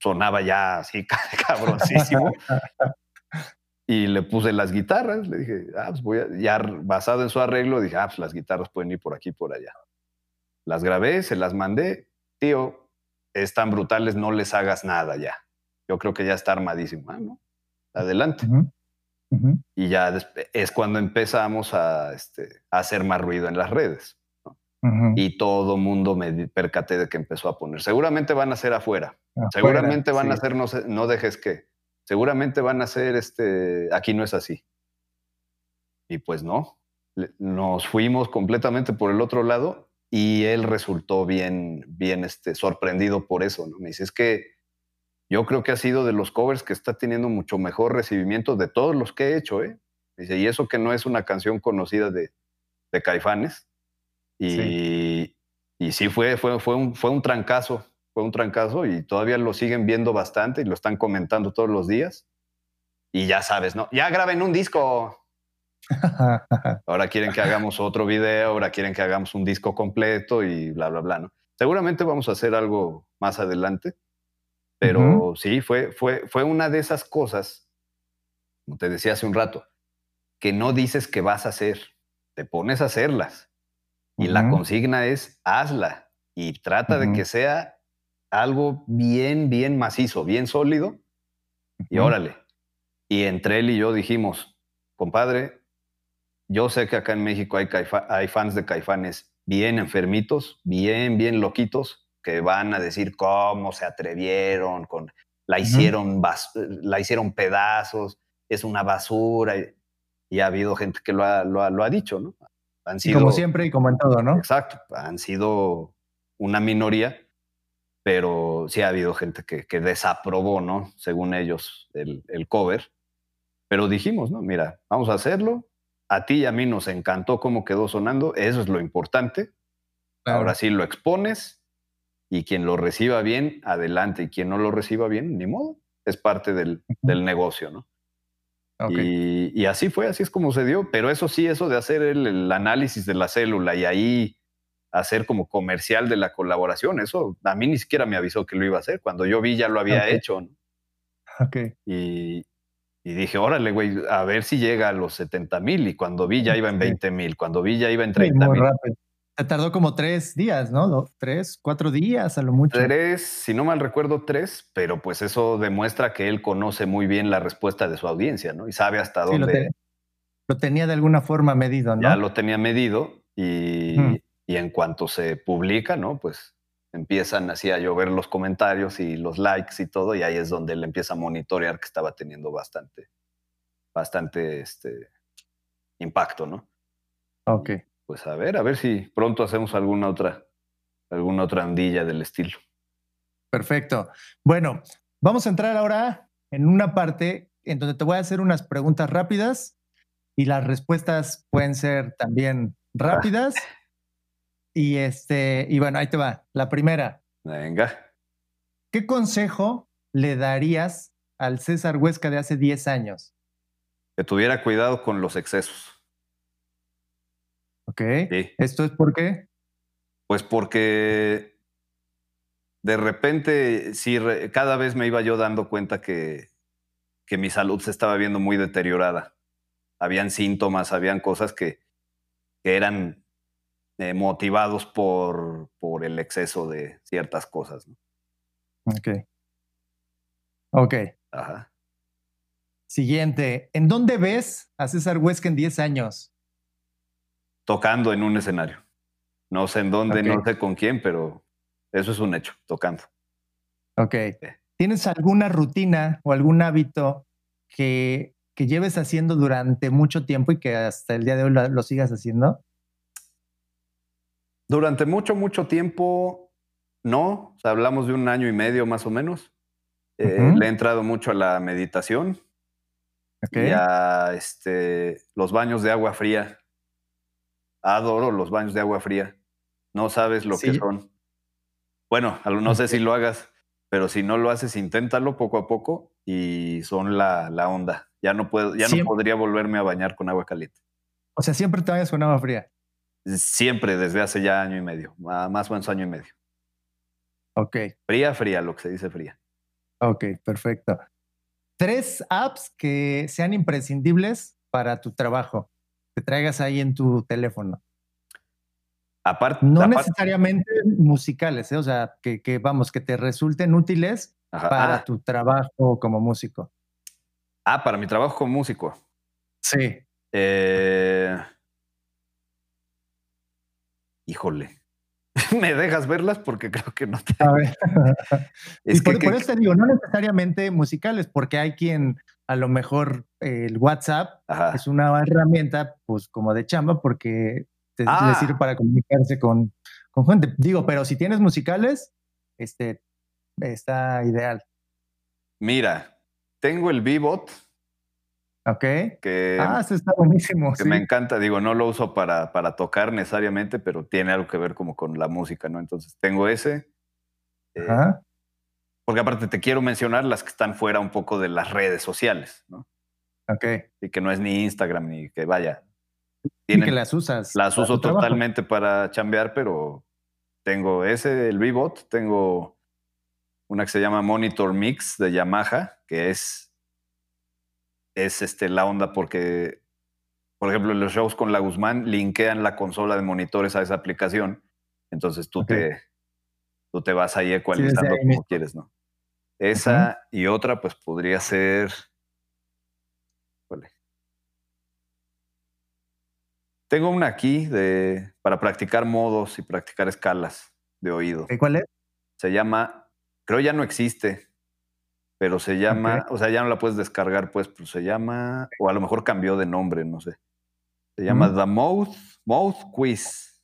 Sonaba ya así <laughs> cabroncísimo. y le puse las guitarras. Le dije, ah, pues voy a, ya basado en su arreglo, dije, ah, pues las guitarras pueden ir por aquí, por allá. Las grabé, se las mandé. Tío, están brutales, no les hagas nada ya. Yo creo que ya está armadísimo. Ah, ¿no? Adelante. Y ya es cuando empezamos a, este, hacer más ruido en las redes. Y todo mundo me percaté de que empezó a poner. Seguramente van a ser afuera. Seguramente van a ser, no, no dejes que. Seguramente van a ser, este, aquí no es así. Y pues no. Nos fuimos completamente por el otro lado y él resultó bien, bien este, sorprendido por eso. ¿no? Me dice, es que yo creo que ha sido de los covers que está teniendo mucho mejor recibimiento de todos los que he hecho, ¿eh? Dice, y eso que no es una canción conocida de, de Caifanes. Y sí, y sí fue, fue, fue, un, fue un trancazo, fue un trancazo y todavía lo siguen viendo bastante y lo están comentando todos los días. Y ya sabes, ¿no? Ya graben un disco. <laughs> Ahora quieren que hagamos otro video, ahora quieren que hagamos un disco completo y bla, bla, bla, ¿no? Seguramente vamos a hacer algo más adelante pero sí, fue, fue, fue una de esas cosas, como te decía hace un rato, que no dices que vas a hacer, te pones a hacerlas. Y la consigna es hazla y trata de que sea algo bien, bien macizo, bien sólido. Y órale. Y entre él y yo dijimos, compadre, yo sé que acá en México hay, hay fans de caifanes bien enfermitos, bien, bien loquitos, que van a decir cómo se atrevieron, con, la, hicieron la hicieron pedazos, es una basura. Y, ha habido gente que lo ha, lo ha, dicho, ¿no? Han sido, como siempre y como en todo, ¿no? Exacto, han sido una minoría, pero sí ha habido gente que, que desaprobó, ¿no? Según ellos, el, el, cover. Pero dijimos, ¿no? Mira, vamos a hacerlo. A ti y a mí nos encantó cómo quedó sonando. Eso es lo importante. Ahora sí lo expones y quien lo reciba bien, adelante. Y quien no lo reciba bien, ni modo. Es parte del, del negocio, ¿no? Okay. Y, y, así fue, así es como se dio. Pero eso sí, eso de hacer el, el análisis de la célula y ahí hacer como comercial de la colaboración. Eso a mí ni siquiera me avisó que lo iba a hacer. Cuando yo vi ya lo había okay. hecho. ¿no? Ok. Y, y, dije, órale, güey, a ver si llega a los 70 mil. Y cuando vi ya iba en 20 mil. Cuando vi ya iba en 30 mil. Se tardó como tres días, ¿no? Tres, cuatro días a lo mucho. Tres, si no mal recuerdo, tres, pero pues eso demuestra que él conoce muy bien la respuesta de su audiencia, ¿no? Y sabe hasta sí, dónde. Lo, te, lo, tenía de alguna forma medido, ¿no? Ya lo tenía medido y, hmm y en cuanto se publica, ¿no? Pues empiezan así a llover los comentarios y los likes y todo, y ahí es donde él empieza a monitorear que estaba teniendo bastante, bastante este, impacto, ¿no? Ok. Pues a ver, a ver si pronto hacemos alguna otra, alguna otra andilla del estilo. Perfecto. Bueno, vamos a entrar ahora en una parte en donde te voy a hacer unas preguntas rápidas y las respuestas pueden ser también rápidas. Y este, y bueno, ahí te va. La primera. Venga. ¿Qué consejo le darías al César Huesca de hace 10 años? Que tuviera cuidado con los excesos. Ok. Sí. ¿Esto es por qué? Pues porque de repente, sí, cada vez me iba yo dando cuenta que, que mi salud se estaba viendo muy deteriorada. Habían síntomas, habían cosas que, que eran eh, motivados por, por el exceso de ciertas cosas. ¿no? Ok. Ok. Ajá. Siguiente. ¿En dónde ves a César Huesca en 10 años? Tocando en un escenario. No sé en dónde, okay. no sé con quién, pero eso es un hecho, tocando. Ok. ¿Tienes alguna rutina o algún hábito que, que lleves haciendo durante mucho tiempo y que hasta el día de hoy lo, lo sigas haciendo? Durante mucho, mucho tiempo, no. O sea, hablamos de un año y medio más o menos. Eh, uh -huh. Le he entrado mucho a la meditación okay. y a este, los baños de agua fría. Adoro los baños de agua fría. No sabes lo sí. que son. Bueno, no sé si lo hagas, pero si no lo haces, inténtalo poco a poco y son la, la onda. Ya no puedo, ya siempre. no podría volverme a bañar con agua caliente. O sea, siempre te bañas con agua fría. Siempre, desde hace ya año y medio, más o menos año y medio. Ok. Fría, fría, lo que se dice fría. Ok, perfecto. Tres apps que sean imprescindibles para tu trabajo, que traigas ahí en tu teléfono. Aparte, no aparte, necesariamente musicales, ¿eh? o sea, que, que, vamos, que te resulten útiles Ajá. para ah. tu trabajo como músico. Ah, para mi trabajo como músico. Sí. Eh, híjole, <laughs> ¿me dejas verlas? Porque creo que no te... A ver. es <laughs> y por, que, por, eso te digo, no necesariamente musicales, porque hay quien a lo mejor el WhatsApp Ajá. es una herramienta pues como de chamba porque te, ah. le sirve para comunicarse con, con gente. Digo, pero si tienes musicales, este, está ideal. Mira, tengo el Vbot, Ok. Que, ah, eso está buenísimo. Que sí. me encanta. Digo, no lo uso para, para tocar necesariamente, pero tiene algo que ver como con la música, ¿no? Entonces tengo ese. Ajá. Eh, porque aparte te quiero mencionar las que están fuera un poco de las redes sociales, ¿no? Ok. Y que no es ni Instagram ni que vaya. Tienen, y que las usas. Las uso totalmente para chambear, pero tengo ese, el V-Bot, tengo una que se llama Monitor Mix de Yamaha, que es es este, la onda porque, por ejemplo, en los shows con la Guzmán linkean la consola de monitores a esa aplicación. Entonces tú, okay. te, tú te vas ahí ecualizando sí, como quieres, ¿no? Esa uh -huh. y otra, pues podría ser. Tengo una aquí de, para practicar modos y practicar escalas de oído. ¿Cuál es? Se llama, creo ya no existe, pero se llama, okay. o sea, ya no la puedes descargar, pues, pero se llama, o a lo mejor cambió de nombre, no sé. Se llama mm. The Mouth, Mouth Quiz.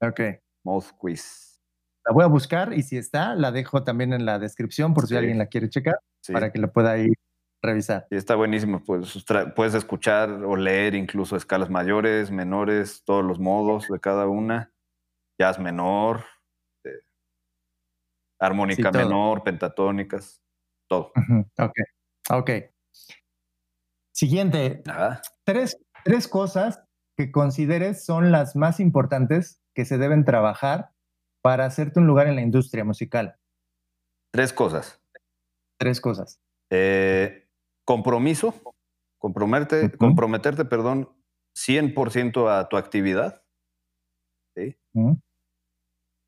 Ok. Mouth Quiz. La voy a buscar y si está, la dejo también en la descripción por si alguien la quiere checar, para que la pueda ir revisar. Y está buenísimo, pues puedes escuchar o leer incluso escalas mayores, menores, todos los modos de cada una, jazz menor, eh, armónica menor, pentatónicas, todo. Ok, ok. Siguiente. Tres, tres cosas que consideres son las más importantes que se deben trabajar para hacerte un lugar en la industria musical. Tres cosas. Tres cosas. Eh, compromiso, comprometerte, comprometerte, perdón, 100% a tu actividad.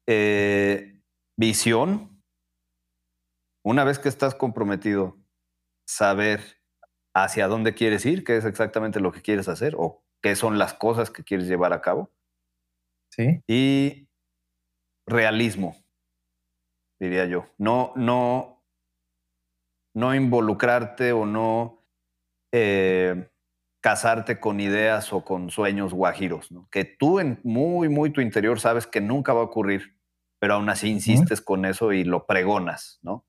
Eh, visión. Una vez que estás comprometido, saber hacia dónde quieres ir, qué es exactamente lo que quieres hacer o qué son las cosas que quieres llevar a cabo. Sí. Y realismo, diría yo. No, no, no involucrarte o no eh, casarte con ideas o con sueños guajiros, que tú en muy, muy tu interior sabes que nunca va a ocurrir, pero aún así insistes con eso y lo pregonas, ¿no?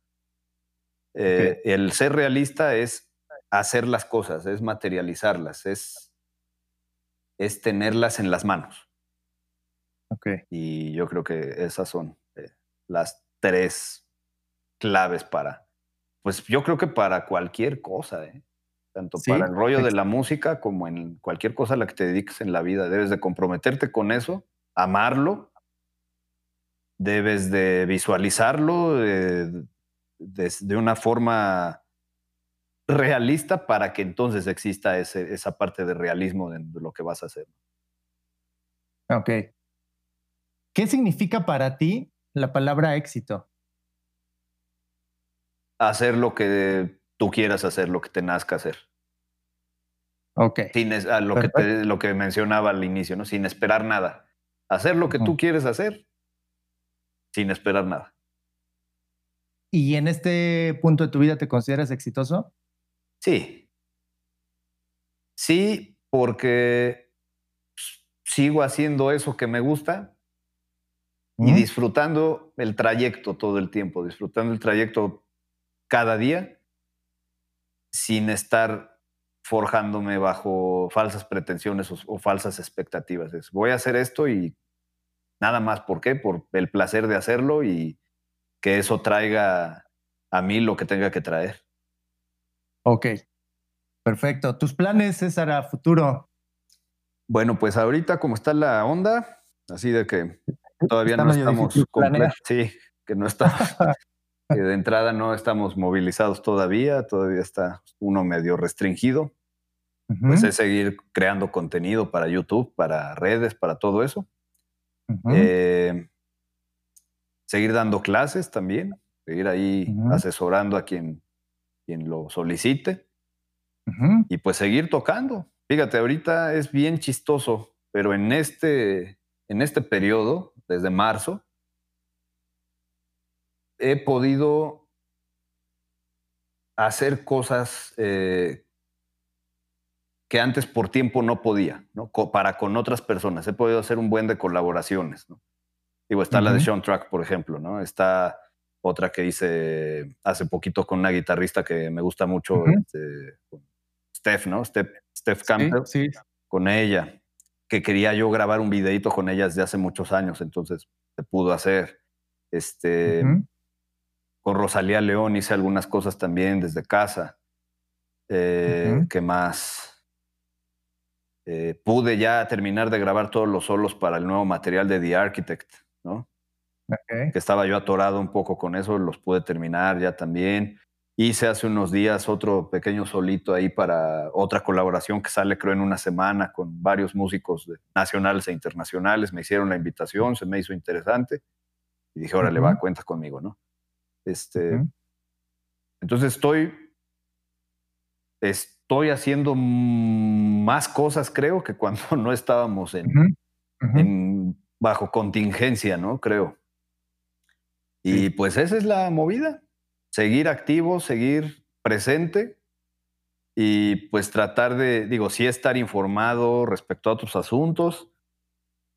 Eh, el ser realista es hacer las cosas, es materializarlas, es, es tenerlas en las manos. Okay. Y yo creo que esas son eh, las tres claves para, pues yo creo que para cualquier cosa, ¿eh? tanto para el rollo de la música como en cualquier cosa a la que te dediques en la vida. Debes de comprometerte con eso, amarlo, debes de visualizarlo de, de una forma realista para que entonces exista ese, esa parte de realismo de, lo que vas a hacer. Ok. ¿Qué significa para ti la palabra éxito? Hacer lo que tú quieras hacer, lo que te nazca hacer. Ok. Sin lo, que lo que mencionaba al inicio, ¿no? Sin esperar nada. Hacer lo que tú quieres hacer sin esperar nada. ¿Y en este punto de tu vida te consideras exitoso? Sí. Sí, porque sigo haciendo eso que me gusta y disfrutando el trayecto todo el tiempo, disfrutando el trayecto cada día sin estar forjándome bajo falsas pretensiones o, falsas expectativas. voy a hacer esto y nada más. ¿Por qué? Por el placer de hacerlo y que eso traiga a mí lo que tenga que traer. Ok, perfecto. ¿Tus planes, César, a futuro? Bueno, pues ahorita como está la onda, así de que todavía no estamos. Sí, que no estamos, <laughs> de entrada no estamos movilizados todavía, todavía está uno medio restringido. Pues es seguir creando contenido para YouTube, para redes, para todo eso. Eh, seguir dando clases también, seguir ahí asesorando a quien quien lo solicite. Y pues seguir tocando. Fíjate, ahorita es bien chistoso, pero en este, en este periodo, desde marzo, he podido hacer cosas eh, que antes por tiempo no podía, ¿no? para con otras personas. He podido hacer un buen de colaboraciones. ¿no? Digo, está la de Sean Track, por ejemplo, ¿no? Está otra que hice hace poquito con una guitarrista que me gusta mucho, este, Steph, ¿no? Steph, Steph Campbell, sí, con ella, que quería yo grabar un videito con ella desde hace muchos años, entonces se pudo hacer. Este, Con Rosalía León hice algunas cosas también desde casa. Eh, ¿Qué más? Eh, pude ya terminar de grabar todos los solos para el nuevo material de The Architect, ¿no? que estaba yo atorado un poco con eso, los pude terminar ya también. Hice hace unos días otro pequeño solito ahí para otra colaboración que sale creo en una semana con varios músicos nacionales e internacionales. Me hicieron la invitación, se me hizo interesante y dije, órale, le va, cuenta conmigo, ¿no? Este, Entonces estoy, estoy haciendo más cosas creo que cuando <laughs> no estábamos en, en bajo contingencia, ¿no? Creo. Y pues esa es la movida, seguir activo, seguir presente y pues tratar de, digo, sí estar informado respecto a otros asuntos,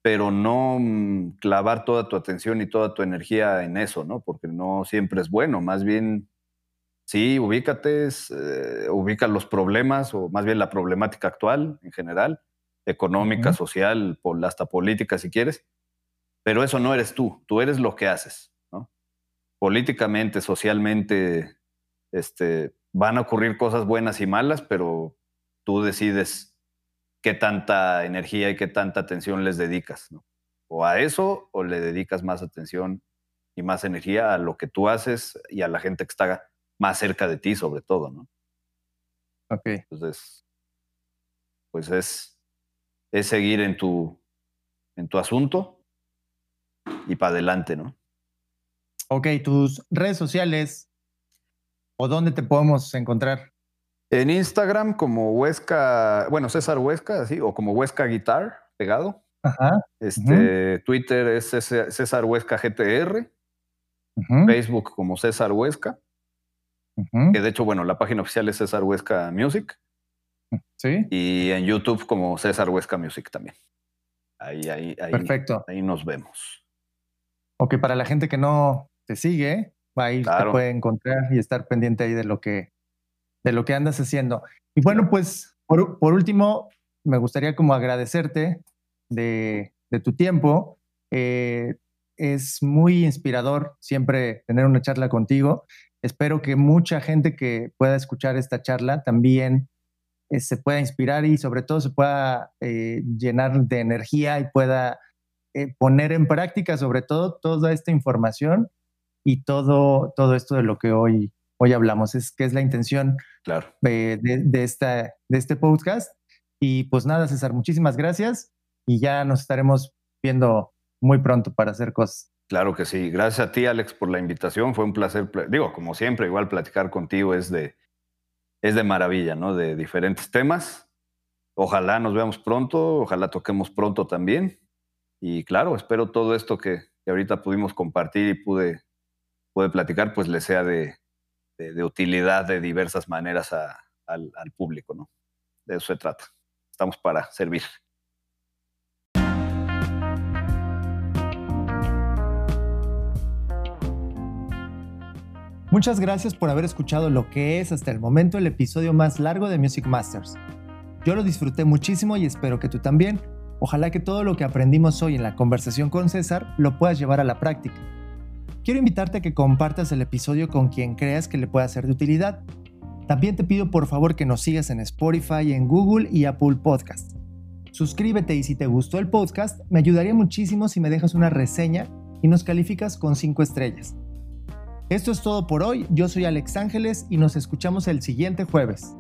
pero no mm, clavar toda tu atención y toda tu energía en eso, ¿no? Porque no siempre es bueno, más bien sí, ubícate, eh, ubica los problemas o más bien la problemática actual en general, económica, social, hasta política si quieres, pero eso no eres tú, tú eres lo que haces, ¿no? Políticamente, socialmente, este, van a ocurrir cosas buenas y malas, pero tú decides qué tanta energía y qué tanta atención les dedicas, ¿no? O a eso, o le dedicas más atención y más energía a lo que tú haces y a la gente que está más cerca de ti, sobre todo, ¿no? Ok. Entonces, pues es, es seguir en tu, en tu asunto y para adelante, ¿no? Ok, tus redes sociales o dónde te podemos encontrar. En Instagram como Huesca, bueno, César Huesca, así, o como Huesca Guitar, pegado. Ajá. Este, Twitter es César Huesca GTR. Facebook como César Huesca. Que de hecho, bueno, la página oficial es César Huesca Music. Sí. Y en YouTube como César Huesca Music también. Ahí, ahí, ahí. Perfecto. Ahí nos vemos. Ok, para la gente que no te sigue, ahí te puede encontrar y estar pendiente ahí de lo que, de lo que andas haciendo. Y bueno, pues por, por último, me gustaría como agradecerte de, de tu tiempo. Eh, es muy inspirador siempre tener una charla contigo. Espero que mucha gente que pueda escuchar esta charla también eh, se pueda inspirar y sobre todo se pueda eh, llenar de energía y pueda poner en práctica sobre todo toda esta información y todo, todo esto de lo que hoy, hoy hablamos. Es que es la intención claro. de, de, esta, de este podcast. Y pues nada, César, muchísimas gracias y ya nos estaremos viendo muy pronto para hacer cosas. Claro que sí. Gracias a ti, Alex, por la invitación. Fue un placer. Digo, como siempre, igual platicar contigo es de, es de maravilla, ¿no? De diferentes temas. Ojalá nos veamos pronto, ojalá toquemos pronto también. Y claro, espero todo esto que, ahorita pudimos compartir y pude, pude platicar, pues le sea de, de, utilidad de diversas maneras al, al público, ¿no? De eso se trata. Estamos para servir. Muchas gracias por haber escuchado lo que es hasta el momento el episodio más largo de Music Masters. Yo lo disfruté muchísimo y espero que tú también. Ojalá que todo lo que aprendimos hoy en la conversación con César lo puedas llevar a la práctica. Quiero invitarte a que compartas el episodio con quien creas que le pueda ser de utilidad. También te pido por favor que nos sigas en Spotify, en Google y Apple Podcast. Suscríbete y si te gustó el podcast, me ayudaría muchísimo si me dejas una reseña y nos calificas con 5 estrellas. Esto es todo por hoy, yo soy Alex Ángeles y nos escuchamos el siguiente jueves.